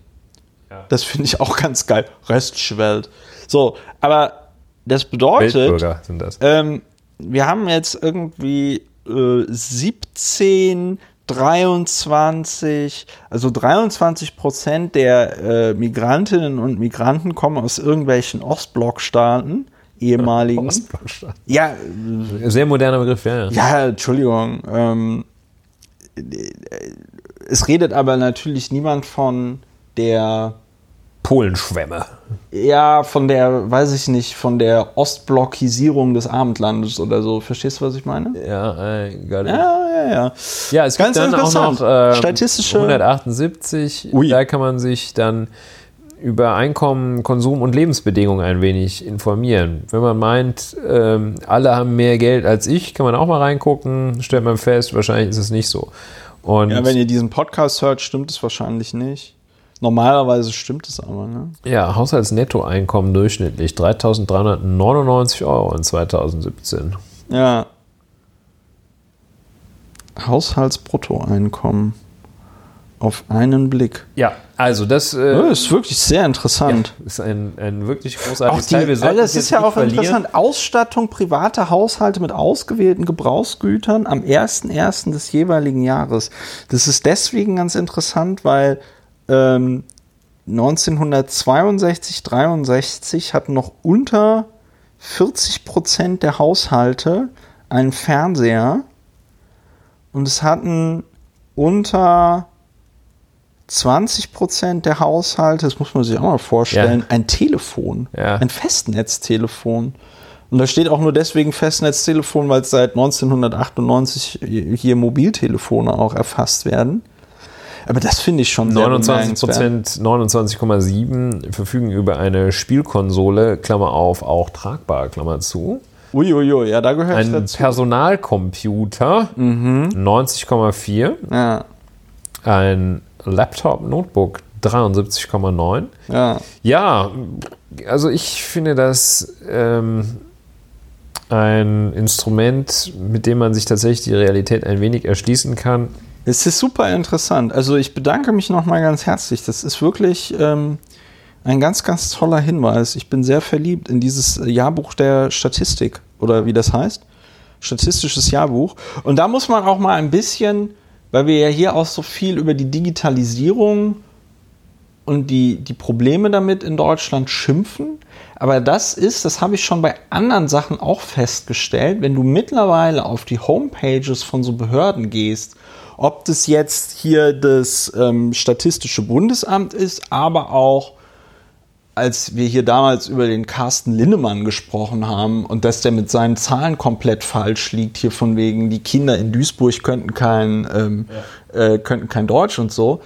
Das finde ich auch ganz geil. Restliche Welt. So, aber das bedeutet, Weltbürger sind das. ähm, wir haben jetzt irgendwie äh, 17, 23, also 23 Prozent der äh, Migrantinnen und Migranten kommen aus irgendwelchen Ostblockstaaten, ehemaligen. Ostblockstaat. Ja, Sehr moderner Begriff, ja. ja. ja, Entschuldigung. Ähm, es redet aber natürlich niemand von der Polenschwämme. Ja, von der, weiß ich nicht, von der Ostblockisierung des Abendlandes oder so. Verstehst du, was ich meine? Ja, äh, got it. Ja, ja, ja. Ja, es Ganz gibt dann auch interessant. noch ähm, Statistische- 178. Ui. Da kann man sich dann über Einkommen, Konsum und Lebensbedingungen ein wenig informieren. Wenn man meint, ähm, alle haben mehr Geld als ich, kann man auch mal reingucken. Stellt man fest, wahrscheinlich ist es nicht so. Und Ja, wenn ihr diesen Podcast hört, stimmt es wahrscheinlich nicht. Normalerweise stimmt es aber, ne? ja, Haushaltsnettoeinkommen durchschnittlich 3.399 Euro in 2017. Ja. Haushaltsbruttoeinkommen. auf einen Blick. Ja, also das äh, Das ist wirklich sehr interessant. ist ein, ein wirklich großartiges Teil. Wir sollten das es ist ja auch verlieren. interessant. Ausstattung privater Haushalte mit ausgewählten Gebrauchsgütern am 1.1. des jeweiligen Jahres. Das ist deswegen ganz interessant, weil ähm, 1962, 63 hatten noch unter 40 Prozent der Haushalte einen Fernseher und es hatten unter 20 Prozent der Haushalte, das muss man sich auch mal vorstellen, Ja. ein Telefon, Ja. ein Festnetztelefon. Und da steht auch nur deswegen Festnetztelefon, weil es seit 1998 hier Mobiltelefone auch erfasst werden. Aber das finde ich schon sehr 29 bemerkenswert. Prozent, 29,7 verfügen über eine Spielkonsole, Klammer auf, auch tragbar, Klammer zu. Uiuiui, ja, da gehört Ein dazu. Personalcomputer, Mhm. 90,4. Ja, Ein Laptop-Notebook, 73,9. ja. Ja, also ich finde das ähm, ein Instrument, mit dem man sich tatsächlich die Realität ein wenig erschließen kann. Es ist super interessant. Also ich bedanke mich nochmal ganz herzlich. Das ist wirklich ähm, ein ganz, ganz toller Hinweis. Ich bin sehr verliebt in dieses Jahrbuch der Statistik oder wie das heißt. Statistisches Jahrbuch. Und da muss man auch mal ein bisschen, weil wir ja hier auch so viel über die Digitalisierung und die, die Probleme damit in Deutschland schimpfen. Aber das ist, das habe ich schon bei anderen Sachen auch festgestellt, wenn du mittlerweile auf die Homepages von so Behörden gehst, ob das jetzt hier das ähm, Statistische Bundesamt ist, aber auch als wir hier damals über den Carsten Linnemann gesprochen haben und dass der mit seinen Zahlen komplett falsch liegt, hier von wegen, die Kinder in Duisburg könnten kein, ähm, äh, könnten kein Deutsch und so.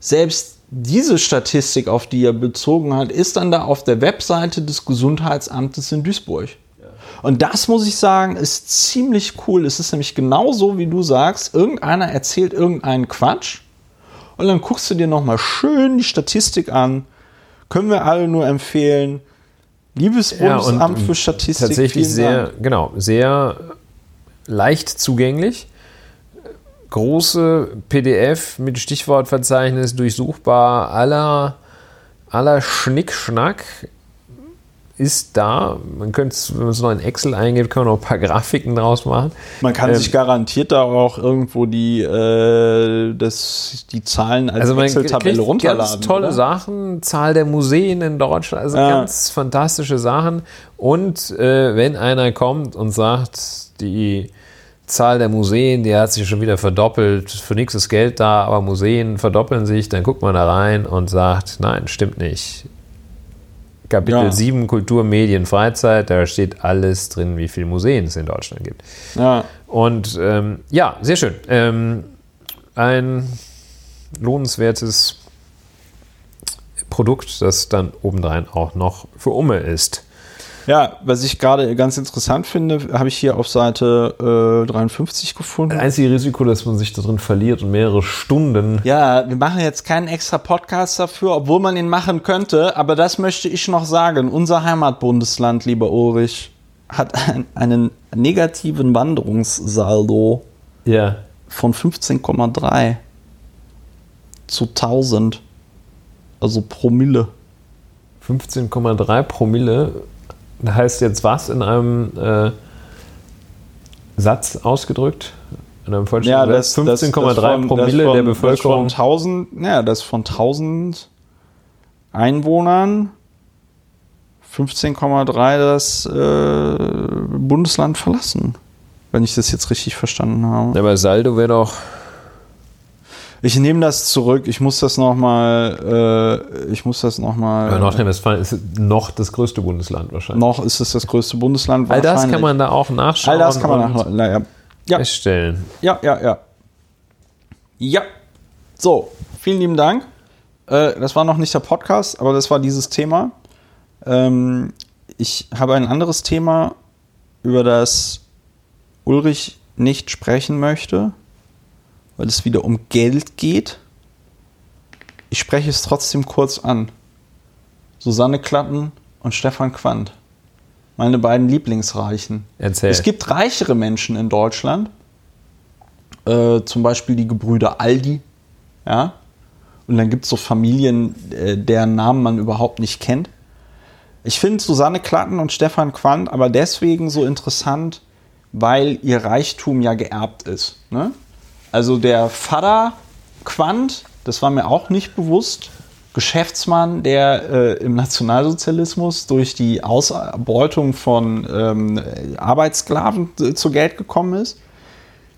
Selbst diese Statistik, auf die er bezogen hat, ist dann da auf der Webseite des Gesundheitsamtes in Duisburg. Und das muss ich sagen, ist ziemlich cool. Es ist nämlich genauso, wie du sagst, irgendeiner erzählt irgendeinen Quatsch und dann guckst du dir nochmal schön die Statistik an. Können wir alle nur empfehlen. Liebes Ja, und Bundesamt für Statistik. Tatsächlich sehr, Dank. genau, sehr leicht zugänglich. Große PDF mit Stichwortverzeichnis durchsuchbar aller, aller Schnickschnack ist da. Man könnte es, wenn man es noch in Excel eingibt, kann man noch ein paar [LAUGHS] Grafiken draus machen. Man kann Ähm, sich garantiert da auch irgendwo die, äh, das, die Zahlen als Also Excel-Tabelle runterladen. ganz tolle oder? Sachen, Zahl der Museen in Deutschland, also Ja. ganz fantastische Sachen. Und äh, wenn einer kommt und sagt, die Zahl der Museen, die hat sich schon wieder verdoppelt, für nichts ist Geld da, aber Museen verdoppeln sich, dann guckt man da rein und sagt, nein, stimmt nicht. Kapitel Ja. 7 Kultur, Medien, Freizeit, da steht alles drin, wie viele Museen es in Deutschland gibt. Ja. Und ähm, ja, sehr schön. Ähm, ein lohnenswertes Produkt, das dann obendrein auch noch für Umme ist. Ja, was ich gerade ganz interessant finde, habe ich hier auf Seite äh, 53 gefunden. Das einzige Risiko, dass man sich da drin verliert und mehrere Stunden. Ja, wir machen jetzt keinen extra Podcast dafür, obwohl man ihn machen könnte, aber das möchte ich noch sagen. Unser Heimatbundesland, lieber Ulrich, hat ein, einen negativen Wanderungssaldo Ja. von 15,3 zu 1000. Also Promille. 15,3 Promille. Heißt jetzt was in einem äh, Satz ausgedrückt? In einem vollständigen Satz? 15,3 von- Promille von, der Bevölkerung. Das von 1000, ja, das von 1000 Einwohnern 15,3 das äh, Bundesland verlassen. Wenn ich das jetzt richtig verstanden habe. Aber Saldo wäre doch. Ich nehme das zurück. Ich muss das nochmal. Äh, ich muss das nochmal. Aber Nordrhein-Westfalen ist noch das größte Bundesland wahrscheinlich. noch ist es das größte Bundesland. All das kann man da auch nachschauen. All das kann man und nach, na, ja. Ja, feststellen. ja, ja, ja. Ja. So, vielen lieben Dank. Äh, das war noch nicht der Podcast, aber das war dieses Thema. Ähm, ich habe ein anderes Thema, über das Ulrich nicht sprechen möchte, weil es wieder um Geld geht. Ich spreche es trotzdem kurz an. Susanne Klatten und Stefan Quandt. Meine beiden Lieblingsreichen. Erzähl. Es gibt reichere Menschen in Deutschland, äh, zum Beispiel die Gebrüder Aldi, ja, Und dann gibt es so Familien, äh, deren Namen man überhaupt nicht kennt. Ich finde Susanne Klatten und Stefan Quandt aber deswegen so interessant, weil ihr Reichtum ja geerbt ist. Ne? Also der Vater Quandt, das war mir auch nicht bewusst, Geschäftsmann, der äh, im Nationalsozialismus durch die Ausbeutung von ähm, Arbeitssklaven äh, zu Geld gekommen ist.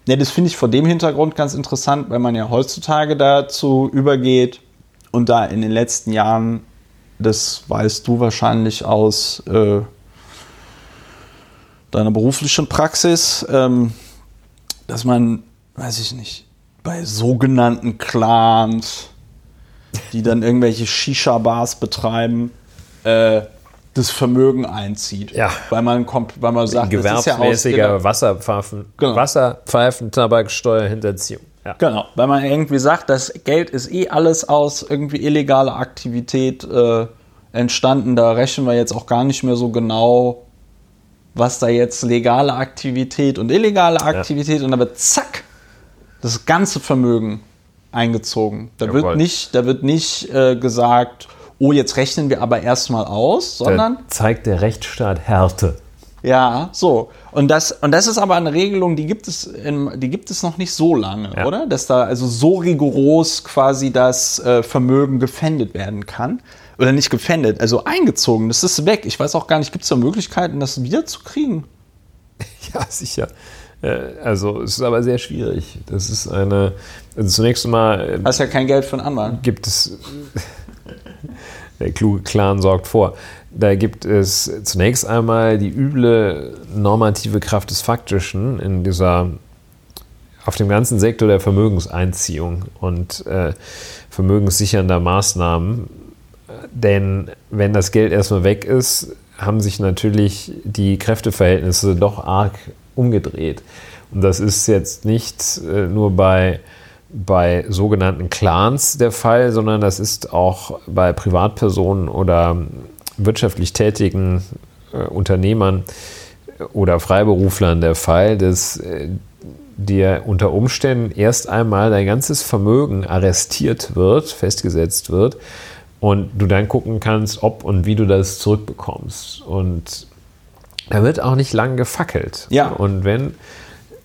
Ja, das finde ich vor dem Hintergrund ganz interessant, weil man ja heutzutage dazu übergeht und da in den letzten Jahren, das weißt du wahrscheinlich aus äh, deiner beruflichen Praxis, ähm, dass man, weiß ich nicht, bei sogenannten Clans, die dann irgendwelche Shisha-Bars betreiben, äh, das Vermögen einzieht. Ja. Weil man kommt, weil man sagt, gewerbsmäßiger ja Wasserpfeifen, Genau. Wasserpfeifen, Tabaksteuerhinterziehung. Ja. Genau, weil man irgendwie sagt, das Geld ist eh alles aus irgendwie illegaler Aktivität äh, entstanden. Da rechnen wir jetzt auch gar nicht mehr so genau, was da jetzt legale Aktivität und illegale Aktivität und da wird zack das ganze Vermögen eingezogen. Da Jawohl. wird nicht, da wird nicht äh, gesagt, oh, jetzt rechnen wir aber erstmal aus, sondern Da zeigt der Rechtsstaat Härte. ja, so. Und das, und das ist aber eine Regelung, die gibt es, in, die gibt es noch nicht so lange, Ja. oder? Dass da also so rigoros quasi das äh, Vermögen gefändet werden kann. Oder nicht gefändet, also eingezogen. Das ist weg. Ich weiß auch gar nicht, gibt es da Möglichkeiten, das wiederzukriegen? [LAUGHS] Ja, sicher. Äh, Also es ist aber sehr schwierig. Das ist eine. Also zunächst mal äh, Hast ja kein Geld einen Anwalt. gibt es. [LAUGHS] Der kluge Clan sorgt vor. Da gibt es zunächst einmal die üble normative Kraft des Faktischen in dieser auf dem ganzen Sektor der Vermögenseinziehung und äh, vermögenssichernder Maßnahmen. Denn wenn das Geld erstmal weg ist, haben sich natürlich die Kräfteverhältnisse doch arg umgedreht. Und das ist jetzt nicht äh, nur bei, bei sogenannten Clans der Fall, sondern das ist auch bei Privatpersonen oder wirtschaftlich tätigen äh, Unternehmern oder Freiberuflern der Fall, dass äh, dir unter Umständen erst einmal dein ganzes Vermögen arrestiert wird, festgesetzt wird und du dann gucken kannst, ob und wie du das zurückbekommst. Und da wird auch nicht lang gefackelt. Ja. Und wenn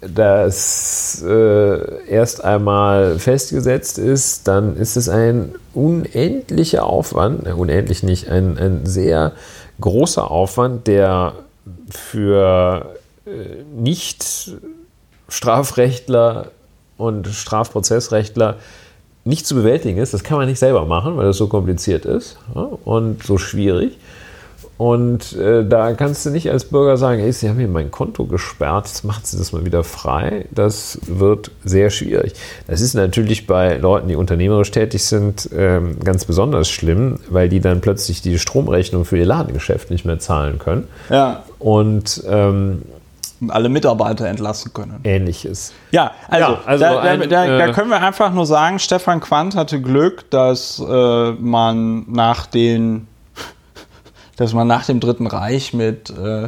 das äh, erst einmal festgesetzt ist, dann ist es ein unendlicher Aufwand, äh, unendlich nicht, ein, ein sehr großer Aufwand, der für äh, nicht Strafrechtler und Strafprozessrechtler nicht zu bewältigen ist. Das kann man nicht selber machen, weil das so kompliziert ist ja, und so schwierig. Und äh, da kannst du nicht als Bürger sagen, ey, Sie haben hier mein Konto gesperrt, jetzt machen Sie das mal wieder frei. Das wird sehr schwierig. Das ist natürlich bei Leuten, die unternehmerisch tätig sind, ähm, ganz besonders schlimm, weil die dann plötzlich die Stromrechnung für ihr Ladengeschäft nicht mehr zahlen können. Ja. Und ähm, Alle Mitarbeiter entlassen können. ähnliches. Ja, also, Ja, also da, da, ein, da, da äh, können wir einfach nur sagen, Stefan Quandt hatte Glück, dass äh, man nach den, dass man nach dem Dritten Reich mit äh,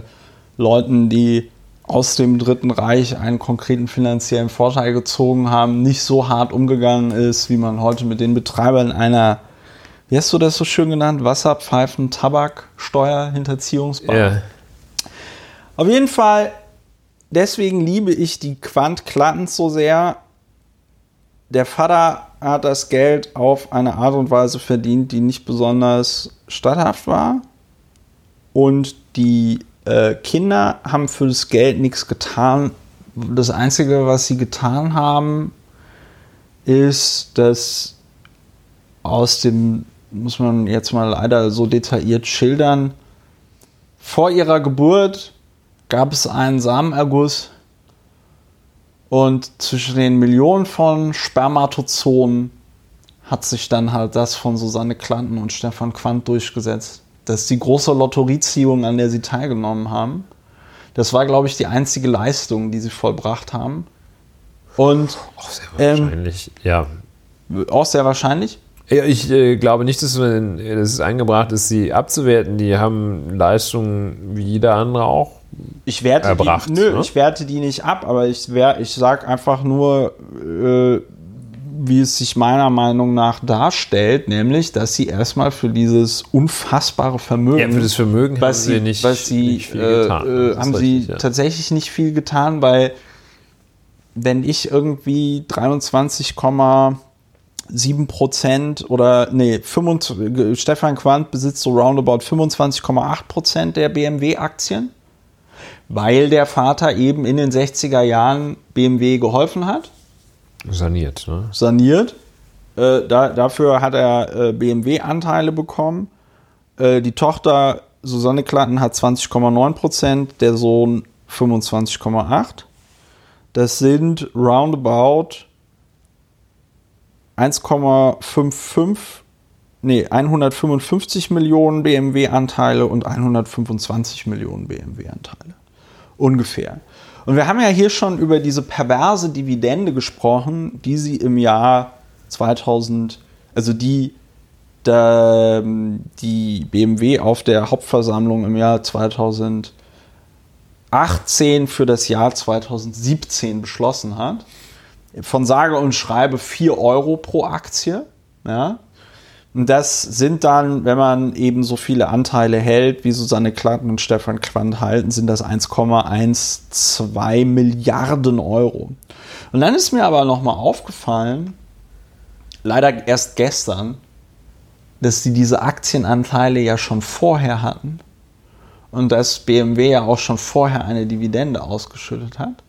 Leuten, die aus dem Dritten Reich einen konkreten finanziellen Vorteil gezogen haben, nicht so hart umgegangen ist, wie man heute mit den Betreibern einer, wie hast du das so schön genannt, Wasserpfeifen, Tabak, Steuerhinterziehungsbar. Ja. Auf jeden Fall, deswegen liebe ich die Quant Clantons so sehr. Der Vater hat das Geld auf eine Art und Weise verdient, die nicht besonders statthaft war. Und die äh, Kinder haben für das Geld nichts getan. Das Einzige, was sie getan haben, ist, dass aus dem, muss man jetzt mal leider so detailliert schildern, vor ihrer Geburt gab es einen Samenerguss und zwischen den Millionen von Spermatozoen hat sich dann halt das von Susanne Klanten und Stefan Quandt durchgesetzt. Das ist die große Lotterieziehung, an der sie teilgenommen haben. Das war, glaube ich, die einzige Leistung, die sie vollbracht haben. Und Auch sehr Ähm, wahrscheinlich. ja. auch sehr wahrscheinlich. Ja, ich äh, glaube nicht, dass man, ist eingebracht ist, sie abzuwerten. Die haben Leistungen wie jeder andere auch. Ich werte erbracht, die, nö, ne? ich werte die nicht ab, aber ich, ich sag einfach nur, äh, wie es sich meiner Meinung nach darstellt, nämlich, dass sie erstmal für dieses unfassbare Vermögen, Ja, für das Vermögen was sie nicht- was sie, nicht viel äh, getan. Äh, haben richtig, sie ja. tatsächlich nicht viel getan, weil wenn ich irgendwie 23,7 Prozent oder nee, 25, Stefan Quandt besitzt so roundabout 25,8 Prozent der BMW-Aktien, weil der Vater eben in den 60er Jahren BMW geholfen hat Saniert, ne? saniert. Äh, da, dafür hat er äh, BMW-Anteile bekommen. Äh, die Tochter Susanne Klatten hat 20,9 Prozent, der Sohn 25,8. Das sind roundabout 1,55, nee, 155 Millionen BMW-Anteile und 125 Millionen BMW-Anteile. Ungefähr. Und wir haben ja hier schon über diese perverse Dividende gesprochen, die sie im Jahr 2000, also die da, die BMW auf der Hauptversammlung im Jahr 2018 für das Jahr 2017 beschlossen hat. Von sage und schreibe 4 Euro pro Aktie. Ja. Und das sind dann, wenn man eben so viele Anteile hält, wie Susanne Klatten und Stefan Quandt halten, sind das 1,12 Milliarden Euro. Und dann ist mir aber nochmal aufgefallen, leider erst gestern, dass sie diese Aktienanteile ja schon vorher hatten und dass BMW ja auch schon vorher eine Dividende ausgeschüttet hat.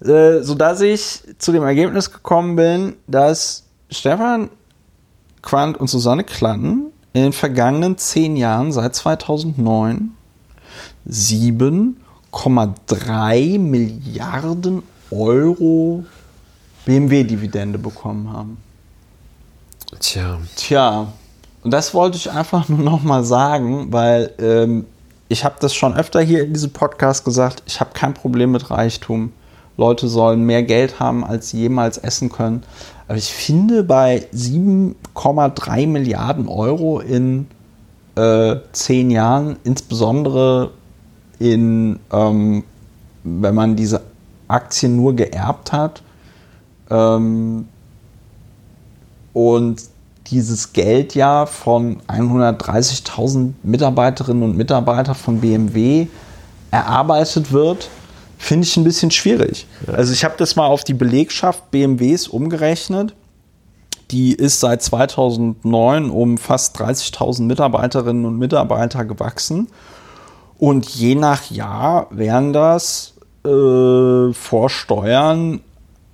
Äh, sodass ich zu dem Ergebnis gekommen bin, dass Stefan Quandt und Susanne Klatten in den vergangenen zehn Jahren seit 2009 7,3 Milliarden Euro BMW-Dividende bekommen haben. Tja, Tja, und das wollte ich einfach nur noch mal sagen, weil ähm, ich habe das schon öfter hier in diesem Podcast gesagt, ich habe kein Problem mit Reichtum. Leute sollen mehr Geld haben, als sie jemals essen können. Aber ich finde, bei 7,3 Milliarden Euro in äh, zehn Jahren, insbesondere in, ähm, wenn man diese Aktien nur geerbt hat, ähm, und dieses Geld ja von 130.000 Mitarbeiterinnen und Mitarbeitern von BMW erarbeitet wird, finde ich ein bisschen schwierig. Also ich habe das mal auf die Belegschaft BMWs umgerechnet. Die ist seit 2009 um fast 30.000 Mitarbeiterinnen und Mitarbeiter gewachsen. Und je nach Jahr wären das äh, vor Steuern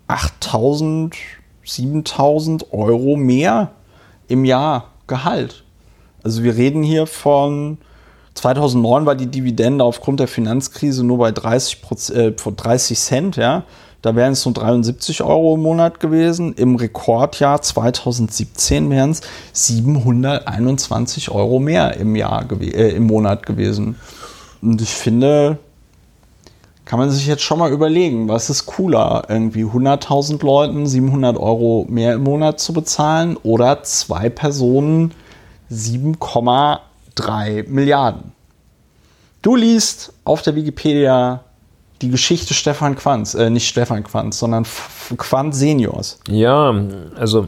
8.000, 7.000 Euro mehr im Jahr Gehalt. Also wir reden hier von 2009 war die Dividende aufgrund der Finanzkrise nur bei 30, Proz- äh, von 30 Cent, ja. Da wären es nur 73 Euro im Monat gewesen. Im Rekordjahr 2017 wären es 721 Euro mehr im Jahr äh, im Monat gewesen. Und ich finde, kann man sich jetzt schon mal überlegen, was ist cooler, irgendwie 100.000 Leuten 700 Euro mehr im Monat zu bezahlen oder zwei Personen 7,3 Milliarden. Du liest auf der Wikipedia die Geschichte Stefan Quanz, äh, nicht Stefan Quanz, sondern Quanz Seniors. Ja, also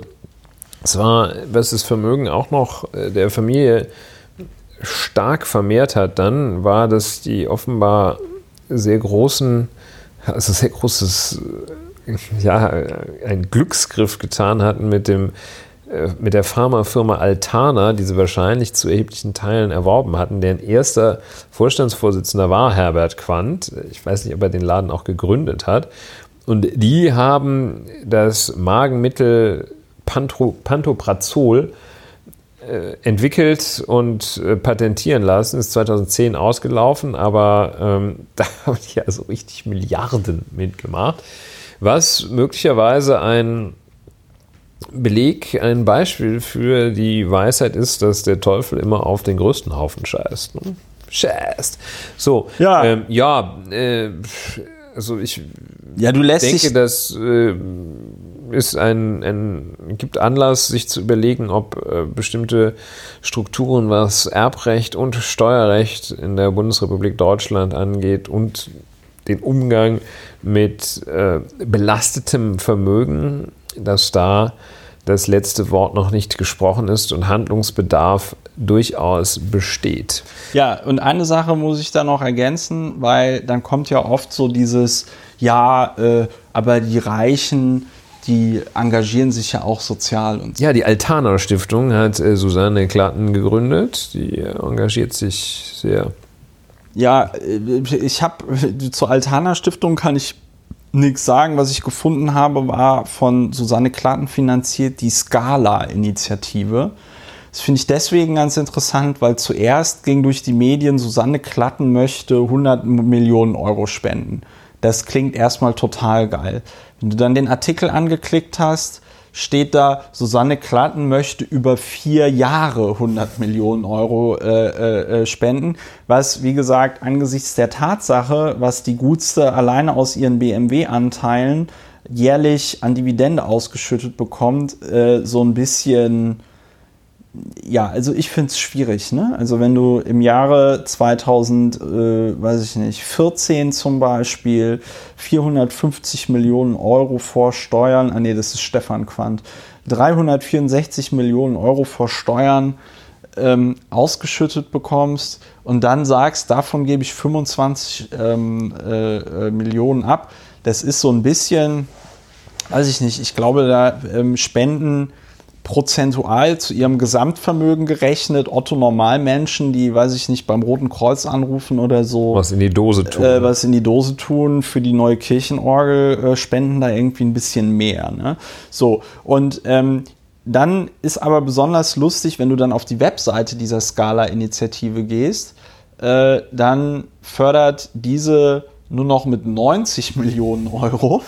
es war, was das Vermögen auch noch äh, der Familie stark vermehrt hat, dann war, dass die offenbar sehr großen, also sehr großes, ja, einen Glücksgriff getan hatten mit dem mit der Pharmafirma Altana, die sie wahrscheinlich zu erheblichen Teilen erworben hatten. Deren erster Vorstandsvorsitzender war Herbert Quandt. Ich weiß nicht, ob er den Laden auch gegründet hat. Und die haben das Magenmittel Pantro, Pantoprazol äh, entwickelt und äh, patentieren lassen. Ist 2010 ausgelaufen, aber ähm, [LAUGHS] da haben die also richtig Milliarden mitgemacht. Was möglicherweise ein Beleg, ein Beispiel für die Weisheit ist, dass der Teufel immer auf den größten Haufen scheißt. Ne? Scheißt. So, Ja. ähm, ja äh, also ich Ja, du lässt denke, dich. das äh, ist ein, ein, gibt Anlass, sich zu überlegen, ob äh, bestimmte Strukturen, was Erbrecht und Steuerrecht in der Bundesrepublik Deutschland angeht und den Umgang mit äh, belastetem Vermögen dass da das letzte Wort noch nicht gesprochen ist und Handlungsbedarf durchaus besteht. Ja, und eine Sache muss ich da noch ergänzen, weil dann kommt ja oft so dieses, ja, äh, aber die Reichen, die engagieren sich ja auch sozial und so. Ja, die Altana Stiftung hat äh, Susanne Klatten gegründet. Die äh, engagiert sich sehr. Ja, äh, ich habe [LAUGHS] zur Altana Stiftung kann ich nichts sagen. Was ich gefunden habe, war von Susanne Klatten finanziert die Scala-Initiative. Das finde ich deswegen ganz interessant, weil zuerst ging durch die Medien, Susanne Klatten möchte 100 Millionen Euro spenden. Das klingt erstmal total geil. Wenn du dann den Artikel angeklickt hast, steht da, Susanne Klatten möchte über vier Jahre 100 Millionen Euro äh, äh, äh, spenden, was, wie gesagt, angesichts der Tatsache, was die Gutste alleine aus ihren BMW-Anteilen jährlich an Dividende ausgeschüttet bekommt, äh, so ein bisschen ja, also ich finde es schwierig. Ne? Also wenn du im Jahre 2000, äh, weiß ich nicht, 14 zum Beispiel 450 Millionen Euro vor Steuern, ah nee, das ist Stefan Quandt, 364 Millionen Euro vor Steuern ähm, ausgeschüttet bekommst und dann sagst, davon gebe ich 25 ähm, äh, äh, Millionen ab, das ist so ein bisschen, weiß ich nicht, ich glaube, da ähm, spenden prozentual zu ihrem Gesamtvermögen gerechnet, Otto Normalmenschen, die, weiß ich nicht, beim Roten Kreuz anrufen oder so. Was in die Dose tun. Äh, was in die Dose tun, für die neue Kirchenorgel äh, spenden da irgendwie ein bisschen mehr. Ne? So, und ähm, dann ist aber besonders lustig, wenn du dann auf die Webseite dieser Scala-Initiative gehst, äh, dann fördert diese nur noch mit 90 Millionen Euro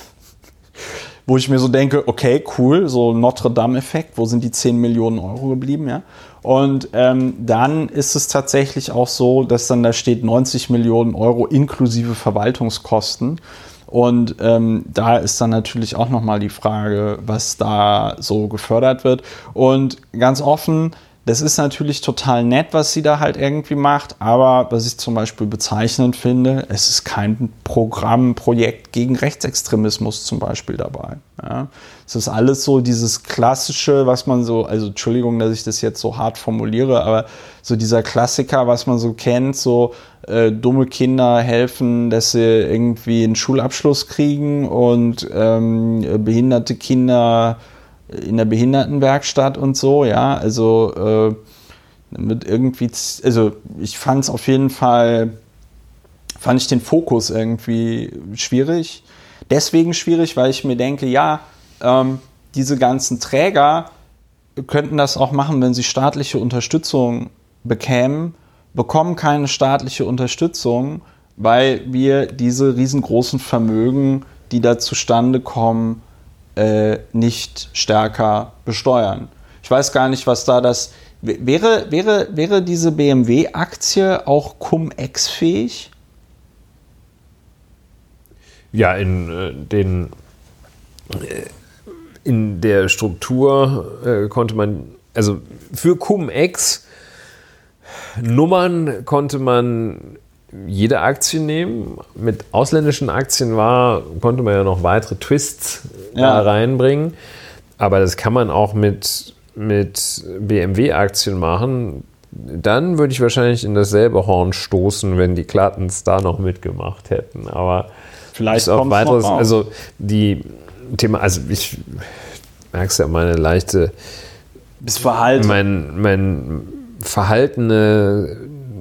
wo ich mir so denke, okay, cool, so Notre Dame-Effekt, wo sind die 10 Millionen Euro geblieben, ja? Und ähm, dann ist es tatsächlich auch so, dass dann da steht 90 Millionen Euro inklusive Verwaltungskosten. Und ähm, da ist dann natürlich auch nochmal die Frage, was da so gefördert wird. Und ganz offen, das ist natürlich total nett, was sie da halt irgendwie macht, aber was ich zum Beispiel bezeichnend finde, es ist kein Programm, Projekt gegen Rechtsextremismus zum Beispiel dabei. Ja. Es ist alles so dieses klassische, was man so, also Entschuldigung, dass ich das jetzt so hart formuliere, aber so dieser Klassiker, was man so kennt, so äh, dumme Kinder helfen, dass sie irgendwie einen Schulabschluss kriegen und ähm, behinderte Kinder in der Behindertenwerkstatt und so, ja, also äh, mit irgendwie, also ich fand es auf jeden Fall, fand ich den Fokus irgendwie schwierig. Deswegen schwierig, weil ich mir denke, ja, ähm, diese ganzen Träger könnten das auch machen, wenn sie staatliche Unterstützung bekämen, bekommen keine staatliche Unterstützung, weil wir diese riesengroßen Vermögen, die da zustande kommen, äh, nicht stärker besteuern. Ich weiß gar nicht, was da das. Wäre, wäre, wäre diese BMW-Aktie auch Cum-Ex-fähig? Ja, in äh, den. Äh, in der Struktur äh, konnte man, also für Cum-Ex Nummern konnte man jede Aktie nehmen. Mit ausländischen Aktien war, konnte man ja noch weitere Twists ja. da reinbringen. Aber das kann man auch mit, mit BMW-Aktien machen. Dann würde ich wahrscheinlich in dasselbe Horn stoßen, wenn die Klattens da noch mitgemacht hätten. Aber vielleicht auch weiteres. Also die Thema, also ich merkst ja meine leichte bis Verhalten. Mein, mein verhaltene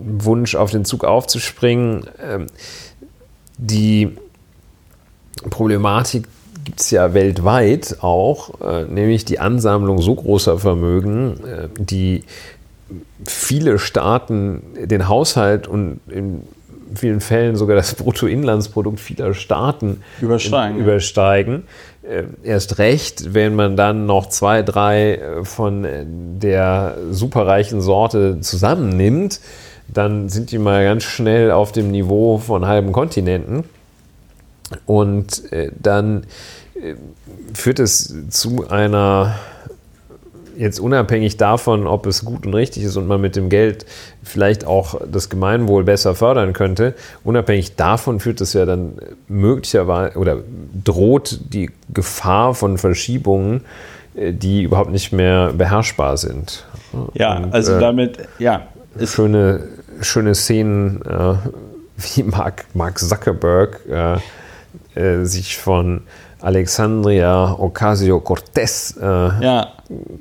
Wunsch, auf den Zug aufzuspringen. Ähm, die Problematik gibt es ja weltweit auch, äh, nämlich die Ansammlung so großer Vermögen, äh, die viele Staaten den Haushalt und in vielen Fällen sogar das [LAUGHS] Bruttoinlandsprodukt vieler Staaten übersteigen. Übersteigen. Äh, erst recht, wenn man dann noch zwei, drei von der superreichen Sorte zusammennimmt, dann sind die mal ganz schnell auf dem Niveau von halben Kontinenten. Und äh, dann äh, führt es zu einer jetzt unabhängig davon, ob es gut und richtig ist und man mit dem Geld vielleicht auch das Gemeinwohl besser fördern könnte, unabhängig davon führt es ja dann möglicherweise oder droht die Gefahr von Verschiebungen, äh, die überhaupt nicht mehr beherrschbar sind. Ja, und, also äh, damit, ja. Schöne, schöne Szenen, äh, wie Mark, Mark Zuckerberg äh, äh, sich von Alexandria Ocasio-Cortez äh, ja.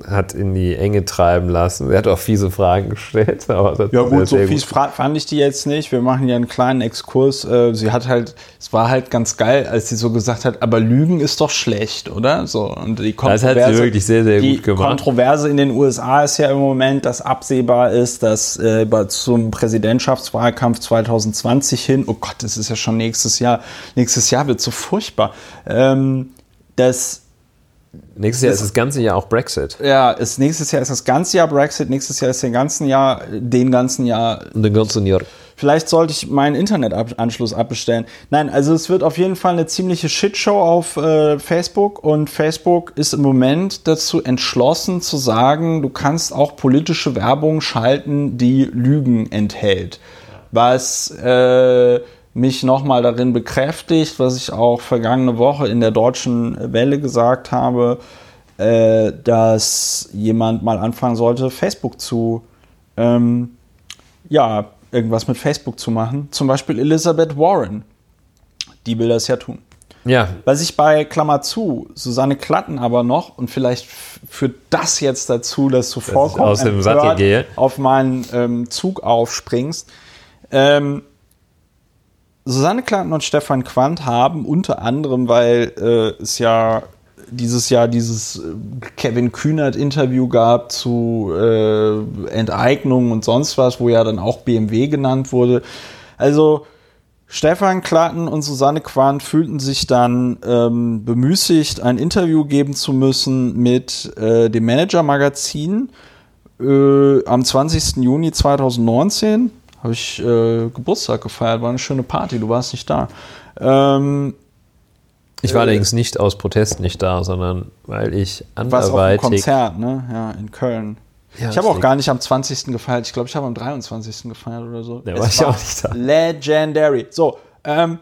Hat in die Enge treiben lassen. Er hat auch fiese Fragen gestellt. [LAUGHS] ja gut, so fies gut. fand ich die jetzt nicht. Wir machen ja einen kleinen Exkurs. Äh, sie hat halt, es war halt ganz geil, als sie so gesagt hat, aber Lügen ist doch schlecht, oder? So, und die Kontroverse, das hat sie wirklich sehr, sehr gut gemacht. Die Kontroverse in den USA ist ja im Moment, dass absehbar ist, dass äh, zum Präsidentschaftswahlkampf 2020 hin, oh Gott, das ist ja schon nächstes Jahr, nächstes Jahr wird so furchtbar. Ähm, das Nächstes Jahr ist das ganze Jahr auch Brexit. Ja, ist, nächstes Jahr ist das ganze Jahr Brexit, nächstes Jahr ist den ganzen Jahr, den ganzen Jahr. Den ganzen Jahr. Vielleicht sollte ich meinen Internetanschluss abbestellen. Nein, also es wird auf jeden Fall eine ziemliche Shitshow auf äh, Facebook und Facebook ist im Moment dazu entschlossen zu sagen, du kannst auch politische Werbung schalten, die Lügen enthält. Was äh, mich nochmal darin bekräftigt, was ich auch vergangene Woche in der deutschen Welle gesagt habe, äh, dass jemand mal anfangen sollte, Facebook zu, ähm, ja, irgendwas mit Facebook zu machen. Zum Beispiel Elizabeth Warren. Die will das ja tun. Ja. Was ich bei Klammer zu, Susanne Klatten aber noch, und vielleicht führt das jetzt dazu, dass du vollkommen aus dem Sattel gehe. auf meinen ähm, Zug aufspringst. Ähm, Susanne Klanten und Stefan Quandt haben unter anderem, weil äh, es ja dieses Jahr dieses äh, Kevin Kühnert-Interview gab zu äh, Enteignung und sonst was, wo ja dann auch BMW genannt wurde. Also Stefan Klatten und Susanne Quandt fühlten sich dann ähm, bemüßigt, ein Interview geben zu müssen mit äh, dem Manager-Magazin äh, am 20. Juni 2019 habe ich äh, Geburtstag gefeiert, war eine schöne Party, du warst nicht da. Ähm, ich war äh, allerdings nicht aus Protest nicht da, sondern weil ich anderweitig... Warst auf Konzert, ne? Ja, in Köln. Ja, ich habe auch gar nicht am 20. gefeiert. Ich glaube, ich habe am 23. gefeiert oder so. Da war ich auch nicht da. Legendary. So, ähm,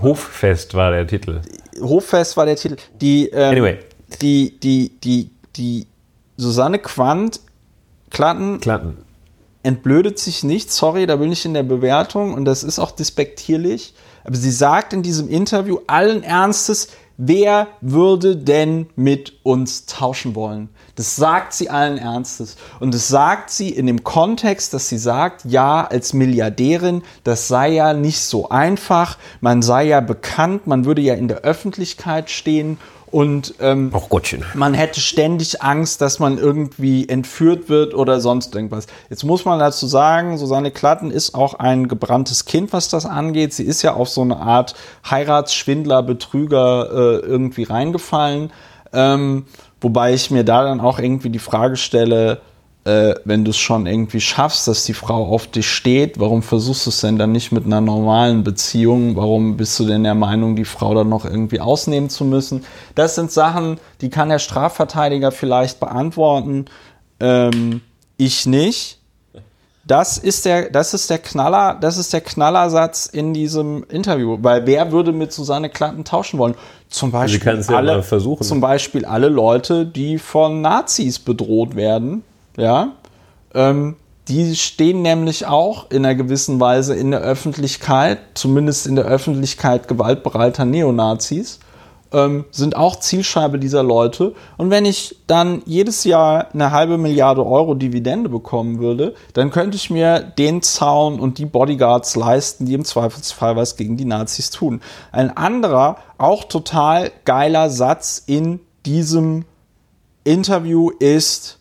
Hoffest war der Titel. Hoffest war der Titel. Die, ähm, anyway. Die, die, die, die Susanne Quandt, Klatten, Klatten entblödet sich nicht, sorry, da bin ich in der Bewertung und das ist auch despektierlich, aber sie sagt in diesem Interview allen Ernstes, wer würde denn mit uns tauschen wollen? Das sagt sie allen Ernstes. Und das sagt sie in dem Kontext, dass sie sagt, ja, als Milliardärin, das sei ja nicht so einfach, man sei ja bekannt, man würde ja in der Öffentlichkeit stehen und ähm, man hätte ständig Angst, dass man irgendwie entführt wird oder sonst irgendwas. Jetzt muss man dazu sagen, Susanne Klatten ist auch ein gebranntes Kind, was das angeht. Sie ist ja auf so eine Art Heiratsschwindler, Betrüger äh, irgendwie reingefallen. Ähm, wobei ich mir da dann auch irgendwie die Frage stelle, äh, wenn du es schon irgendwie schaffst, dass die Frau auf dich steht, warum versuchst du es denn dann nicht mit einer normalen Beziehung? Warum bist du denn der Meinung, die Frau dann noch irgendwie ausnehmen zu müssen? Das sind Sachen, die kann der Strafverteidiger vielleicht beantworten. Ähm, ich nicht. Das ist der, das ist der Knaller, das ist der Knallersatz in diesem Interview, weil wer würde mit Susanne Klatten tauschen wollen? Zum Beispiel, alle, versuchen. zum Beispiel alle Leute, die von Nazis bedroht werden, ja, ähm, die stehen nämlich auch in einer gewissen Weise in der Öffentlichkeit, zumindest in der Öffentlichkeit gewaltbereiter Neonazis, ähm, sind auch Zielscheibe dieser Leute. Und wenn ich dann jedes Jahr eine halbe Milliarde Euro Dividende bekommen würde, dann könnte ich mir den Zaun und die Bodyguards leisten, die im Zweifelsfall was gegen die Nazis tun. Ein anderer, auch total geiler Satz in diesem Interview ist,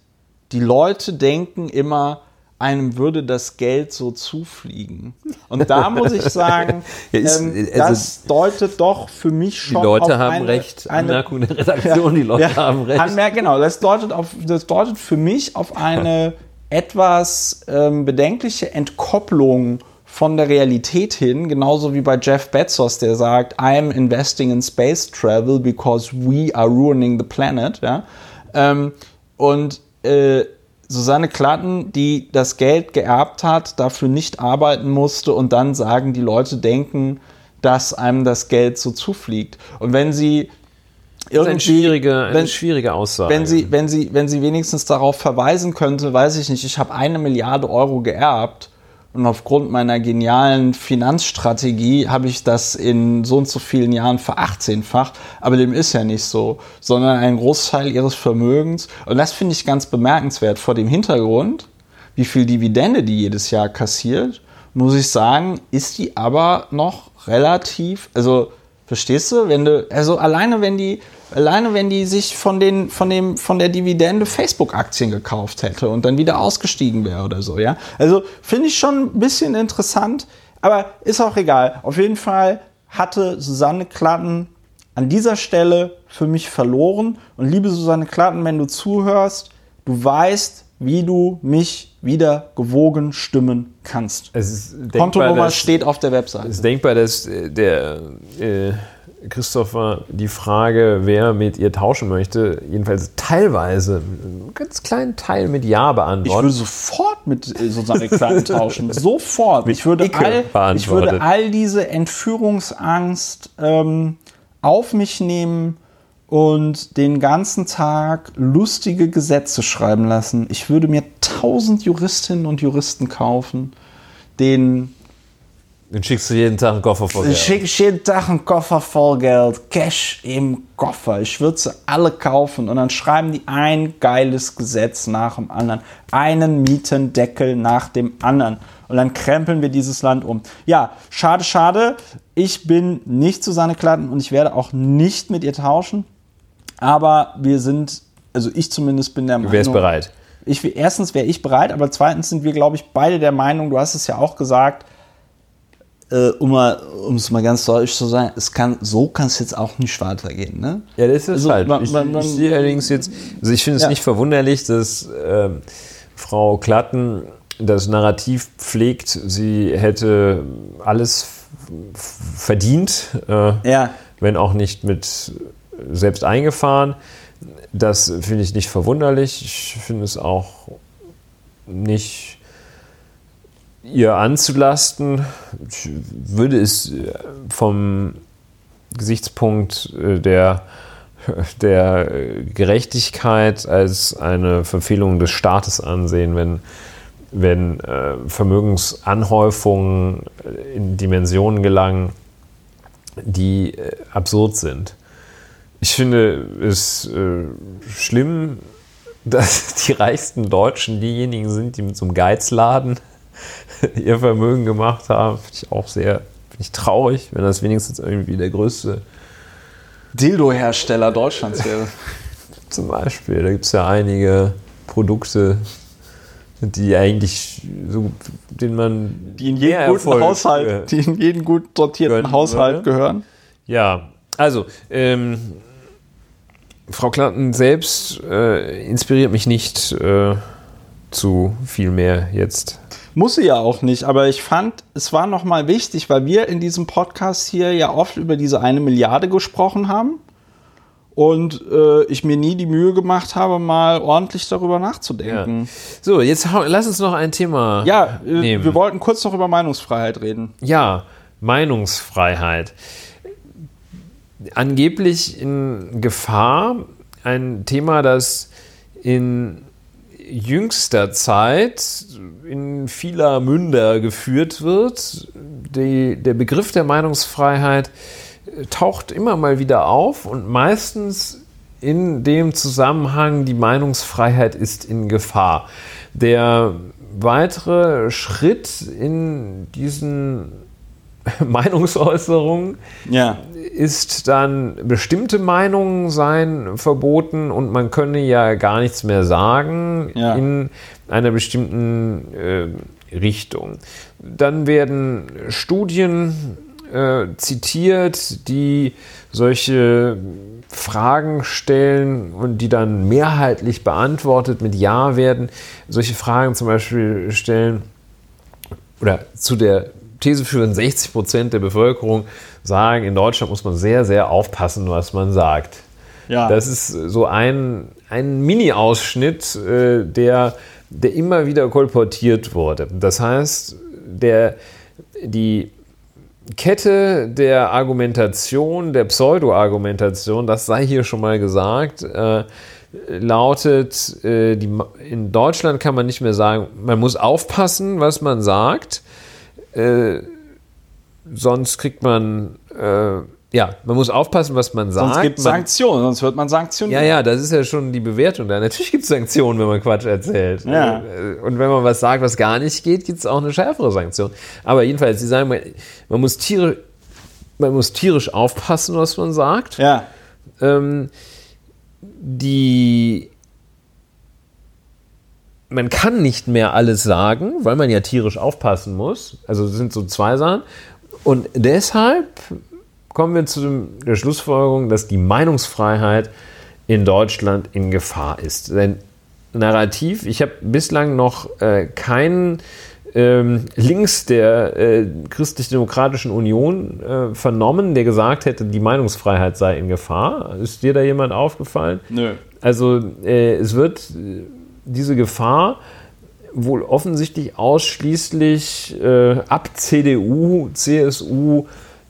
die Leute denken immer, einem würde das Geld so zufliegen. Und da [LAUGHS] muss ich sagen, ja, ist, ähm, also das deutet doch für mich schon. Die Leute haben eine, recht. Eine, Anmerkung der [LAUGHS] Redaktion, ja, die Leute ja, haben recht. Anmerk, genau, das deutet, auf, das deutet für mich auf eine etwas ähm, bedenkliche Entkopplung von der Realität hin, genauso wie bei Jeff Bezos, der sagt, I am investing in space travel because we are ruining the planet. Ja? Ähm, Und äh, Susanne Klatten, die das Geld geerbt hat, dafür nicht arbeiten musste und dann sagen, die Leute denken, dass einem das Geld so zufliegt. Und wenn sie das ist eine schwierige, eine wenn, schwierige Aussage. Wenn sie, wenn, sie, wenn sie wenigstens darauf verweisen könnte, weiß ich nicht, ich habe eine Milliarde Euro geerbt und aufgrund meiner genialen Finanzstrategie habe ich das in so und so vielen Jahren verachtzehnfacht. Aber dem ist ja nicht so, sondern ein Großteil ihres Vermögens. Und das finde ich ganz bemerkenswert vor dem Hintergrund, wie viel Dividende die jedes Jahr kassiert, muss ich sagen, ist die aber noch relativ, also verstehst du, wenn du, also alleine wenn die Alleine wenn die sich von, den, von, dem, von der Dividende Facebook-Aktien gekauft hätte und dann wieder ausgestiegen wäre oder so, ja. Also finde ich schon ein bisschen interessant, aber ist auch egal. Auf jeden Fall hatte Susanne Klatten an dieser Stelle für mich verloren. Und liebe Susanne Klatten, wenn du zuhörst, du weißt, wie du mich wieder gewogen stimmen kannst. Kontonummer steht auf der Webseite. Es ist denkbar, dass äh, der äh, Christopher die Frage, wer mit ihr tauschen möchte, jedenfalls teilweise, einen ganz kleinen Teil mit Ja beantworten. Ich würde sofort mit äh, sozusagen Kleinen [LAUGHS] tauschen. sofort. Ich würde, all, ich würde all diese Entführungsangst ähm, auf mich nehmen und den ganzen Tag lustige Gesetze schreiben lassen. Ich würde mir tausend Juristinnen und Juristen kaufen, denen dann schickst du jeden Tag einen Koffer voll Geld. Schick ich jeden Tag einen Koffer voll Geld, Cash im Koffer. Ich würde sie alle kaufen und dann schreiben die ein geiles Gesetz nach dem anderen. Einen Mietendeckel nach dem anderen. Und dann krempeln wir dieses Land um. Ja, schade, schade. Ich bin nicht Susanne Klatten und ich werde auch nicht mit ihr tauschen. Aber wir sind, also ich zumindest bin der Meinung. Du wärst bereit. Ich, erstens wäre ich bereit, aber zweitens sind wir, glaube ich, beide der Meinung, du hast es ja auch gesagt, äh, um, mal, um es mal ganz deutlich zu sagen, es kann, so kann es jetzt auch nicht weitergehen. Ne? Ja, das ist also, halt. Man, man, man, ich, ich, allerdings jetzt, also ich finde es ja. nicht verwunderlich, dass äh, Frau Klatten das Narrativ pflegt, sie hätte alles verdient, äh, ja. wenn auch nicht mit selbst eingefahren. Das finde ich nicht verwunderlich. Ich finde es auch nicht ihr anzulasten. Ich würde es äh, vom Gesichtspunkt äh, der, [LAUGHS] der Gerechtigkeit als eine Verfehlung des Staates ansehen, wenn, wenn äh, Vermögensanhäufungen in Dimensionen gelangen, die absurd sind. Ich finde es schlimm, [LAUGHS] dass die reichsten Deutschen diejenigen sind, die mit so einem Geizladen [LAUGHS] ihr Vermögen gemacht haben. Finde ich auch sehr finde ich traurig, wenn das wenigstens irgendwie der größte Dildo-Hersteller Deutschlands wäre. [LAUGHS] Zum Beispiel, da gibt es ja einige Produkte, die eigentlich so, den man die in jeden guten Erfolg, Haushalt, äh, die in jeden gut sortierten Haushalt würde. gehören. Ja, also ähm, Frau Klatten selbst äh, inspiriert mich nicht äh, zu viel mehr jetzt muss sie ja auch nicht, aber ich fand, es war nochmal wichtig, weil wir in diesem Podcast hier ja oft über diese eine Milliarde gesprochen haben und äh, ich mir nie die Mühe gemacht habe, mal ordentlich darüber nachzudenken. Ja. So, jetzt lass uns noch ein Thema. Ja, äh, nehmen. wir wollten kurz noch über Meinungsfreiheit reden. Ja, Meinungsfreiheit. Angeblich in Gefahr, ein Thema, das in jüngster Zeit in vieler Münder geführt wird. Die, der Begriff der Meinungsfreiheit äh, taucht immer mal wieder auf und meistens in dem Zusammenhang, die Meinungsfreiheit ist in Gefahr. Der weitere Schritt in diesen [LAUGHS] Meinungsäußerungen ja. ist dann bestimmte Meinungen seien verboten und man könne ja gar nichts mehr sagen ja. in einer bestimmten äh, Richtung. Dann werden Studien äh, zitiert, die solche Fragen stellen und die dann mehrheitlich beantwortet mit Ja werden. Solche Fragen zum Beispiel stellen oder zu der These führen, 60 Prozent der Bevölkerung sagen, in Deutschland muss man sehr, sehr aufpassen, was man sagt. Ja. Das ist so ein ein Mini-Ausschnitt, äh, der, der immer wieder kolportiert wurde. Das heißt, der, die Kette der Argumentation, der Pseudo-Argumentation, das sei hier schon mal gesagt, äh, lautet, äh, die, in Deutschland kann man nicht mehr sagen, man muss aufpassen, was man sagt, äh, sonst kriegt man, äh, ja, man muss aufpassen, was man sagt. Sonst gibt es Sanktionen, sonst wird man sanktioniert. Ja, ja, das ist ja schon die Bewertung da. Natürlich gibt es Sanktionen, wenn man Quatsch erzählt. Ja. Äh, Und wenn man was sagt, was gar nicht geht, gibt es auch eine schärfere Sanktion. Aber jedenfalls, Sie sagen, man, man, muss, tierisch, man muss tierisch aufpassen, was man sagt. Ja. Ähm, die man kann nicht mehr alles sagen, weil man ja tierisch aufpassen muss. Also sind so zwei Sachen. Und deshalb kommen wir zu dem, der Schlussfolgerung, dass die Meinungsfreiheit in Deutschland in Gefahr ist. Denn Narrativ, ich habe bislang noch äh, keinen ähm, links der äh, Christlich-Demokratischen Union äh, vernommen, der gesagt hätte, die Meinungsfreiheit sei in Gefahr. Ist dir da jemand aufgefallen? Nö. Also äh, es wird diese Gefahr wohl offensichtlich ausschließlich äh, ab CDU, CSU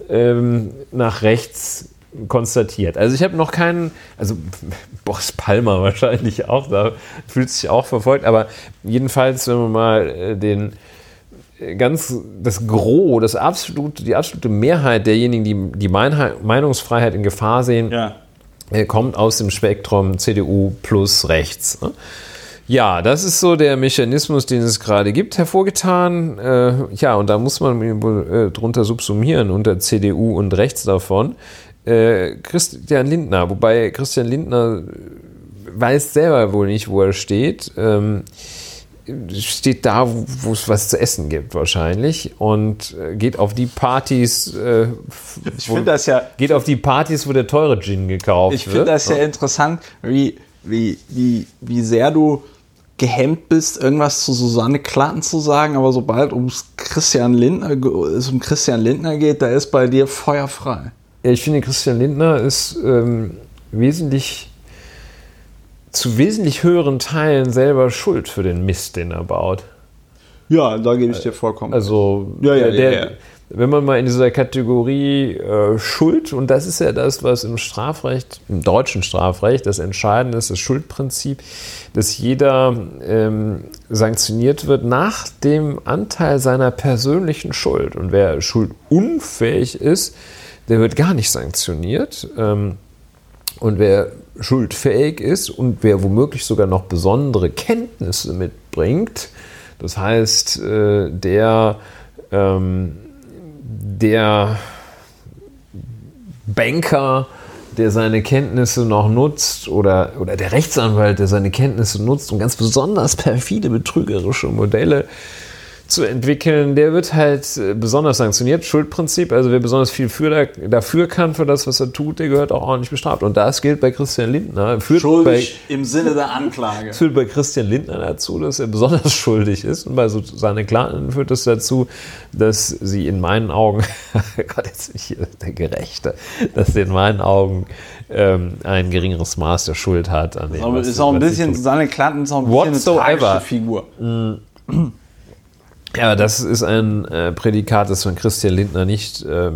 ähm, nach rechts konstatiert. Also ich habe noch keinen, also [LAUGHS] Boris Palmer wahrscheinlich auch, da fühlt sich auch verfolgt, aber jedenfalls, wenn man mal äh, den äh, ganz das Gros, das absolute, die absolute Mehrheit derjenigen, die die Meinungsfreiheit in Gefahr sehen, Ja. äh, kommt aus dem Spektrum CDU plus rechts. Ne? Ja, das ist so der Mechanismus, den es gerade gibt, hervorgetan. Äh, ja, und da muss man wohl, äh, drunter subsumieren unter CDU und rechts davon. Äh, Christian Lindner, wobei Christian Lindner weiß selber wohl nicht, wo er steht. Ähm, steht da, wo es was zu essen gibt wahrscheinlich und äh, geht auf die Partys. Äh, Ich finde das ja, geht auf die Partys, wo der teure Gin gekauft ich wird. finde das ja interessant, wie, wie, wie, wie sehr du gehemmt bist, irgendwas zu Susanne Klatten zu sagen, aber sobald ums Christian Lindner, es um Christian Lindner geht, da ist bei dir feuerfrei. Ja, ich finde, Christian Lindner ist ähm, wesentlich zu wesentlich höheren Teilen selber schuld für den Mist, den er baut. Ja, da gebe ich dir vollkommen. Also, Ja, ja, der, der, ja, ja. Wenn man mal in dieser Kategorie äh, Schuld, und das ist ja das, was im Strafrecht, im deutschen Strafrecht, das Entscheidende ist, das Schuldprinzip, dass jeder ähm, sanktioniert wird nach dem Anteil seiner persönlichen Schuld. Und wer schuldunfähig ist, der wird gar nicht sanktioniert. Ähm, und wer schuldfähig ist und wer womöglich sogar noch besondere Kenntnisse mitbringt, das heißt, äh, der, ähm, der Banker, der seine Kenntnisse noch nutzt oder, oder der Rechtsanwalt, der seine Kenntnisse nutzt, um ganz besonders perfide betrügerische Modelle zu entwickeln, der wird halt äh, besonders sanktioniert. Schuldprinzip, also wer besonders viel für, dafür kann für das, was er tut, der gehört auch ordentlich bestraft. Und das gilt bei Christian Lindner. Führt bei, Schuldig im Sinne der Anklage. [LAUGHS] führt bei Christian Lindner dazu, dass er besonders [LAUGHS] schuldig ist. Und bei Susanne Klatten führt es dazu, dass sie in meinen Augen, [LAUGHS] Gott, jetzt bin ich hier der Gerechte, dass sie in meinen Augen ähm, ein geringeres Maß der Schuld hat. An dem, Aber ist auch ein bisschen. Susanne Klatten ist auch ein bisschen Whatsoever. eine tragische Figur. Ja, das ist ein äh, Prädikat, das man Christian Lindner nicht äh,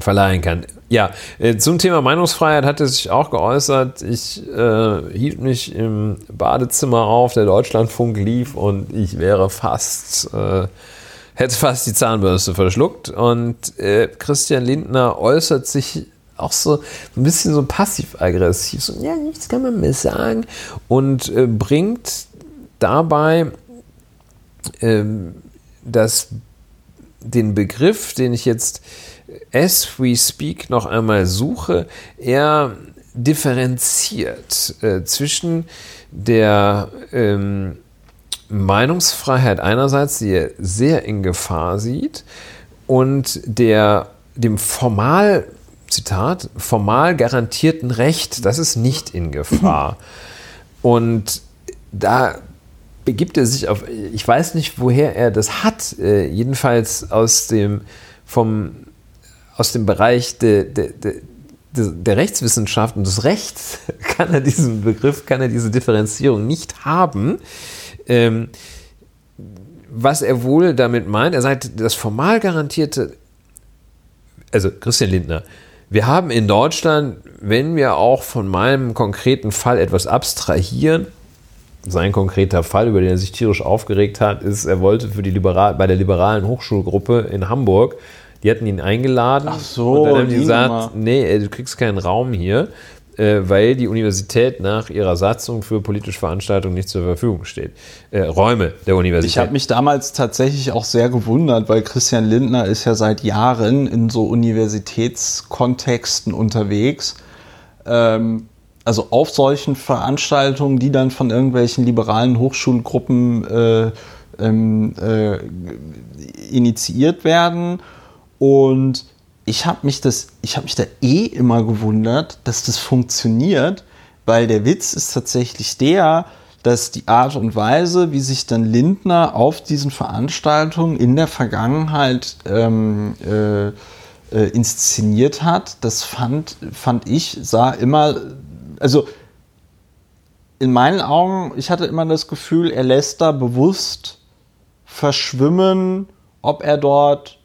verleihen kann. Ja, äh, zum Thema Meinungsfreiheit hat er sich auch geäußert. Ich äh, hielt mich im Badezimmer auf, der Deutschlandfunk lief und ich wäre fast, äh, hätte fast die Zahnbürste verschluckt. Und äh, Christian Lindner äußert sich auch so ein bisschen so passiv-aggressiv, so, ja, nichts kann man mehr sagen und bringt dabei ähm, das, den Begriff, den ich jetzt as we speak noch einmal suche, er differenziert äh, zwischen der ähm, Meinungsfreiheit einerseits, die er sehr in Gefahr sieht, und der, dem formal, Zitat, formal garantierten Recht, das ist nicht in Gefahr. Und da begibt er sich auf, ich weiß nicht, woher er das hat, äh, jedenfalls aus dem, vom, aus dem Bereich de, de, de, der Rechtswissenschaft und des Rechts [LAUGHS] kann er diesen Begriff, kann er diese Differenzierung nicht haben. Ähm, was er wohl damit meint, er sagt, das formal garantierte, also Christian Lindner, wir haben in Deutschland, wenn wir auch von meinem konkreten Fall etwas abstrahieren, sein konkreter Fall, über den er sich tierisch aufgeregt hat, ist, er wollte für die Liberal, bei der liberalen Hochschulgruppe in Hamburg, die hatten ihn eingeladen. Ach so, und dann haben die gesagt, nee, du kriegst keinen Raum hier, äh, weil die Universität nach ihrer Satzung für politische Veranstaltungen nicht zur Verfügung steht. Äh, Räume der Universität. Ich habe mich damals tatsächlich auch sehr gewundert, weil Christian Lindner ist ja seit Jahren in so Universitätskontexten unterwegs. Ähm, also auf solchen Veranstaltungen, die dann von irgendwelchen liberalen Hochschulgruppen äh, ähm, äh, initiiert werden. Und ich habe mich das, ich habe mich da eh immer gewundert, dass das funktioniert, weil der Witz ist tatsächlich der, dass die Art und Weise, wie sich dann Lindner auf diesen Veranstaltungen in der Vergangenheit ähm, äh, äh, inszeniert hat, das fand, fand ich, sah immer, also in meinen Augen, ich hatte immer das Gefühl, er lässt da bewusst verschwimmen, ob er dort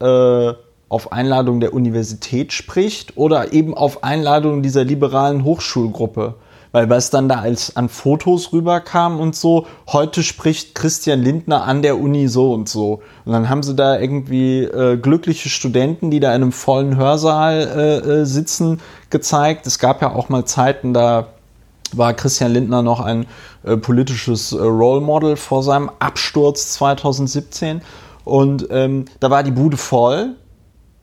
äh, auf Einladung der Universität spricht oder eben auf Einladung dieser liberalen Hochschulgruppe. Weil was dann da als an Fotos rüberkam und so, heute spricht Christian Lindner an der Uni so und so. Und dann haben sie da irgendwie äh, glückliche Studenten, die da in einem vollen Hörsaal äh, äh, sitzen, gezeigt. Es gab ja auch mal Zeiten, da war Christian Lindner noch ein äh, politisches äh, Role Model vor seinem Absturz 2017. Und ähm, da war die Bude voll.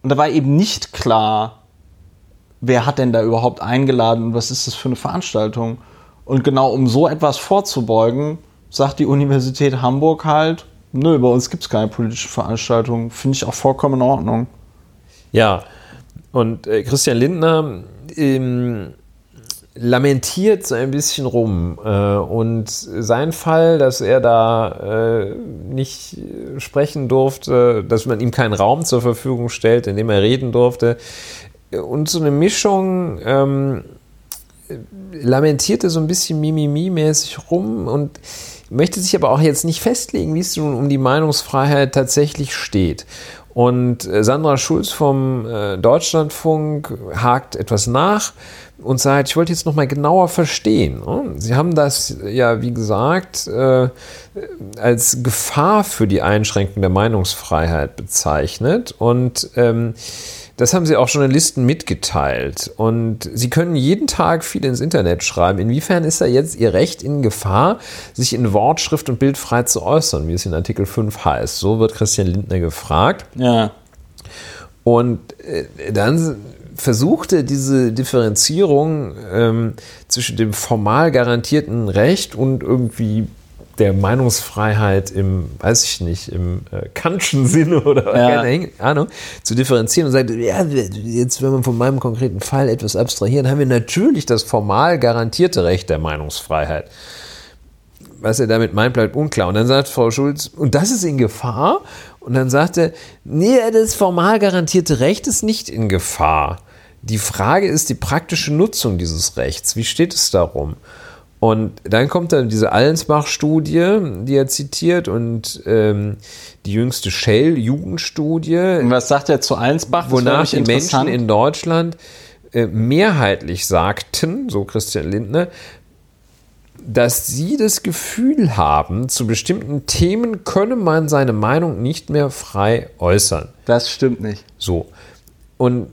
Und da war eben nicht klar, wer hat denn da überhaupt eingeladen und was ist das für eine Veranstaltung. Und genau um so etwas vorzubeugen, sagt die Universität Hamburg halt, nö, bei uns gibt es keine politische Veranstaltung. Finde ich auch vollkommen in Ordnung. Ja, und äh, Christian Lindner ähm, lamentiert so ein bisschen rum. Äh, und sein Fall, dass er da äh, nicht sprechen durfte, dass man ihm keinen Raum zur Verfügung stellt, in dem er reden durfte, und so eine Mischung ähm, lamentierte so ein bisschen Mimimi-mäßig rum und möchte sich aber auch jetzt nicht festlegen, wie es nun um die Meinungsfreiheit tatsächlich steht. Und äh, Sandra Schulz vom äh, Deutschlandfunk hakt etwas nach und sagt, ich wollte jetzt nochmal genauer verstehen. ne? Sie haben das ja, wie gesagt, äh, als Gefahr für die Einschränkung der Meinungsfreiheit bezeichnet. Und ähm, das haben sie auch Journalisten mitgeteilt. Und sie können jeden Tag viel ins Internet schreiben. Inwiefern ist da jetzt ihr Recht in Gefahr, sich in Wort, Schrift und Bild frei zu äußern, wie es in Artikel 5 heißt? So wird Christian Lindner gefragt. Ja. Und äh, dann versuchte diese Differenzierung ähm, zwischen dem formal garantierten Recht und irgendwie der Meinungsfreiheit im, weiß ich nicht, im äh, Kantschen Sinne oder Ja. keine Ahnung, zu differenzieren und sagt, ja, jetzt, wenn wir von meinem konkreten Fall etwas abstrahieren, haben wir natürlich das formal garantierte Recht der Meinungsfreiheit. Was er damit meint, bleibt unklar. Und dann sagt Frau Schulz, und das ist in Gefahr? Und dann sagt er, nee, das formal garantierte Recht ist nicht in Gefahr. Die Frage ist die praktische Nutzung dieses Rechts. Wie steht es darum? Und dann kommt dann diese Allensbach-Studie, die er zitiert, und ähm, die jüngste Shell-Jugendstudie, Und was sagt er zu Allensbach? Das wonach die Menschen in Deutschland äh, mehrheitlich sagten, so Christian Lindner, dass sie das Gefühl haben, zu bestimmten Themen könne man seine Meinung nicht mehr frei äußern. Das stimmt nicht. So. Und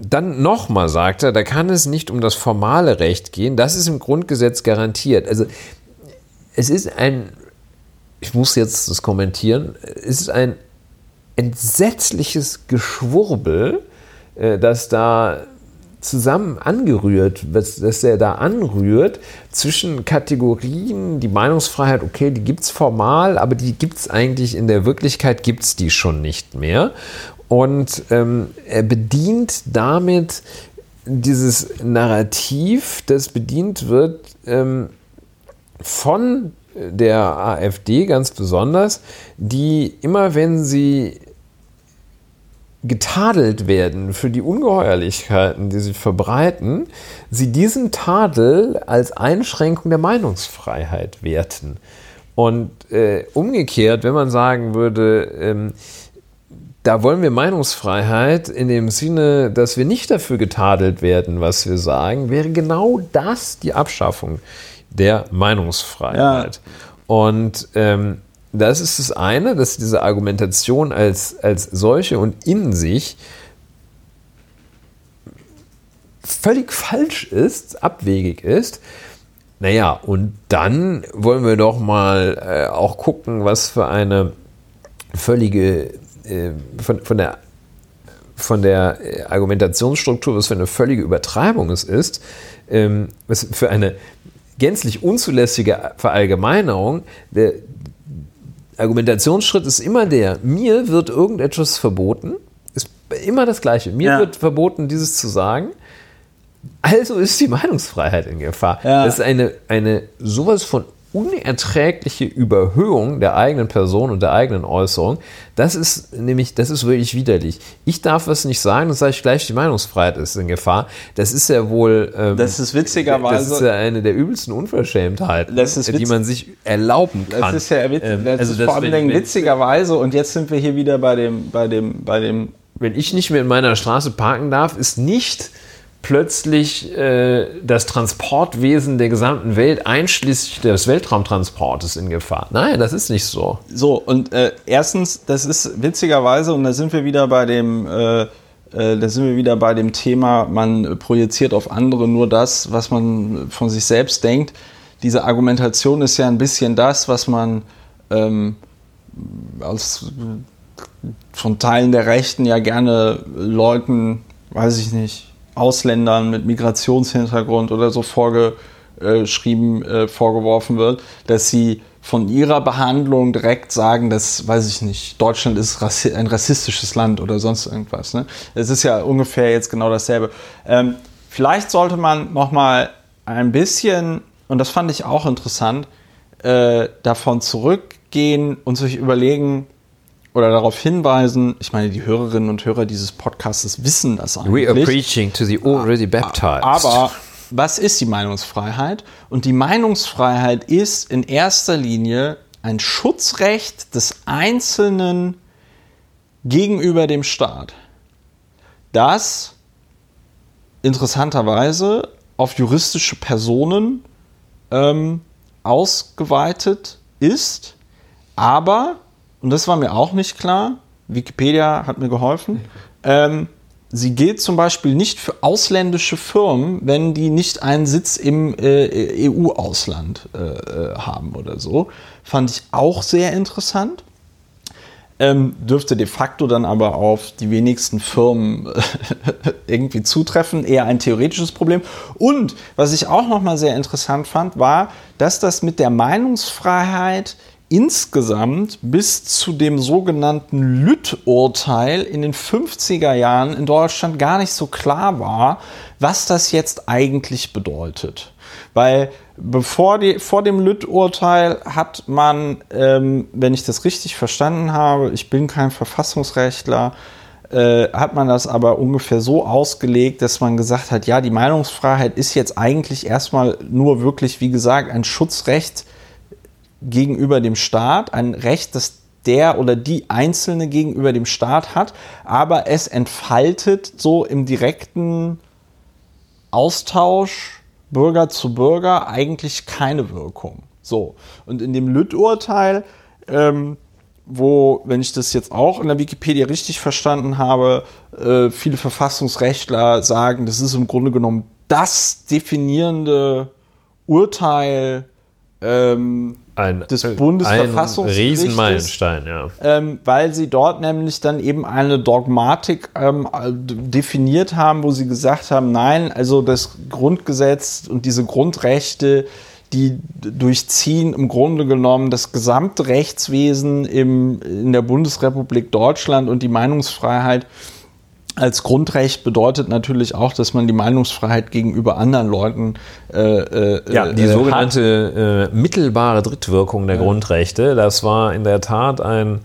dann nochmal sagt er, da kann es nicht um das formale Recht gehen, das ist im Grundgesetz garantiert. Also es ist ein, ich muss jetzt das kommentieren, es ist ein entsetzliches Geschwurbel, äh, das da zusammen angerührt, dass er da anrührt zwischen Kategorien, die Meinungsfreiheit, okay, die gibt es formal, aber die gibt es eigentlich in der Wirklichkeit, gibt es die schon nicht mehr. Und ähm, er bedient damit dieses Narrativ, das bedient wird ähm, von der AfD ganz besonders, die immer wenn sie getadelt werden für die Ungeheuerlichkeiten, die sie verbreiten, sie diesen Tadel als Einschränkung der Meinungsfreiheit werten. Und äh, umgekehrt, wenn man sagen würde, ähm, da wollen wir Meinungsfreiheit in dem Sinne, dass wir nicht dafür getadelt werden, was wir sagen, wäre genau das die Abschaffung der Meinungsfreiheit. Ja. Und ähm, das ist das eine, dass diese Argumentation als, als solche und in sich völlig falsch ist, abwegig ist. Naja, und dann wollen wir doch mal äh, auch gucken, was für eine völlige, von, von der von der äh, Argumentationsstruktur, was für eine völlige Übertreibung es ist, ähm, was für eine gänzlich unzulässige Verallgemeinerung. Der Argumentationsschritt ist immer der, mir wird irgendetwas verboten, ist immer das Gleiche. Mir ja. wird verboten, dieses zu sagen. Also ist die Meinungsfreiheit in Gefahr. Ja. Das ist eine, eine sowas von unerträgliche Überhöhung der eigenen Person und der eigenen Äußerung, das ist nämlich, das ist wirklich widerlich. Ich darf was nicht sagen, das sage ich gleich, die Meinungsfreiheit ist in Gefahr. Das ist ja wohl. Ähm, das ist witzigerweise. Das ist ja eine der übelsten Unverschämtheiten, die man sich erlauben kann. Das ist ja witz, ähm, das also ist vor allem witzigerweise, und jetzt sind wir hier wieder bei dem, bei dem, bei dem. Wenn ich nicht mehr in meiner Straße parken darf, ist nicht plötzlich äh, das Transportwesen der gesamten Welt, einschließlich des Weltraumtransportes, in Gefahr. Nein, das ist nicht so. So, und äh, erstens, das ist witzigerweise, und da sind wir wieder bei dem, äh, äh da sind wir wieder bei dem Thema, man projiziert auf andere nur das, was man von sich selbst denkt. Diese Argumentation ist ja ein bisschen das, was man ähm, als von Teilen der Rechten ja gerne Leuten, weiß ich nicht, Ausländern mit Migrationshintergrund oder so vorgeschrieben, äh, vorgeworfen wird, dass sie von ihrer Behandlung direkt sagen, dass, weiß ich nicht, Deutschland ist ein rassistisches Land oder sonst irgendwas. Ne? Es ist ja ungefähr jetzt genau dasselbe. Ähm, vielleicht sollte man noch mal ein bisschen, und das fand ich auch interessant, äh, davon zurückgehen und sich überlegen, oder darauf hinweisen, ich meine, die Hörerinnen und Hörer dieses Podcasts wissen das eigentlich. We are preaching to the already baptized. Aber was ist die Meinungsfreiheit? Und die Meinungsfreiheit ist in erster Linie ein Schutzrecht des Einzelnen gegenüber dem Staat, das interessanterweise auf juristische Personen ähm, ausgeweitet ist, aber und das war mir auch nicht klar, Wikipedia hat mir geholfen, ähm, sie gilt zum Beispiel nicht für ausländische Firmen, wenn die nicht einen Sitz im äh, EU-Ausland äh, äh, haben oder so. Fand ich auch sehr interessant. Ähm, dürfte de facto dann aber auf die wenigsten Firmen [LAUGHS] irgendwie zutreffen, eher ein theoretisches Problem. Und was ich auch nochmal sehr interessant fand, war, dass das mit der Meinungsfreiheit insgesamt bis zu dem sogenannten Lütt-Urteil in den 50er Jahren in Deutschland gar nicht so klar war, was das jetzt eigentlich bedeutet. Weil bevor die, vor dem Lütt-Urteil hat man, ähm, wenn ich das richtig verstanden habe, ich bin kein Verfassungsrechtler, äh, hat man das aber ungefähr so ausgelegt, dass man gesagt hat, ja, die Meinungsfreiheit ist jetzt eigentlich erstmal nur wirklich, wie gesagt, ein Schutzrecht gegenüber dem Staat, ein Recht, das der oder die Einzelne gegenüber dem Staat hat, aber es entfaltet so im direkten Austausch Bürger zu Bürger eigentlich keine Wirkung. So, und in dem Lütt-Urteil, ähm, wo, wenn ich das jetzt auch in der Wikipedia richtig verstanden habe, äh, viele Verfassungsrechtler sagen, das ist im Grunde genommen das definierende Urteil ähm, ein, des Bundesverfassungsgerichtes. Ein Riesenmeilenstein, ja. Ähm, weil sie dort nämlich dann eben eine Dogmatik ähm, definiert haben, wo sie gesagt haben, nein, also das Grundgesetz und diese Grundrechte, die durchziehen im Grunde genommen das gesamte Rechtswesen im, in der Bundesrepublik Deutschland und die Meinungsfreiheit als Grundrecht bedeutet natürlich auch, dass man die Meinungsfreiheit gegenüber anderen Leuten äh, äh, ja die äh, sogenannte äh, mittelbare Drittwirkung der ja. Grundrechte. Das war in der Tat ein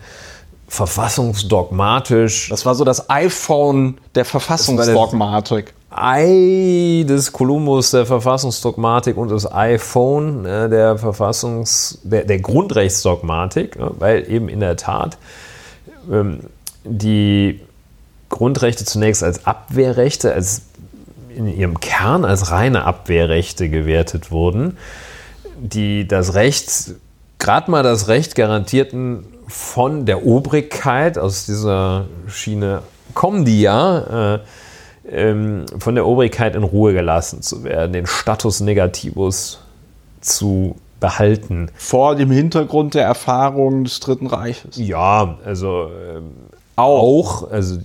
verfassungsdogmatisch. Das war so das iPhone der Verfassungsdogmatik. Ei des Kolumbus der Verfassungsdogmatik und das iPhone äh, der Verfassungs der, der Grundrechtsdogmatik, äh, weil eben in der Tat ähm, die Grundrechte zunächst als Abwehrrechte, als in ihrem Kern als reine Abwehrrechte gewertet wurden, die das Recht, gerade mal das Recht garantierten, von der Obrigkeit, aus dieser Schiene kommen die ja, äh, ähm, von der Obrigkeit in Ruhe gelassen zu werden, den Status Negativus zu behalten. Vor dem Hintergrund der Erfahrungen des Dritten Reiches. Ja, also ähm, auch. Also,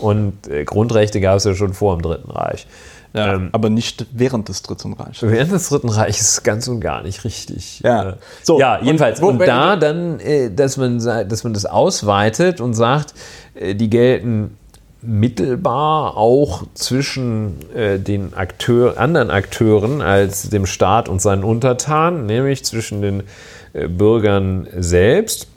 und äh, Grundrechte gab es ja schon vor dem Dritten Reich. Ja, ähm, aber nicht während des Dritten Reiches. Während des Dritten Reiches ganz und gar nicht richtig. Ja, äh, so, ja jedenfalls. Und, und da dann, äh, dass, man, dass man das ausweitet und sagt, äh, die gelten mittelbar auch zwischen äh, den Akteur, anderen Akteuren als dem Staat und seinen Untertanen, nämlich zwischen den äh, Bürgern selbst.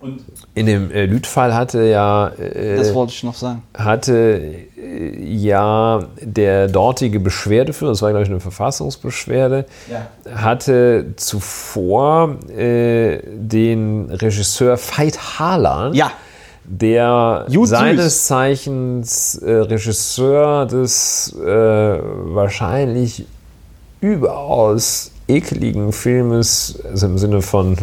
Und in dem äh, Lüt-Fall hatte ja. Äh, das wollte ich noch sagen. Hatte äh, ja der dortige Beschwerdeführer, das war glaube ich eine Verfassungsbeschwerde, ja. hatte zuvor äh, den Regisseur Veit Harlan. Ja der Jut seines Zeichens äh, Regisseur des äh, wahrscheinlich überaus ekligen Filmes, also im Sinne von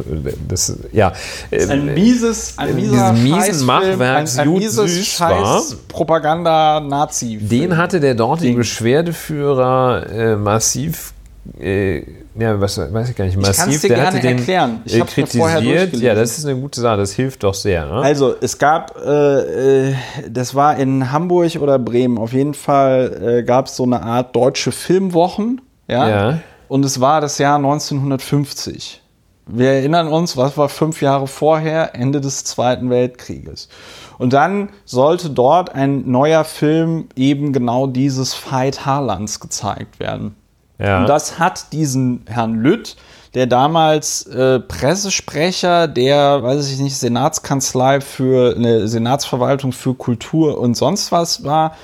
das, ja, das ein mieses, ein mieser miesen Machwerks ein, ein mieses Scheiß Propaganda Nazi. Den hatte der dortige Beschwerdeführer äh, massiv äh, ja, was weiß ich gar nicht, massiv. Ich dir der gerne hatte den erklären. Ich äh, kritisiert. Ja, das ist eine gute Sache, das hilft doch sehr. Ne? Also, es gab, äh, äh, das war in Hamburg oder Bremen, auf jeden Fall äh, gab es so eine Art deutsche Filmwochen. Ja? ja. Und es war das Jahr 1950. Wir erinnern uns, was war fünf Jahre vorher, Ende des Zweiten Weltkrieges. Und dann sollte dort ein neuer Film eben genau dieses Fight Harlands gezeigt werden. Ja. Und das hat diesen Herrn Lütt, der damals äh, Pressesprecher der, weiß ich nicht, Senatskanzlei für eine Senatsverwaltung für Kultur und sonst was war,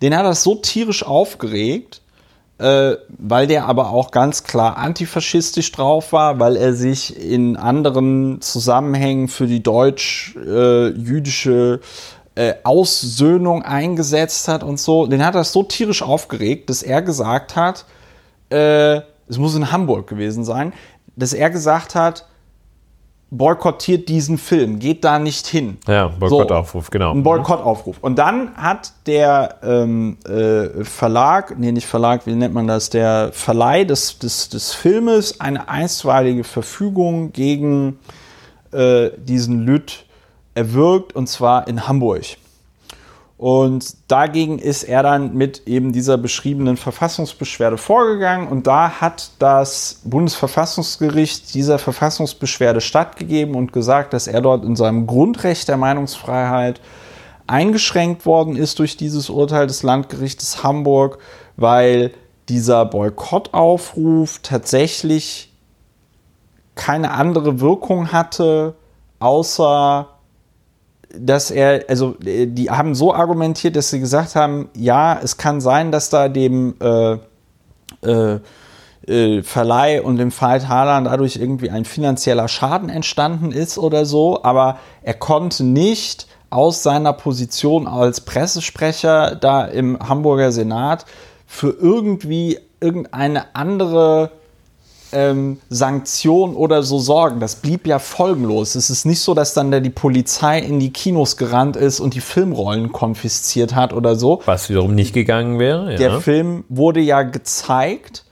den hat das so tierisch aufgeregt, äh, weil der aber auch ganz klar antifaschistisch drauf war, weil er sich in anderen Zusammenhängen für die deutsch-jüdische äh, äh, Aussöhnung eingesetzt hat und so. Den hat das so tierisch aufgeregt, dass er gesagt hat, äh, es muss in Hamburg gewesen sein, dass er gesagt hat, boykottiert diesen Film, geht da nicht hin. Ja, Boykottaufruf, so, genau. Ein Boykottaufruf. Und dann hat der ähm, äh, Verlag, nee, nicht Verlag, wie nennt man das, der Verleih des, des, des Filmes eine einstweilige Verfügung gegen äh, diesen Lüt erwirkt, und zwar in Hamburg. Und dagegen ist er dann mit eben dieser beschriebenen Verfassungsbeschwerde vorgegangen. Und da hat das Bundesverfassungsgericht dieser Verfassungsbeschwerde stattgegeben und gesagt, dass er dort in seinem Grundrecht der Meinungsfreiheit eingeschränkt worden ist durch dieses Urteil des Landgerichtes Hamburg, weil dieser Boykottaufruf tatsächlich keine andere Wirkung hatte, außer dass er, also äh, die haben so argumentiert, dass sie gesagt haben, ja, es kann sein, dass da dem äh, äh, äh, Verleih und dem Fall Haaland dadurch irgendwie ein finanzieller Schaden entstanden ist oder so, aber er konnte nicht aus seiner Position als Pressesprecher da im Hamburger Senat für irgendwie irgendeine andere ähm, Sanktion oder so sorgen. Das blieb ja folgenlos. Es ist nicht so, dass dann da die Polizei in die Kinos gerannt ist und die Filmrollen konfisziert hat oder so. Was wiederum nicht gegangen wäre. Ja. Der Film wurde ja gezeigt.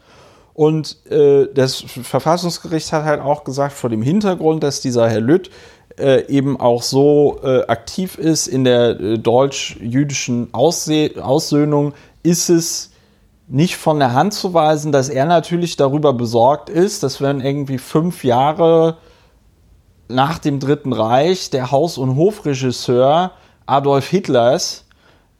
Und äh, das Verfassungsgericht hat halt auch gesagt, vor dem Hintergrund, dass dieser Herr Lütt äh, eben auch so äh, aktiv ist in der äh, deutsch-jüdischen Aussöhnung, ist es nicht von der Hand zu weisen, dass er natürlich darüber besorgt ist, dass wenn irgendwie fünf Jahre nach dem Dritten Reich der Haus- und Hofregisseur Adolf Hitlers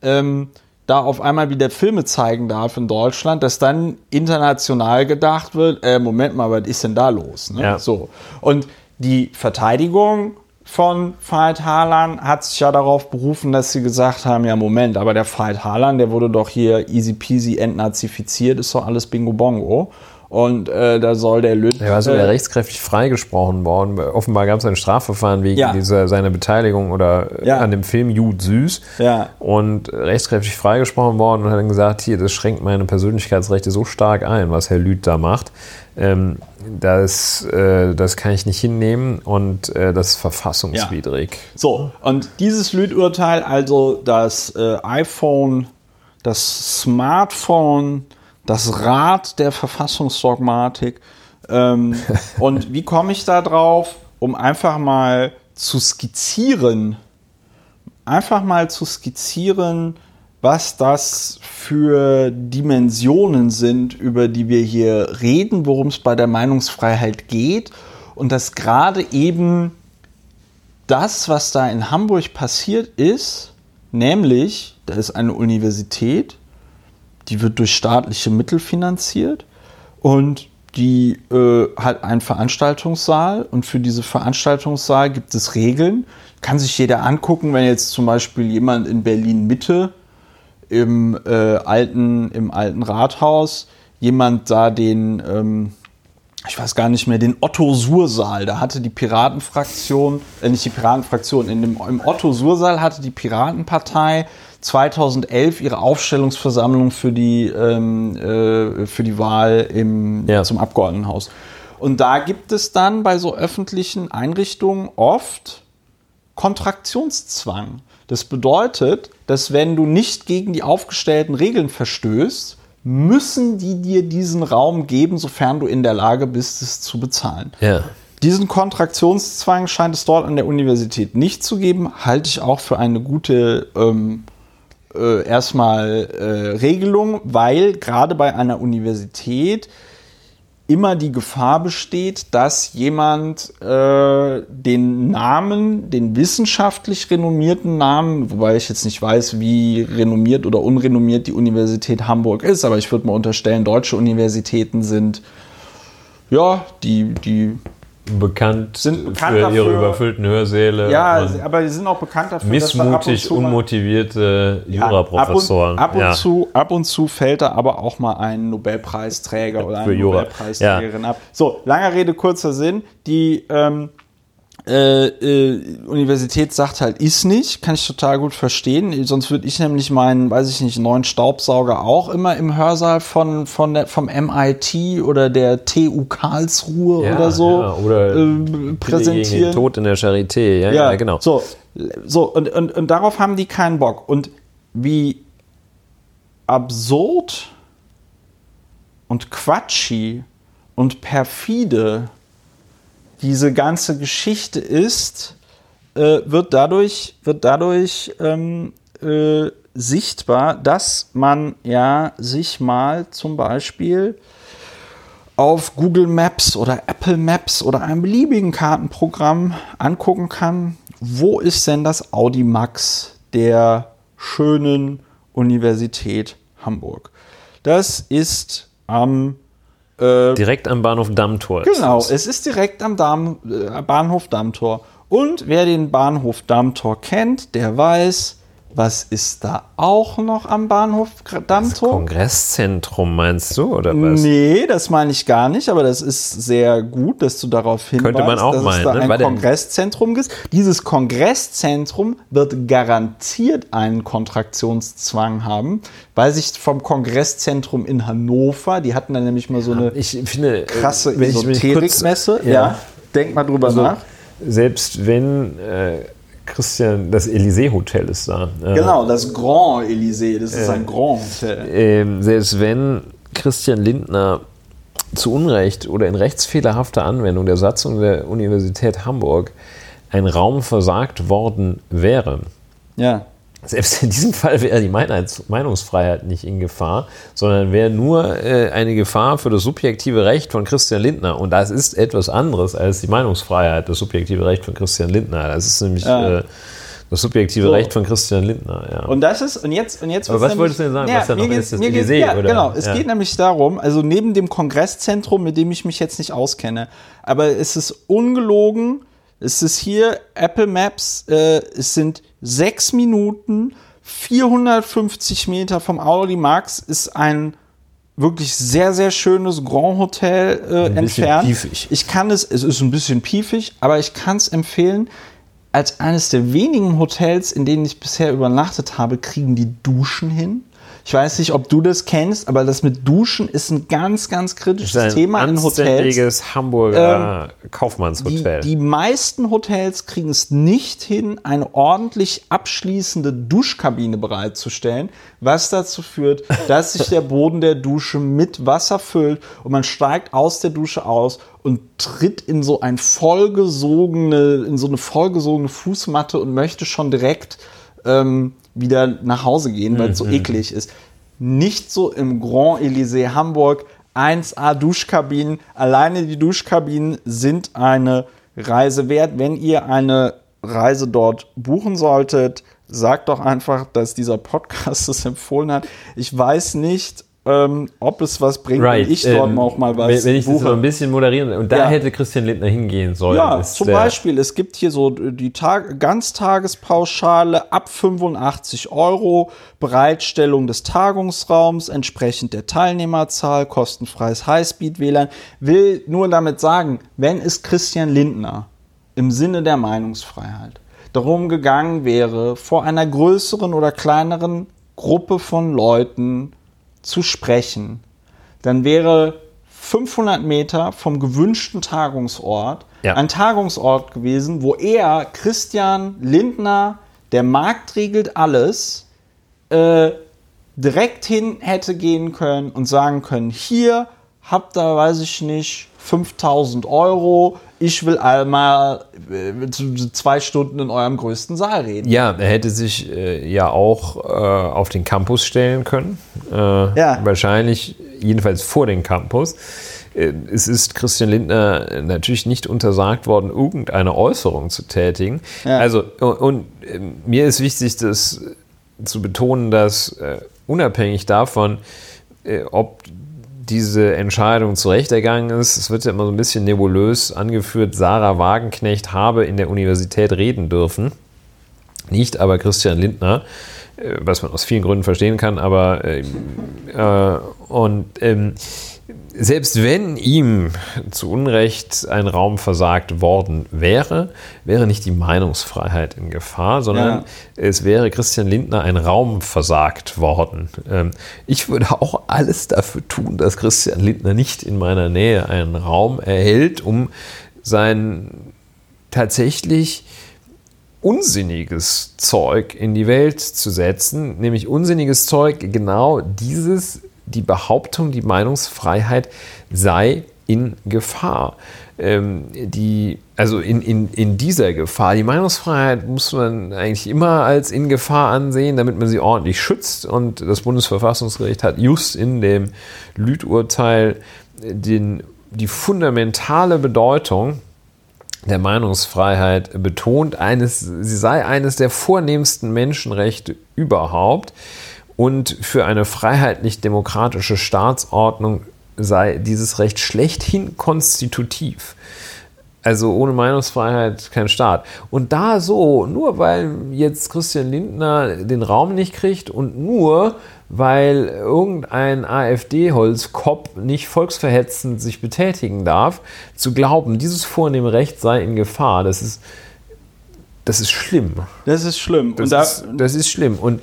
ähm, da auf einmal wieder Filme zeigen darf in Deutschland, dass dann international gedacht wird, äh, Moment mal, was ist denn da los? Ne? Ja. So. Und die Verteidigung von Veit Harlan hat sich ja darauf berufen, dass sie gesagt haben, ja Moment, aber der Veit Harlan, der wurde doch hier easy peasy entnazifiziert, ist doch alles Bingo Bongo. Und äh, da soll der Lütt. Er war sogar äh, rechtskräftig freigesprochen worden. Offenbar gab es ein Strafverfahren wegen Ja. dieser, seiner Beteiligung oder äh, Ja. an dem Film Jud Süß. Ja. Und rechtskräftig freigesprochen worden und hat dann gesagt, hier, das schränkt meine Persönlichkeitsrechte so stark ein, was Herr Lüth da macht. Ähm, das, äh, das kann ich nicht hinnehmen und äh, das ist verfassungswidrig. So, und dieses Lüth-Urteil, also das äh, iPhone, das Smartphone, das Rad der Verfassungsdogmatik. Ähm, [LAUGHS] und wie komme ich da drauf? Um einfach mal zu skizzieren, einfach mal zu skizzieren, was das für Dimensionen sind, über die wir hier reden, worum es bei der Meinungsfreiheit geht. Und dass gerade eben das, was da in Hamburg passiert ist, nämlich, da ist eine Universität, die wird durch staatliche Mittel finanziert und die äh, hat einen Veranstaltungssaal und für diese Veranstaltungssaal gibt es Regeln. Kann sich jeder angucken, wenn jetzt zum Beispiel jemand in Berlin Mitte im, äh, alten, im alten Rathaus jemand da den, ähm, ich weiß gar nicht mehr, den Otto-Sur-Saal, da hatte die Piratenfraktion, äh, nicht die Piratenfraktion, in dem, im Otto-Sur-Saal hatte die Piratenpartei 2011 ihre Aufstellungsversammlung für die, ähm, äh, für die Wahl im, Ja. zum Abgeordnetenhaus. Und da gibt es dann bei so öffentlichen Einrichtungen oft Kontraktionszwang. Das bedeutet, dass wenn du nicht gegen die aufgestellten Regeln verstößt, müssen die dir diesen Raum geben, sofern du in der Lage bist, es zu bezahlen. Ja. Diesen Kontraktionszwang scheint es dort an der Universität nicht zu geben, halte ich auch für eine gute ähm, äh, erstmal äh, Regelung, weil gerade bei einer Universität immer die Gefahr besteht, dass jemand äh, den Namen, den wissenschaftlich renommierten Namen, wobei ich jetzt nicht weiß, wie renommiert oder unrenommiert die Universität Hamburg ist, aber ich würde mal unterstellen, deutsche Universitäten sind ja, die, die, Bekannt, Sind bekannt für ihre dafür- überfüllten Hörsäle ja, aber die sind auch bekannt dafür, dass missmutig mal- unmotivierte Ja, Juraprofessoren. Ab und, ab, und ja. zu, ab und zu fällt da aber auch mal ein Nobelpreisträger oder eine. Nobelpreisträgerin ab. So, langer Rede, kurzer Sinn. Die ähm, äh, äh, Universität sagt halt, ist nicht, kann ich total gut verstehen. Sonst würde ich nämlich meinen, weiß ich nicht, neuen Staubsauger auch immer im Hörsaal von, von der, vom MIT oder der TU Karlsruhe Ja, oder so ja, oder äh, präsentieren. Tod in der Charité, ja, ja, genau. So, so und, und, und darauf haben die keinen Bock. Und wie absurd und quatschig und perfide diese ganze Geschichte ist, äh, wird dadurch, wird dadurch ähm, äh, sichtbar, dass man ja sich mal zum Beispiel auf Google Maps oder Apple Maps oder einem beliebigen Kartenprogramm angucken kann, wo ist denn das Audimax der schönen Universität Hamburg. Das ist am äh, Direkt am Bahnhof Dammtor. ist Genau, es ist direkt am Damm, äh, Bahnhof Dammtor. Und wer den Bahnhof Dammtor kennt, der weiß, was ist da auch noch am Bahnhof Dammtor? Kongresszentrum meinst du, oder was? Nee, das meine ich gar nicht, aber das ist sehr gut, dass du darauf hinweist, Könnte man auch dass meinen, es da ne? ein Weil Kongresszentrum gibt. Dieses Kongresszentrum wird garantiert einen Kontraktionszwang haben, weil sich vom Kongresszentrum in Hannover, die hatten dann nämlich mal so eine Ich finde, äh, krasse Esoterikmesse. ja. Ja. denk mal drüber Also, nach. Selbst wenn äh, Christian, das Élysée-Hotel ist da. Äh, Genau, das Grand Elysée, das ist ein Grand Hotel. ähm, selbst wenn Christian Lindner zu Unrecht oder in rechtsfehlerhafter Anwendung der Satzung der Universität Hamburg ein Raum versagt worden wäre, Ja. Selbst in diesem Fall wäre die Meinungsfreiheit nicht in Gefahr, sondern wäre nur äh, eine Gefahr für das subjektive Recht von Christian Lindner. Und das ist etwas anderes als die Meinungsfreiheit, das subjektive Recht von Christian Lindner. Das ist nämlich Ja. äh, das subjektive So. Recht von Christian Lindner. Ja. Und das ist, und jetzt, und jetzt Aber was wolltest du denn sagen, was da mir noch ist? Das Elysée, ja, oder? Genau, es Ja. geht nämlich darum, also neben dem Kongresszentrum, mit dem ich mich jetzt nicht auskenne, aber es ist ungelogen, Es ist hier Apple Maps. Äh, es sind sechs Minuten, 450 Meter vom Audi Max ist ein wirklich sehr, sehr schönes Grand Hotel äh, Ein entfernt. piefig. Ich kann es, es ist ein bisschen piefig, aber ich kann es empfehlen. Als eines der wenigen Hotels, in denen ich bisher übernachtet habe, kriegen die Duschen hin. Ich weiß nicht, ob du das kennst, aber das mit Duschen ist ein ganz, ganz kritisches ein Thema in Hotels. anständiges Hamburger Kaufmannshotel. Die, die meisten Hotels kriegen es nicht hin, eine ordentlich abschließende Duschkabine bereitzusstellen, was dazu führt, dass sich der Boden der Dusche mit Wasser füllt und man steigt aus der Dusche aus und tritt in so ein vollgesogene, in so eine vollgesogene Fußmatte und möchte schon direkt ähm, wieder nach Hause gehen, weil es so eklig ist. Nicht so im Grand Elysée Hamburg. 1A Duschkabinen. Alleine die Duschkabinen sind eine Reise wert. Wenn ihr eine Reise dort buchen solltet, sagt doch einfach, dass dieser Podcast [LAUGHS] es empfohlen hat. Ich weiß nicht, ähm, ob es was bringt, wenn ich dort ähm, auch mal was Wenn, wenn ich das buche. so ein bisschen moderieren, und da Ja. hätte Christian Lindner hingehen sollen. Ja, zum Beispiel, es gibt hier so die Tag Ganztagespauschale ab 85 Euro, Bereitstellung des Tagungsraums entsprechend der Teilnehmerzahl, kostenfreies Highspeed-WLAN. Will nur damit sagen, wenn es Christian Lindner im Sinne der Meinungsfreiheit darum gegangen wäre, vor einer größeren oder kleineren Gruppe von Leuten zu sprechen, dann wäre 500 Meter vom gewünschten Tagungsort Ja. ein Tagungsort gewesen, wo er, Christian Lindner, der Markt regelt alles, äh, direkt hin hätte gehen können und sagen können, hier habt ihr, weiß ich nicht, 5000 Euro, ich will einmal äh, zwei Stunden in eurem größten Saal reden. Ja, er hätte sich äh, ja auch äh, auf den Campus stellen können. Äh, Ja. Wahrscheinlich, jedenfalls vor den Campus. Äh, es ist Christian Lindner natürlich nicht untersagt worden, irgendeine Äußerung zu tätigen. Ja. Also, und, und äh, mir ist wichtig, das zu betonen, dass unabhängig davon, ob diese Entscheidung zu Recht ergangen ist. Es wird ja immer so ein bisschen nebulös angeführt, Sarah Wagenknecht habe in der Universität reden dürfen. Nicht aber Christian Lindner, äh, was man aus vielen Gründen verstehen kann, aber äh, äh, und ähm, selbst wenn ihm zu Unrecht ein Raum versagt worden wäre, wäre nicht die Meinungsfreiheit in Gefahr, sondern Ja. es wäre Christian Lindner ein Raum versagt worden. Ähm, ich würde auch alles dafür tun, dass Christian Lindner nicht in meiner Nähe einen Raum erhält, um sein tatsächlich unsinniges Zeug in die Welt zu setzen, nämlich unsinniges Zeug, genau dieses, die Behauptung, die Meinungsfreiheit sei in Gefahr. Ähm, die, also in, in, in dieser Gefahr. Die Meinungsfreiheit muss man eigentlich immer als in Gefahr ansehen, damit man sie ordentlich schützt. Und das Bundesverfassungsgericht hat just in dem Lüth-Urteil die fundamentale Bedeutung der Meinungsfreiheit betont, eines, sie sei eines der vornehmsten Menschenrechte überhaupt und für eine freiheitlich-demokratische Staatsordnung sei dieses Recht schlechthin konstitutiv. Also ohne Meinungsfreiheit kein Staat. Und da so, nur weil jetzt Christian Lindner den Raum nicht kriegt und nur weil irgendein AfD-Holzkopf nicht volksverhetzend sich betätigen darf, zu glauben, dieses vornehme Recht sei in Gefahr, das ist, das ist schlimm. Das ist schlimm. Das, Und da, ist, das ist schlimm. Und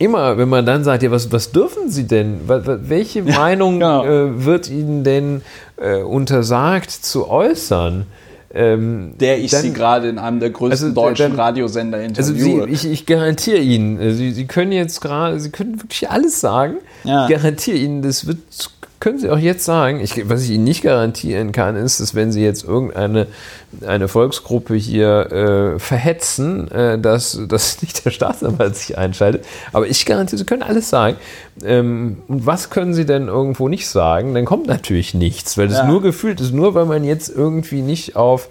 immer, wenn man dann sagt, ja, was, was dürfen Sie denn? Welche Meinung genau. äh, wird Ihnen denn äh, untersagt zu äußern? Ähm, der ich dann- sie gerade in einem der größten Also, deutschen dann- Radiosender Also interviewe. Sie, ich, ich garantiere Ihnen, äh, Sie, Sie können jetzt gerade, Sie können wirklich alles sagen. Ja. Ich garantiere Ihnen, das wird, können Sie auch jetzt sagen. Ich, was ich Ihnen nicht garantieren kann, ist, dass wenn Sie jetzt irgendeine eine Volksgruppe hier äh, verhetzen, äh, dass, dass [LAUGHS] nicht der Staatsanwalt sich einschaltet. Aber ich garantiere, Sie können alles sagen. Ähm, und was können Sie denn irgendwo nicht sagen? Dann kommt natürlich nichts, weil das Ja. nur gefühlt ist, nur weil man jetzt irgendwie nicht auf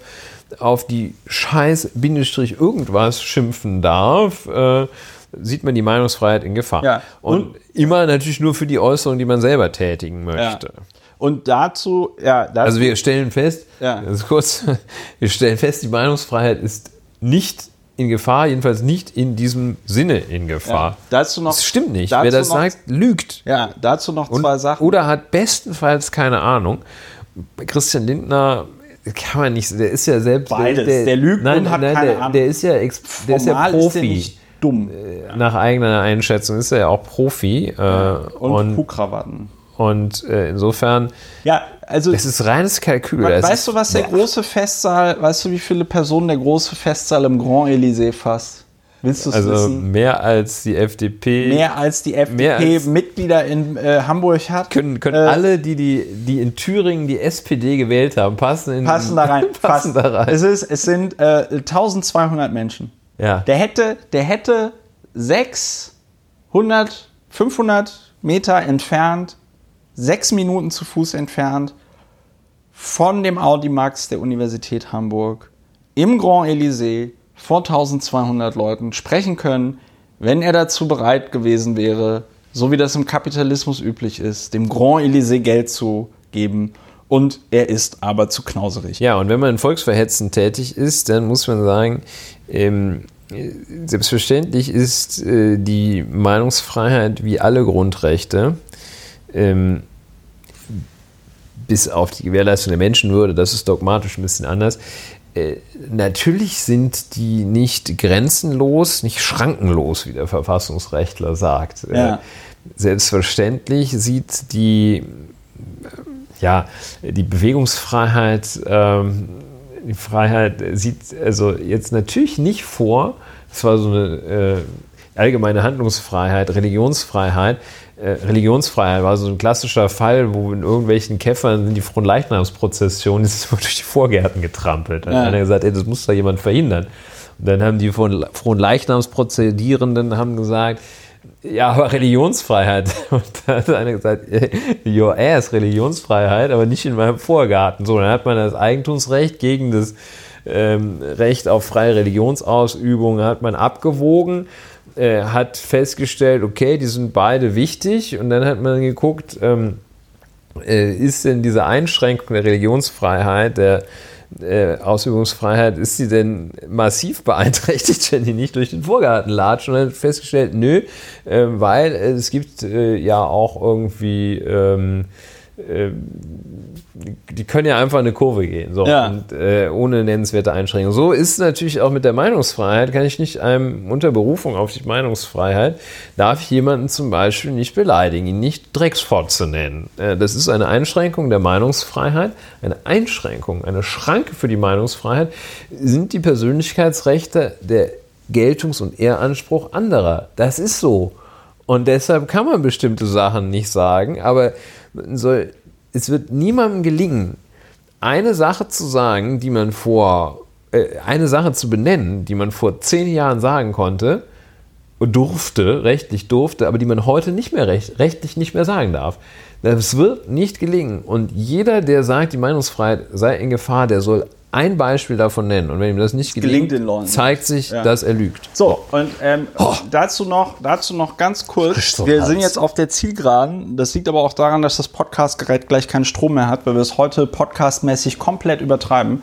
auf die scheiß Bindestrich irgendwas schimpfen darf, äh, sieht man die Meinungsfreiheit in Gefahr. Ja. Und, immer natürlich nur für die Äußerung, die man selber tätigen möchte. Und dazu, ja, dazu, Also wir stellen fest, Ja. ganz kurz, [LAUGHS] wir stellen fest, die Meinungsfreiheit ist nicht in Gefahr, jedenfalls nicht in diesem Sinne in Gefahr. ja, dazu noch. Das stimmt nicht. Wer das noch, sagt, lügt. Ja, dazu noch Und, zwei Sachen. Oder hat bestenfalls keine Ahnung. Christian Lindner kann man nicht, der ist ja selbst. Beides. Der lügt nein, und hat nein, keine der, Ahnung. Der ist ja, ex, der ist ja Profi. Ist der dumm. Nach eigener Einschätzung ist er ja auch Profi. Äh, und und Kuhkrawatten. und äh, insofern, Ja, also. es ist reines Kalkül. We- weißt du, was der große Festsaal, weißt du, wie viele Personen der große Festsaal im Grand Elysée fasst? Willst du es Also wissen? mehr als die FDP. Mehr als die FDP-Mitglieder in äh, Hamburg hat. können, können äh, alle, die, die, die in Thüringen die SPD gewählt haben, passen, in, passen da rein. [LAUGHS] passen da rein. Es, ist, es sind äh, 1200 Menschen. Ja. Der hätte, der hätte 600, 500 Meter entfernt, sechs Minuten zu Fuß entfernt von dem Audimax der Universität Hamburg im Grand Elysée vor 1200 Leuten sprechen können, wenn er dazu bereit gewesen wäre, so wie das im Kapitalismus üblich ist, dem Grand Elysée Geld zu geben. Und er ist aber zu knauserig. Ja, und wenn man volksverhetzend tätig ist, dann muss man sagen, ähm, selbstverständlich ist äh, die Meinungsfreiheit wie alle Grundrechte, ähm, bis auf die Gewährleistung der Menschenwürde, das ist dogmatisch ein bisschen anders. Äh, natürlich sind die nicht grenzenlos, nicht schrankenlos, wie der Verfassungsrechtler sagt. Ja. Äh, selbstverständlich sieht die ja, die Bewegungsfreiheit, ähm, die Freiheit sieht also jetzt natürlich nicht vor, das war so eine äh, allgemeine Handlungsfreiheit, Religionsfreiheit. Äh, Religionsfreiheit war so ein klassischer Fall, wo in irgendwelchen Käffern sind die Fronleichnamsprozessionen, das [LAUGHS] wird durch die Vorgärten getrampelt. Dann Ja. hat einer gesagt, ey, das muss da jemand verhindern. Und dann haben die von Fronleichnamsprozedierenden haben gesagt, ja, aber Religionsfreiheit. [LAUGHS] Und da hat einer gesagt, your ass, Religionsfreiheit, aber nicht in meinem Vorgarten. So, dann hat man das Eigentumsrecht gegen das ähm, Recht auf freie Religionsausübung hat man abgewogen, äh, hat festgestellt, okay, die sind beide wichtig. Und dann hat man geguckt, ähm, äh, ist denn diese Einschränkung der Religionsfreiheit, der äh, Ausübungsfreiheit, ist sie denn massiv [LAUGHS] beeinträchtigt, wenn die nicht durch den Vorgarten latschen? Und dann festgestellt, nö, äh, weil es gibt äh, ja auch irgendwie, ähm, äh, die können ja einfach eine Kurve gehen, so, Ja. und, äh, ohne nennenswerte Einschränkungen. So ist es natürlich auch mit der Meinungsfreiheit, kann ich nicht einem unter Berufung auf die Meinungsfreiheit, darf ich jemanden zum Beispiel nicht beleidigen, ihn nicht Drecksfotze nennen. Äh, das ist eine Einschränkung der Meinungsfreiheit, eine Einschränkung, eine Schranke für die Meinungsfreiheit sind die Persönlichkeitsrechte der Geltungs- und Ehranspruch anderer. Das ist so. Und deshalb kann man bestimmte Sachen nicht sagen, aber man soll, es wird niemandem gelingen, eine Sache zu sagen, die man vor, äh, eine Sache zu benennen, die man vor zehn Jahren sagen konnte, durfte, rechtlich durfte, aber die man heute nicht mehr recht, rechtlich nicht mehr sagen darf. Das wird nicht gelingen. Und jeder, der sagt, die Meinungsfreiheit sei in Gefahr, der soll ein Beispiel davon nennen. Und wenn ihm das nicht gelingt, Gelingt zeigt sich, Ja. dass er lügt. So, und ähm, dazu, noch, dazu noch ganz kurz. Zum Wir Hals. sind jetzt auf der Zielgeraden. Das liegt aber auch daran, dass das Podcastgerät gleich keinen Strom mehr hat, weil wir es heute podcastmäßig komplett übertreiben.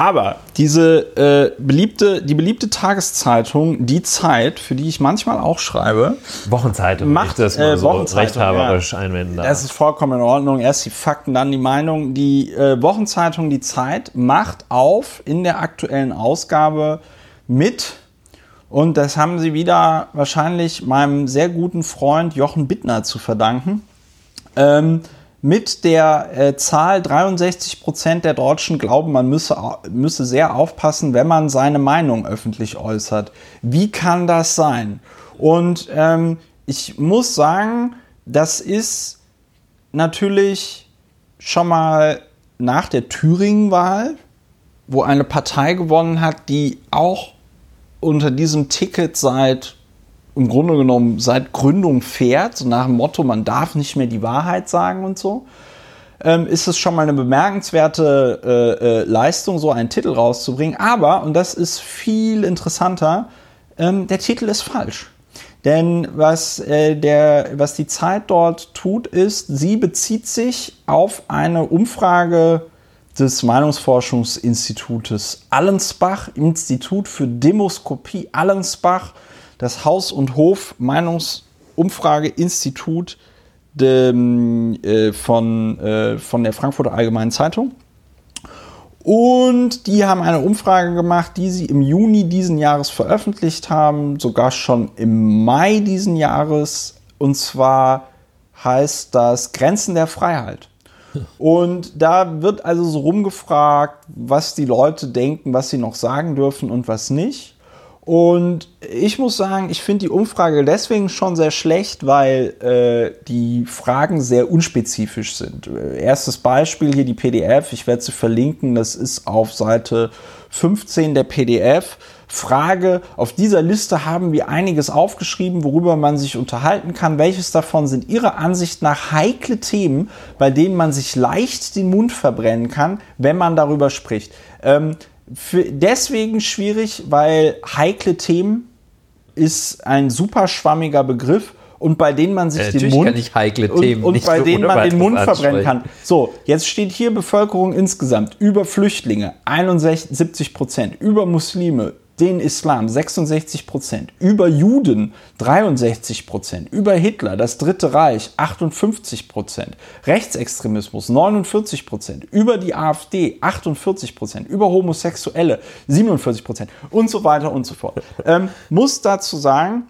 Aber diese äh, beliebte, die beliebte Tageszeitung, die Zeit, für die ich manchmal auch schreibe, Wochenzeitung, Macht, das mal äh, so rechthaberisch einwenden darf. Das ist vollkommen in Ordnung. Erst die Fakten, dann die Meinung. Die äh, Wochenzeitung Die Zeit macht auf in der aktuellen Ausgabe mit. Und das haben sie wieder wahrscheinlich meinem sehr guten Freund Jochen Bittner zu verdanken. Ähm, mit der äh, Zahl 63 Prozent der Deutschen glauben, man müsse, müsse sehr aufpassen, wenn man seine Meinung öffentlich äußert. Wie kann das sein? Und ähm, ich muss sagen, das ist natürlich schon mal nach der Thüringen-Wahl, wo eine Partei gewonnen hat, die auch unter diesem Ticket seit im Grunde genommen seit Gründung fährt, so nach dem Motto, man darf nicht mehr die Wahrheit sagen und so, ähm, ist es schon mal eine bemerkenswerte äh, äh, Leistung, so einen Titel rauszubringen. Aber, und das ist viel interessanter, ähm, der Titel ist falsch. Denn was, äh, der, was die Zeit dort tut, ist, sie bezieht sich auf eine Umfrage des Meinungsforschungsinstitutes Allensbach, Institut für Demoskopie Allensbach, das Haus- und Hof-Meinungsumfrageinstitut äh, von, äh, von der Frankfurter Allgemeinen Zeitung. Und die haben eine Umfrage gemacht, die sie im Juni diesen Jahres veröffentlicht haben, sogar schon im Mai diesen Jahres. Und zwar heißt das Grenzen der Freiheit. Und da wird also so rumgefragt, was die Leute denken, was sie noch sagen dürfen und was nicht. Und ich muss sagen, ich finde die Umfrage deswegen schon sehr schlecht, weil äh, die Fragen sehr unspezifisch sind. Erstes Beispiel hier die PDF, ich werde sie verlinken, das ist auf Seite 15 der PDF. Frage, auf dieser Liste haben wir einiges aufgeschrieben, worüber man sich unterhalten kann. Welches davon sind Ihrer Ansicht nach heikle Themen, bei denen man sich leicht den Mund verbrennen kann, wenn man darüber spricht? Ähm, für, deswegen schwierig, weil heikle Themen ist ein super schwammiger Begriff und bei denen man sich ja, den Mund und, und bei denen man den Mund verbrennen kann. So, jetzt steht hier Bevölkerung insgesamt über Flüchtlinge 71 Prozent, über Muslime den Islam 66 Prozent, über Juden 63 Prozent, über Hitler, das Dritte Reich 58 Prozent, Rechtsextremismus 49 Prozent, über die AfD 48 Prozent, über Homosexuelle 47 Prozent. Und so weiter und so fort. Ähm, muss dazu sagen,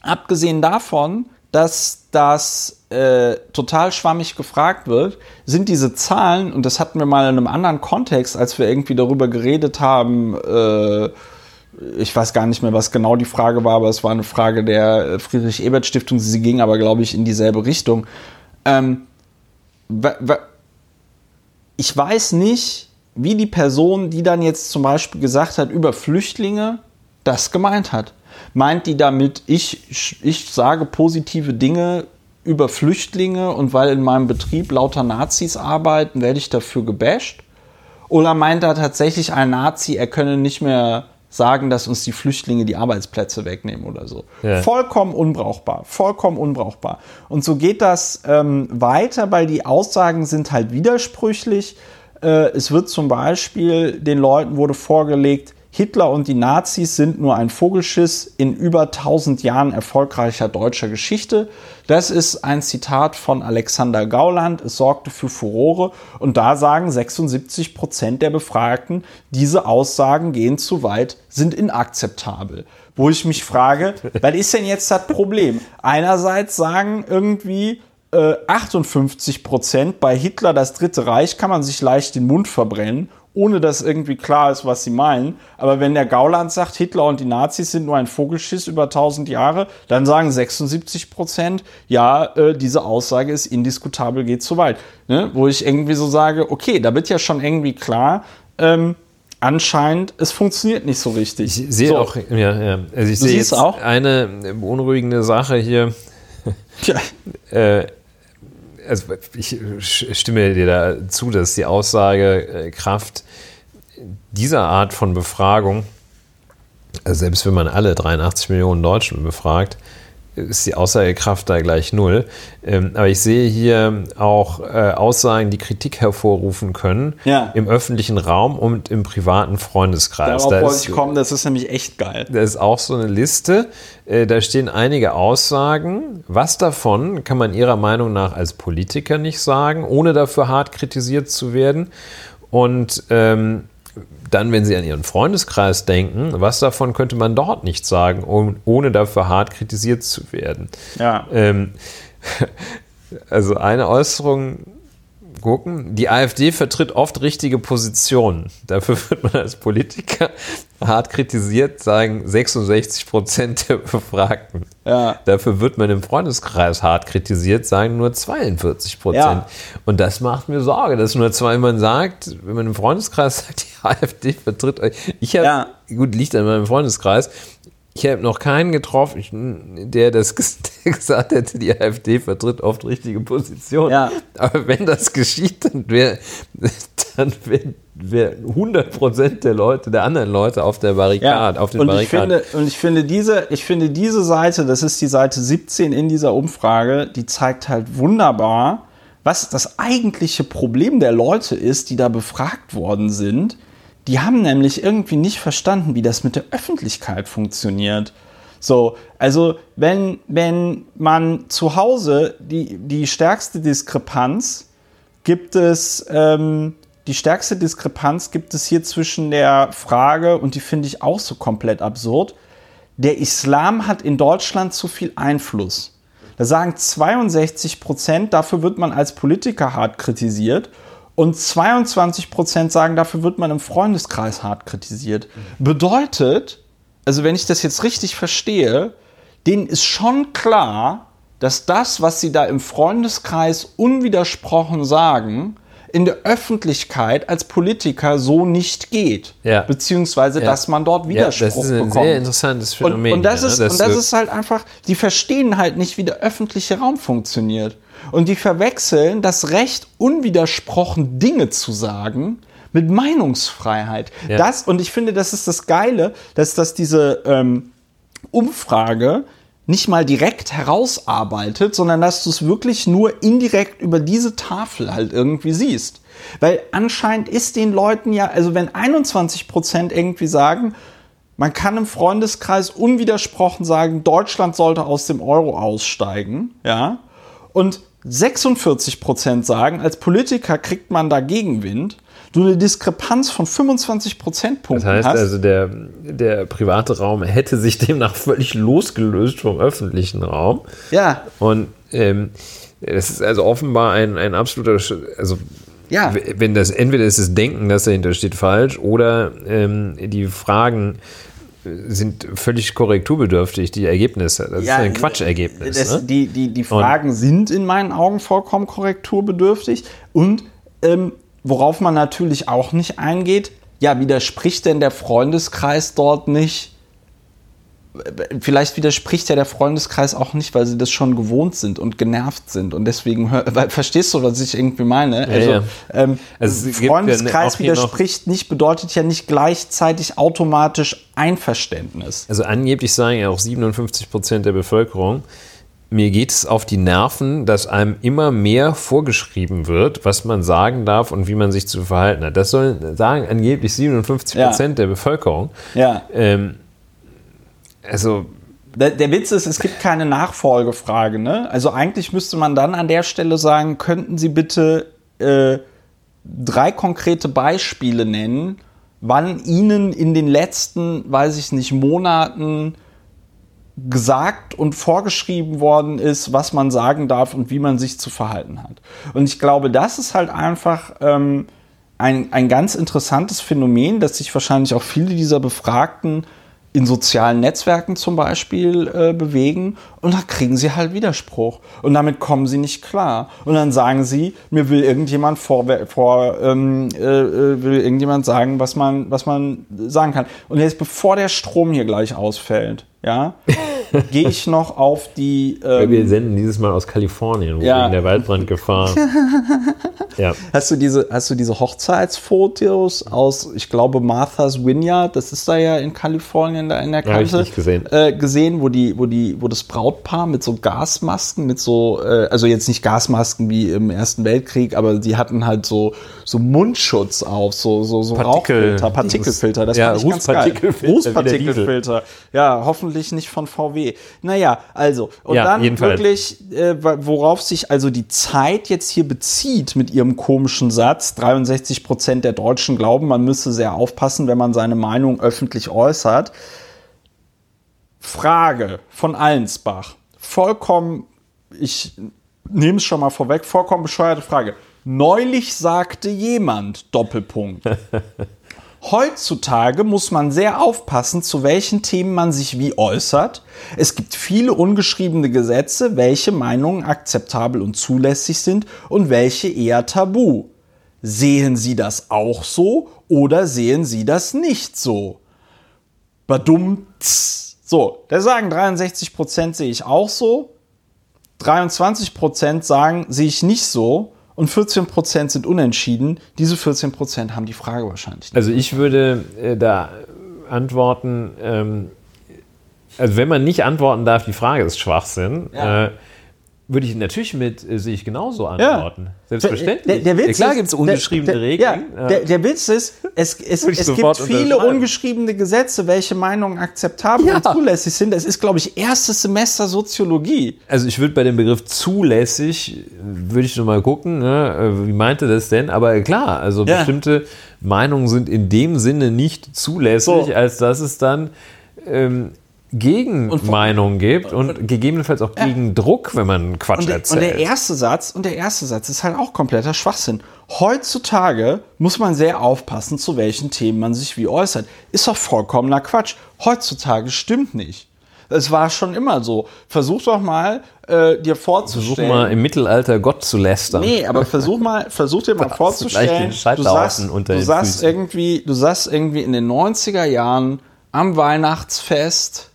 abgesehen davon, dass das äh, total schwammig gefragt wird, sind diese Zahlen, und das hatten wir mal in einem anderen Kontext, als wir irgendwie darüber geredet haben, äh, ich weiß gar nicht mehr, was genau die Frage war, aber es war eine Frage der Friedrich-Ebert-Stiftung. Sie ging aber, glaube ich, in dieselbe Richtung. Ähm, ich weiß nicht, wie die Person, die dann jetzt zum Beispiel gesagt hat über Flüchtlinge, das gemeint hat. Meint die damit, ich, ich sage positive Dinge über Flüchtlinge und weil in meinem Betrieb lauter Nazis arbeiten, werde ich dafür gebasht? Oder meint da tatsächlich ein Nazi, er könne nicht mehr sagen, dass uns die Flüchtlinge die Arbeitsplätze wegnehmen oder so. Ja. Vollkommen unbrauchbar, vollkommen unbrauchbar. Und so geht das ähm, weiter, weil die Aussagen sind halt widersprüchlich. Äh, es wird zum Beispiel, den Leuten wurde vorgelegt, Hitler und die Nazis sind nur ein Vogelschiss in über 1000 Jahren erfolgreicher deutscher Geschichte. Das ist ein Zitat von Alexander Gauland. Es sorgte für Furore. Und da sagen 76 Prozent der Befragten, diese Aussagen gehen zu weit, sind inakzeptabel. Wo ich mich frage, [LAUGHS] was ist denn jetzt das Problem? Einerseits sagen irgendwie, 58 äh, Prozent bei Hitler das Dritte Reich kann man sich leicht den Mund verbrennen ohne dass irgendwie klar ist, was sie meinen. Aber wenn der Gauland sagt, Hitler und die Nazis sind nur ein Vogelschiss über 1000 Jahre, dann sagen 76 Prozent, ja, äh, diese Aussage ist indiskutabel, geht zu weit. Ne? Wo ich irgendwie so sage, okay, da wird ja schon irgendwie klar, ähm, anscheinend, es funktioniert nicht so richtig. Ich sehe so. auch, ja, ja. Also ich sehe jetzt auch? eine beunruhigende Sache hier. Ja. äh, also ich stimme dir da zu, dass die Aussagekraft dieser Art von Befragung, also selbst wenn man alle 83 Millionen Deutschen befragt, ist die Aussagekraft da gleich null. Ähm, aber ich sehe hier auch äh, Aussagen, die Kritik hervorrufen können ja. im öffentlichen Raum und im privaten Freundeskreis. Darauf da wollte ich kommen, das ist nämlich echt geil. Da ist auch so eine Liste, äh, da stehen einige Aussagen. Was davon kann man Ihrer Meinung nach als Politiker nicht sagen, ohne dafür hart kritisiert zu werden? Und ähm, dann, wenn Sie an Ihren Freundeskreis denken, was davon könnte man dort nicht sagen, um, ohne dafür hart kritisiert zu werden? Ja. Ähm, [LAUGHS] also eine Äußerung gucken. Die AfD vertritt oft richtige Positionen. Dafür [LAUGHS] wird man als Politiker hart kritisiert, sagen 66 Prozent der Befragten. Ja. Dafür wird man im Freundeskreis hart kritisiert, sagen nur 42 Prozent. Ja. Und das macht mir Sorge, dass nur zwei man sagt, wenn man im Freundeskreis [LAUGHS] sagt, die AfD vertritt euch. Ich habe, ja. gut, liegt an meinem Freundeskreis, ich habe noch keinen getroffen, der das [LAUGHS] gesagt hätte, die AfD vertritt oft richtige Positionen. Ja. Aber wenn das geschieht, dann wäre [LAUGHS] dann wär 100% der Leute, der anderen Leute auf der Barrikade, Ja, auf den und, ich Barrikaden. finde, und ich finde diese, ich finde diese Seite, das ist die Seite 17 in dieser Umfrage, die zeigt halt wunderbar, was das eigentliche Problem der Leute ist, die da befragt worden sind. Die haben nämlich irgendwie nicht verstanden, wie das mit der Öffentlichkeit funktioniert. So, also wenn, wenn man zu Hause die, die stärkste Diskrepanz gibt es, ähm, die stärkste Diskrepanz gibt es hier zwischen der Frage, und die finde ich auch so komplett absurd, der Islam hat in Deutschland zu viel Einfluss. Da sagen 62 Prozent, dafür wird man als Politiker hart kritisiert. Und 22 Prozent sagen, dafür wird man im Freundeskreis hart kritisiert. Bedeutet, also wenn ich das jetzt richtig verstehe, denen ist schon klar, dass das, was sie da im Freundeskreis unwidersprochen sagen, in der Öffentlichkeit als Politiker so nicht geht. Ja. Beziehungsweise, Ja. dass man dort ja, Widerspruch das ist ein bekommt. sehr interessantes Phänomen. Und, und das, hier, ne? ist, dass und das ist halt einfach, die verstehen halt nicht, wie der öffentliche Raum funktioniert. Und die verwechseln das Recht, unwidersprochen Dinge zu sagen, mit Meinungsfreiheit. Ja. Das, und ich finde, das ist das Geile, dass das diese ähm, Umfrage nicht mal direkt herausarbeitet, sondern dass du es wirklich nur indirekt über diese Tafel halt irgendwie siehst. Weil anscheinend ist den Leuten ja, also wenn 21 Prozent irgendwie sagen, man kann im Freundeskreis unwidersprochen sagen, Deutschland sollte aus dem Euro aussteigen, ja, und 46 Prozent sagen, als Politiker kriegt man da Gegenwind, du eine Diskrepanz von 25 Prozentpunkten Das heißt hast. also, der, der private Raum hätte sich demnach völlig losgelöst vom öffentlichen Raum. ja, Und ähm, das ist also offenbar ein, ein absoluter, Sch- also Ja. wenn das, entweder ist das Denken, das dahinter steht, falsch, oder ähm, die Fragen sind völlig korrekturbedürftig, die Ergebnisse. Das ist ein Quatschergebnis. Das, ne? die, die, die Fragen sind in meinen Augen vollkommen korrekturbedürftig. Und ähm, worauf man natürlich auch nicht eingeht, ja, widerspricht denn der Freundeskreis dort nicht? Vielleicht widerspricht ja der Freundeskreis auch nicht, weil sie das schon gewohnt sind und genervt sind. Und deswegen, [LAUGHS] weil, verstehst du, was ich irgendwie meine? Also, ja. Ähm, Also ja Freundeskreis noch- widerspricht nicht, bedeutet ja nicht gleichzeitig automatisch Einverständnis. Also angeblich sagen ja auch 57 Prozent der Bevölkerung, mir geht es auf die Nerven, dass einem immer mehr vorgeschrieben wird, was man sagen darf und wie man sich zu verhalten hat. Das sollen sagen angeblich 57 Prozent der Bevölkerung. Ja. Ähm, also Der, der Witz ist, es gibt keine Nachfolgefrage. Ne? Also eigentlich müsste man dann an der Stelle sagen, könnten Sie bitte äh, drei konkrete Beispiele nennen, wann Ihnen in den letzten, weiß ich nicht, Monaten gesagt und vorgeschrieben worden ist, was man sagen darf und wie man sich zu verhalten hat. Und ich glaube, das ist halt einfach ähm, ein, ein ganz interessantes Phänomen, dass sich wahrscheinlich auch viele dieser Befragten in sozialen Netzwerken zum Beispiel äh, bewegen und da kriegen sie halt Widerspruch und damit kommen sie nicht klar und dann sagen sie, mir will irgendjemand vor, vor ähm, äh, äh, will irgendjemand sagen, was man was man sagen kann und jetzt bevor der Strom hier gleich ausfällt, ja, [LAUGHS] gehe ich noch auf die weil wir ähm, senden dieses Mal aus Kalifornien, wo Ja. wegen der Waldbrandgefahr. [LAUGHS] ja. Hast du diese, hast du diese Hochzeitsfotos aus, ich glaube, Martha's Vineyard, das ist da ja in Kalifornien, da in der Hab ich Kante, nicht gesehen. Äh, gesehen, wo die, wo die, wo das Brautpaar mit so Gasmasken, mit so, äh, also jetzt nicht Gasmasken wie im Ersten Weltkrieg, aber die hatten halt so, so Mundschutz auf, so, so, so Partikel- Rauchfilter, Partikelfilter, das Ja, fand ich ganz geil. Rußpartikelfilter. Ja, hoffentlich nicht von VW. Naja, also, und Ja, dann jedenfalls. wirklich äh, worauf sich also die Zeit jetzt hier bezieht mit ihrem komischen Satz. 63 Prozent der Deutschen glauben, man müsse sehr aufpassen, wenn man seine Meinung öffentlich äußert. Frage von Allensbach. Vollkommen, ich nehme es schon mal vorweg, vollkommen bescheuerte Frage. Neulich sagte jemand, Doppelpunkt. [LAUGHS] Heutzutage muss man sehr aufpassen, zu welchen Themen man sich wie äußert. Es gibt viele ungeschriebene Gesetze, welche Meinungen akzeptabel und zulässig sind und welche eher tabu. Sehen Sie das auch so oder sehen Sie das nicht so? Badum. tss. So, da sagen 63% sehe ich auch so. 23% sagen, sehe ich nicht so. und 14% sind unentschieden. Diese 14% haben die Frage wahrscheinlich nicht. Also ich würde äh, da antworten, ähm, also wenn man nicht antworten darf, die Frage ist Schwachsinn, Ja. äh, würde ich natürlich mit, äh, sehe ich genauso antworten. Selbstverständlich. Der, der Witz ja, klar ist- gibt es ungeschriebene der, Regeln. Ja, der, der Witz ist, es, es, es gibt viele ungeschriebene Gesetze, welche Meinungen akzeptabel Ja. und zulässig sind. Es ist, glaube ich, erstes Semester Soziologie. Also ich würde bei dem Begriff zulässig, würde ich noch mal gucken, ne, äh, wie meinte das denn? Aber klar, also Ja. bestimmte Meinungen sind in dem Sinne nicht zulässig, So. als dass es dann ähm, Gegenmeinungen gibt und, gegebenenfalls auch gegen Druck, wenn man Quatsch Und der, und erzählt. der erste Satz, und der erste Satz ist halt auch kompletter Schwachsinn. Heutzutage muss man sehr aufpassen, zu welchen Themen man sich wie äußert. Ist doch vollkommener Quatsch. Heutzutage stimmt nicht. Es war schon immer so. Versuch doch mal, äh, dir Versuch vorzustellen. mal im Mittelalter Gott zu lästern. Nee, aber versuch mal, versuch dir [LAUGHS] mal vorzustellen, du unter du Füßen. irgendwie, du saßt irgendwie in den 90er Jahren am Weihnachtsfest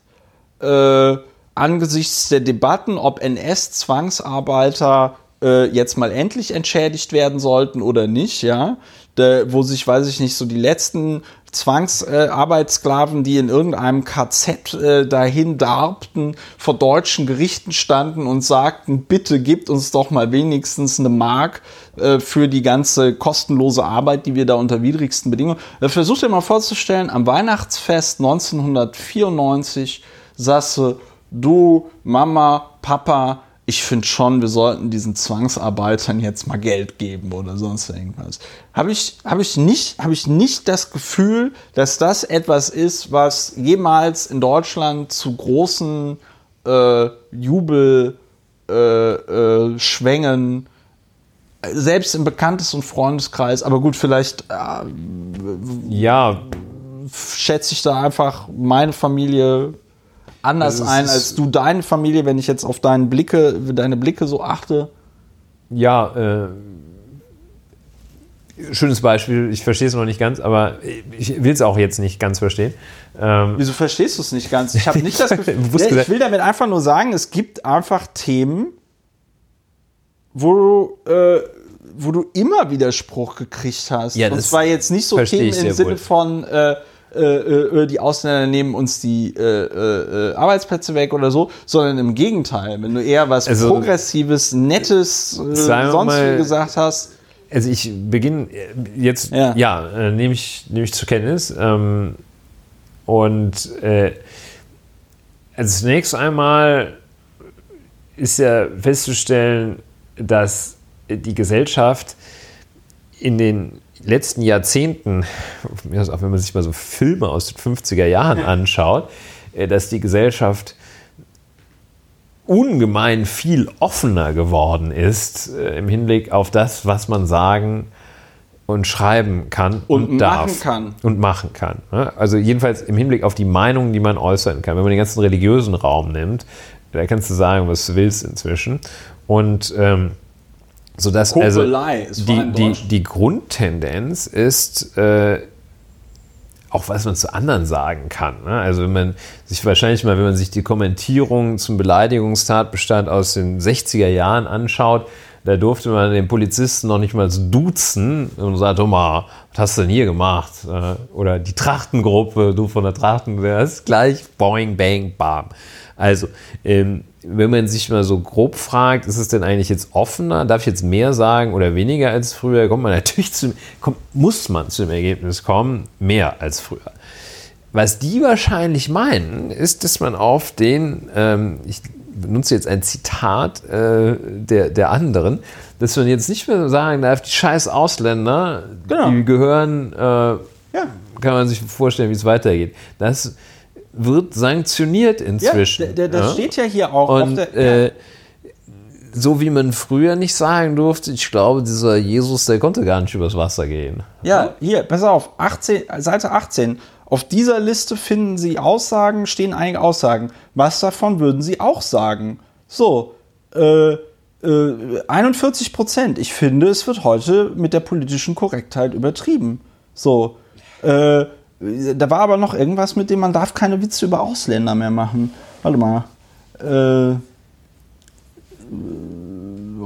äh, angesichts der Debatten, ob NS-Zwangsarbeiter äh, jetzt mal endlich entschädigt werden sollten oder nicht, ja, da, wo sich, weiß ich nicht, so die letzten Zwangsarbeitssklaven, die in irgendeinem KZ äh, dahin darbten, vor deutschen Gerichten standen und sagten, bitte gebt uns doch mal wenigstens eine Mark äh, für die ganze kostenlose Arbeit, die wir da unter widrigsten Bedingungen. Da versucht ihr mal vorzustellen, am Weihnachtsfest 1994 saße du, Mama, Papa, ich finde schon, wir sollten diesen Zwangsarbeitern jetzt mal Geld geben oder sonst irgendwas. Habe ich, hab ich, nicht, hab ich nicht das Gefühl, dass das etwas ist, was jemals in Deutschland zu großen äh, Jubel äh, äh, selbst im Bekanntes- und Freundeskreis, aber gut, vielleicht äh, Ja, schätze ich da einfach meine Familie anders Also ein als du deine Familie, wenn ich jetzt auf deine Blicke, deine Blicke so achte. ja, äh, schönes Beispiel. Ich verstehe es noch nicht ganz, aber ich will es auch jetzt nicht ganz verstehen. Ähm, Wieso verstehst du es nicht ganz? Ich habe nicht das [LAUGHS] Gefühl. Ja, ich will damit einfach nur sagen, es gibt einfach Themen, wo du, äh, wo du immer Widerspruch gekriegt hast. Ja, Und das zwar jetzt nicht so Themen im Sinne wohl. von äh, äh, äh, die Ausländer nehmen uns die äh, äh, äh, Arbeitsplätze weg oder so, sondern im Gegenteil. Wenn du eher was Also, Progressives, Nettes, äh, sonst mal- wie gesagt hast. Also ich beginne jetzt, Ja. ja, äh, nehme ich, nehme ich zur Kenntnis. Ähm, und äh, also zunächst einmal ist ja festzustellen, dass die Gesellschaft in den letzten Jahrzehnten, auch wenn man sich mal so Filme aus den 50er Jahren anschaut, äh, dass die Gesellschaft ungemein viel offener geworden ist äh, im Hinblick auf das, was man sagen und schreiben kann und, Und darf machen kann. und machen kann. ne? Also jedenfalls im Hinblick auf die Meinungen, die man äußern kann. Wenn man den ganzen religiösen Raum nimmt, da kannst du sagen, was du willst inzwischen. Und ähm, sodass also die, die, die Grundtendenz ist äh, auch was man zu anderen sagen kann. Ne? Also wenn man sich wahrscheinlich mal, wenn man sich die Kommentierung zum Beleidigungstatbestand aus den 60er Jahren anschaut, da durfte man den Polizisten noch nicht mal so duzen und sagt, oh mal, was hast du denn hier gemacht? Äh, Oder die Trachtengruppe, du von der Trachten, ist gleich boing, bang, bam. Also, ähm, wenn man sich mal so grob fragt, ist es denn eigentlich jetzt offener? Darf ich jetzt mehr sagen oder weniger als früher? Kommt man natürlich zum, kommt, muss man zum Ergebnis kommen, mehr als früher. Was die wahrscheinlich meinen, ist, dass man auf den, ähm, ich benutze jetzt ein Zitat äh, der, der anderen, dass man jetzt nicht mehr sagen darf, die scheiß Ausländer, Genau. die gehören, äh, Ja. kann man sich vorstellen, wie es weitergeht. Das wird sanktioniert Ja, inzwischen. der, das ja? steht ja hier auch auf Und der. äh, so wie man früher nicht sagen durfte, ich glaube, dieser Jesus, der konnte gar nicht übers Wasser gehen. Ja, hier, pass auf, 18, Seite 18. Auf dieser Liste finden Sie Aussagen, stehen einige Aussagen. Was davon würden Sie auch sagen? So, äh, äh, 41 Prozent. Ich finde, es wird heute mit der politischen Korrektheit übertrieben. So, äh, da war aber noch irgendwas, mit dem man darf keine Witze über Ausländer mehr machen. Warte mal. Äh,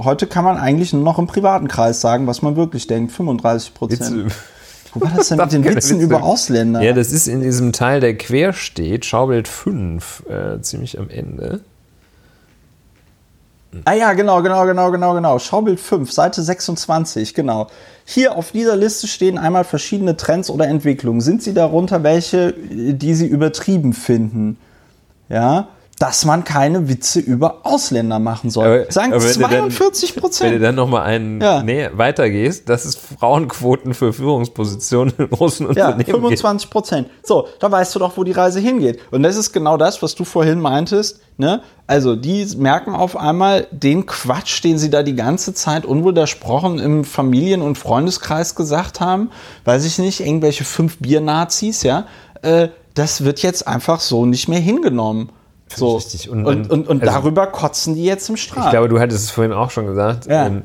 heute kann man eigentlich nur noch im privaten Kreis sagen, was man wirklich denkt. 35 Prozent. Wo war das denn mit [LAUGHS] den Witzen über Ausländer? Ja, das ist in diesem Teil, der quer steht, Schaubild 5, äh, ziemlich am Ende. Ah ja, genau, genau, genau, genau, genau. Schaubild 5, Seite 26, genau. Hier auf dieser Liste stehen einmal verschiedene Trends oder Entwicklungen. Sind Sie darunter welche, die Sie übertrieben finden? Ja, dass man keine Witze über Ausländer machen soll. Aber- Sagen aber wenn du 42% Wenn du Prozent. dann nochmal einen Ja. näher weitergehst, dass es Frauenquoten für Führungspositionen in großen Ja, Unternehmen gibt. 25 Prozent. So, da weißt du doch, wo die Reise hingeht. Und das ist genau das, was du vorhin meintest. Ne? Also, die merken auf einmal den Quatsch, den sie da die ganze Zeit unwidersprochen im Familien- und Freundeskreis gesagt haben. Weiß ich nicht, irgendwelche fünf Bier-Nazis, ja. Äh, das wird jetzt einfach so nicht mehr hingenommen. So. richtig. Und, Und- und, und, also- darüber kotzen die jetzt im Strahl. Ich glaube, du hattest es vorhin auch schon gesagt. Ja. Ähm,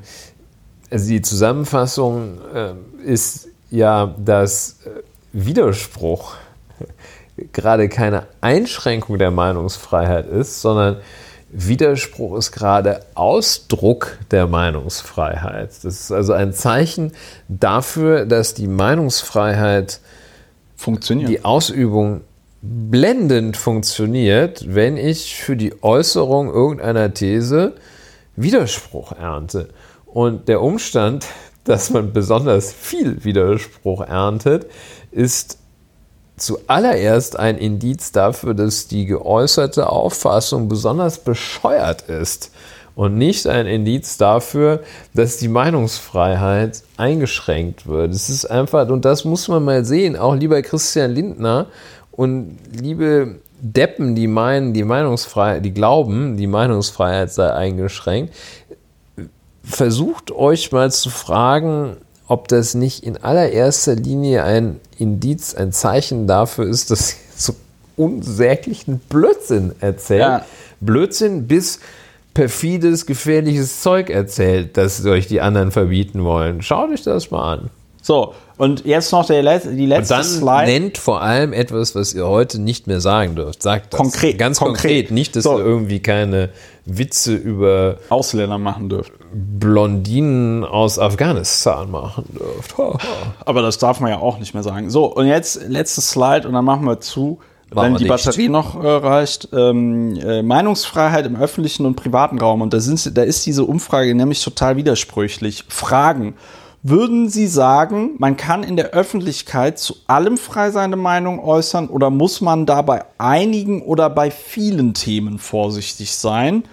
also die Zusammenfassung ähm, ist ja, dass äh, Widerspruch [LAUGHS] gerade keine Einschränkung der Meinungsfreiheit ist, sondern Widerspruch ist gerade Ausdruck der Meinungsfreiheit. Das ist also ein Zeichen dafür, dass die Meinungsfreiheit Funktioniert. die Ausübung blendend funktioniert, wenn ich für die Äußerung irgendeiner These Widerspruch ernte. Und der Umstand, [LAUGHS] dass man besonders viel Widerspruch erntet, ist zuallererst ein Indiz dafür, dass die geäußerte Auffassung besonders bescheuert ist und nicht ein Indiz dafür, dass die Meinungsfreiheit eingeschränkt wird. Es ist einfach, und das muss man mal sehen, auch lieber Christian Lindner und liebe Deppen, die meinen, die Meinungsfreiheit, die glauben, die Meinungsfreiheit sei eingeschränkt, versucht euch mal zu fragen, ob das nicht in allererster Linie ein Indiz, ein Zeichen dafür ist, dass ihr so unsäglichen Blödsinn erzählt. Ja. Blödsinn bis perfides, gefährliches Zeug erzählt, das euch die anderen verbieten wollen. Schaut euch das mal an. So, und jetzt noch der, die Und letzte dann Slide. nennt vor allem etwas, was ihr heute nicht mehr sagen dürft. Sagt das. Konkret, Ganz konkret. konkret. Nicht, dass So. ihr irgendwie keine Witze über Ausländer machen dürft. Blondinen aus Afghanistan machen dürft. Ha, ha. Aber das darf man ja auch nicht mehr sagen. So, und jetzt letztes Slide und dann machen wir zu, Machen wenn die dicht. Batterie noch äh, reicht. Ähm, äh, Meinungsfreiheit im öffentlichen und privaten Raum. Und da, sind, da ist diese Umfrage nämlich total widersprüchlich. Fragen. Würden Sie sagen, man kann in der Öffentlichkeit zu allem frei seine Meinung äußern oder muss man da bei einigen oder bei vielen Themen vorsichtig sein?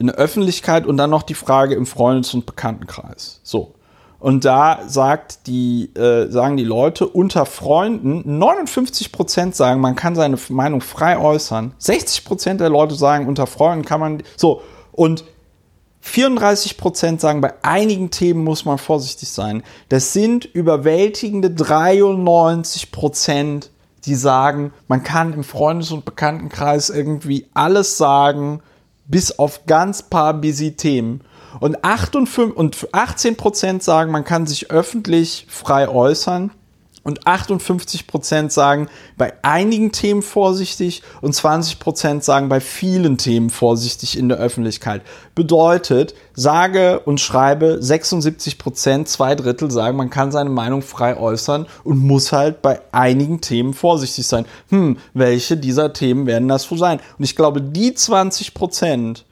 in der Öffentlichkeit und dann noch die Frage im Freundes- und Bekanntenkreis. So. Und da sagt die, äh, sagen die Leute unter Freunden, 59 Prozent sagen, man kann seine Meinung frei äußern. 60 Prozent der Leute sagen, unter Freunden kann man, so. Und 34 Prozent sagen, bei einigen Themen muss man vorsichtig sein. Das sind überwältigende 93 Prozent, die sagen, man kann im Freundes- und Bekanntenkreis irgendwie alles sagen, bis auf ganz paar busy Themen. Und, 58, und 18 Prozent sagen, man kann sich öffentlich frei äußern. Und 58 Prozent sagen, bei einigen Themen vorsichtig und 20 Prozent sagen, bei vielen Themen vorsichtig in der Öffentlichkeit. Bedeutet, sage und schreibe 76 Prozent, zwei Drittel sagen, man kann seine Meinung frei äußern und muss halt bei einigen Themen vorsichtig sein. Hm, welche dieser Themen werden das wohl sein? Und ich glaube, die 20 Prozent,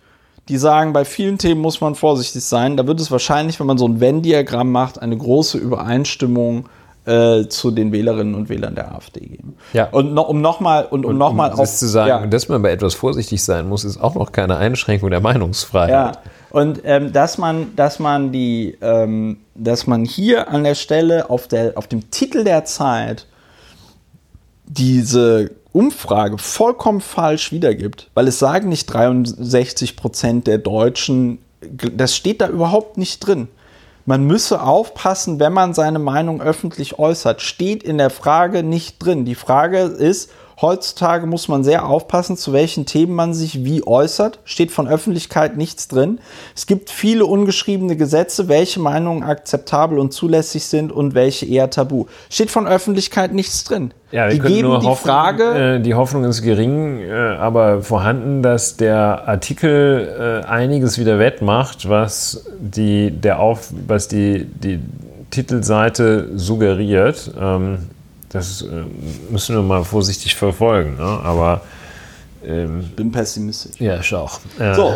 die sagen, bei vielen Themen muss man vorsichtig sein. Da wird es wahrscheinlich, wenn man so ein Venn-Diagramm macht, eine große Übereinstimmung äh, zu den Wählerinnen und Wählern der AfD geben. Ja. Und no, um nochmal und um nochmal um das zu sagen, ja, dass man bei etwas vorsichtig sein muss, ist auch noch keine Einschränkung der Meinungsfreiheit. ja. Und ähm, dass man, dass man die, ähm, dass man hier an der Stelle auf der, auf dem Titel der Zeit diese Umfrage vollkommen falsch wiedergibt, weil es sagen nicht 63 Prozent der Deutschen, das steht da überhaupt nicht drin. Man müsse aufpassen, wenn man seine Meinung öffentlich äußert. Steht in der Frage nicht drin. Die Frage ist, Heutzutage muss man sehr aufpassen, zu welchen Themen man sich wie äußert. Steht von Öffentlichkeit nichts drin. Es gibt viele ungeschriebene Gesetze, welche Meinungen akzeptabel und zulässig sind und welche eher tabu. Steht von Öffentlichkeit nichts drin. Ja, wir die geben nur die hoffen, Frage, äh, die Hoffnung ist gering, äh, aber vorhanden, dass der Artikel äh, einiges wieder wettmacht, was die, der Auf, was die, die Titelseite suggeriert. Ähm, das äh, müssen wir mal vorsichtig verfolgen. Ne? Aber ähm, bin pessimistisch. ja, ich auch. Äh, So,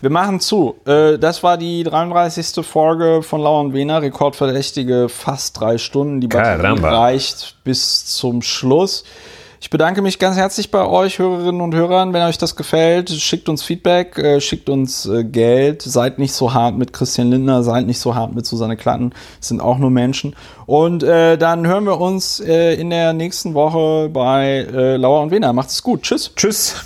wir machen zu. Äh, das war die 33. Folge von Lauer und Wiener. Rekordverdächtige fast drei Stunden. Die Batterie Caramba. reicht bis zum Schluss. Ich bedanke mich ganz herzlich bei euch, Hörerinnen und Hörern. Wenn euch das gefällt, schickt uns Feedback, äh, schickt uns äh, Geld. Seid nicht so hart mit Christian Lindner, seid nicht so hart mit Susanne Klatten. Es sind auch nur Menschen. Und äh, dann hören wir uns äh, in der nächsten Woche bei äh, Lauer und Wiener. Macht es gut. Tschüss. Tschüss.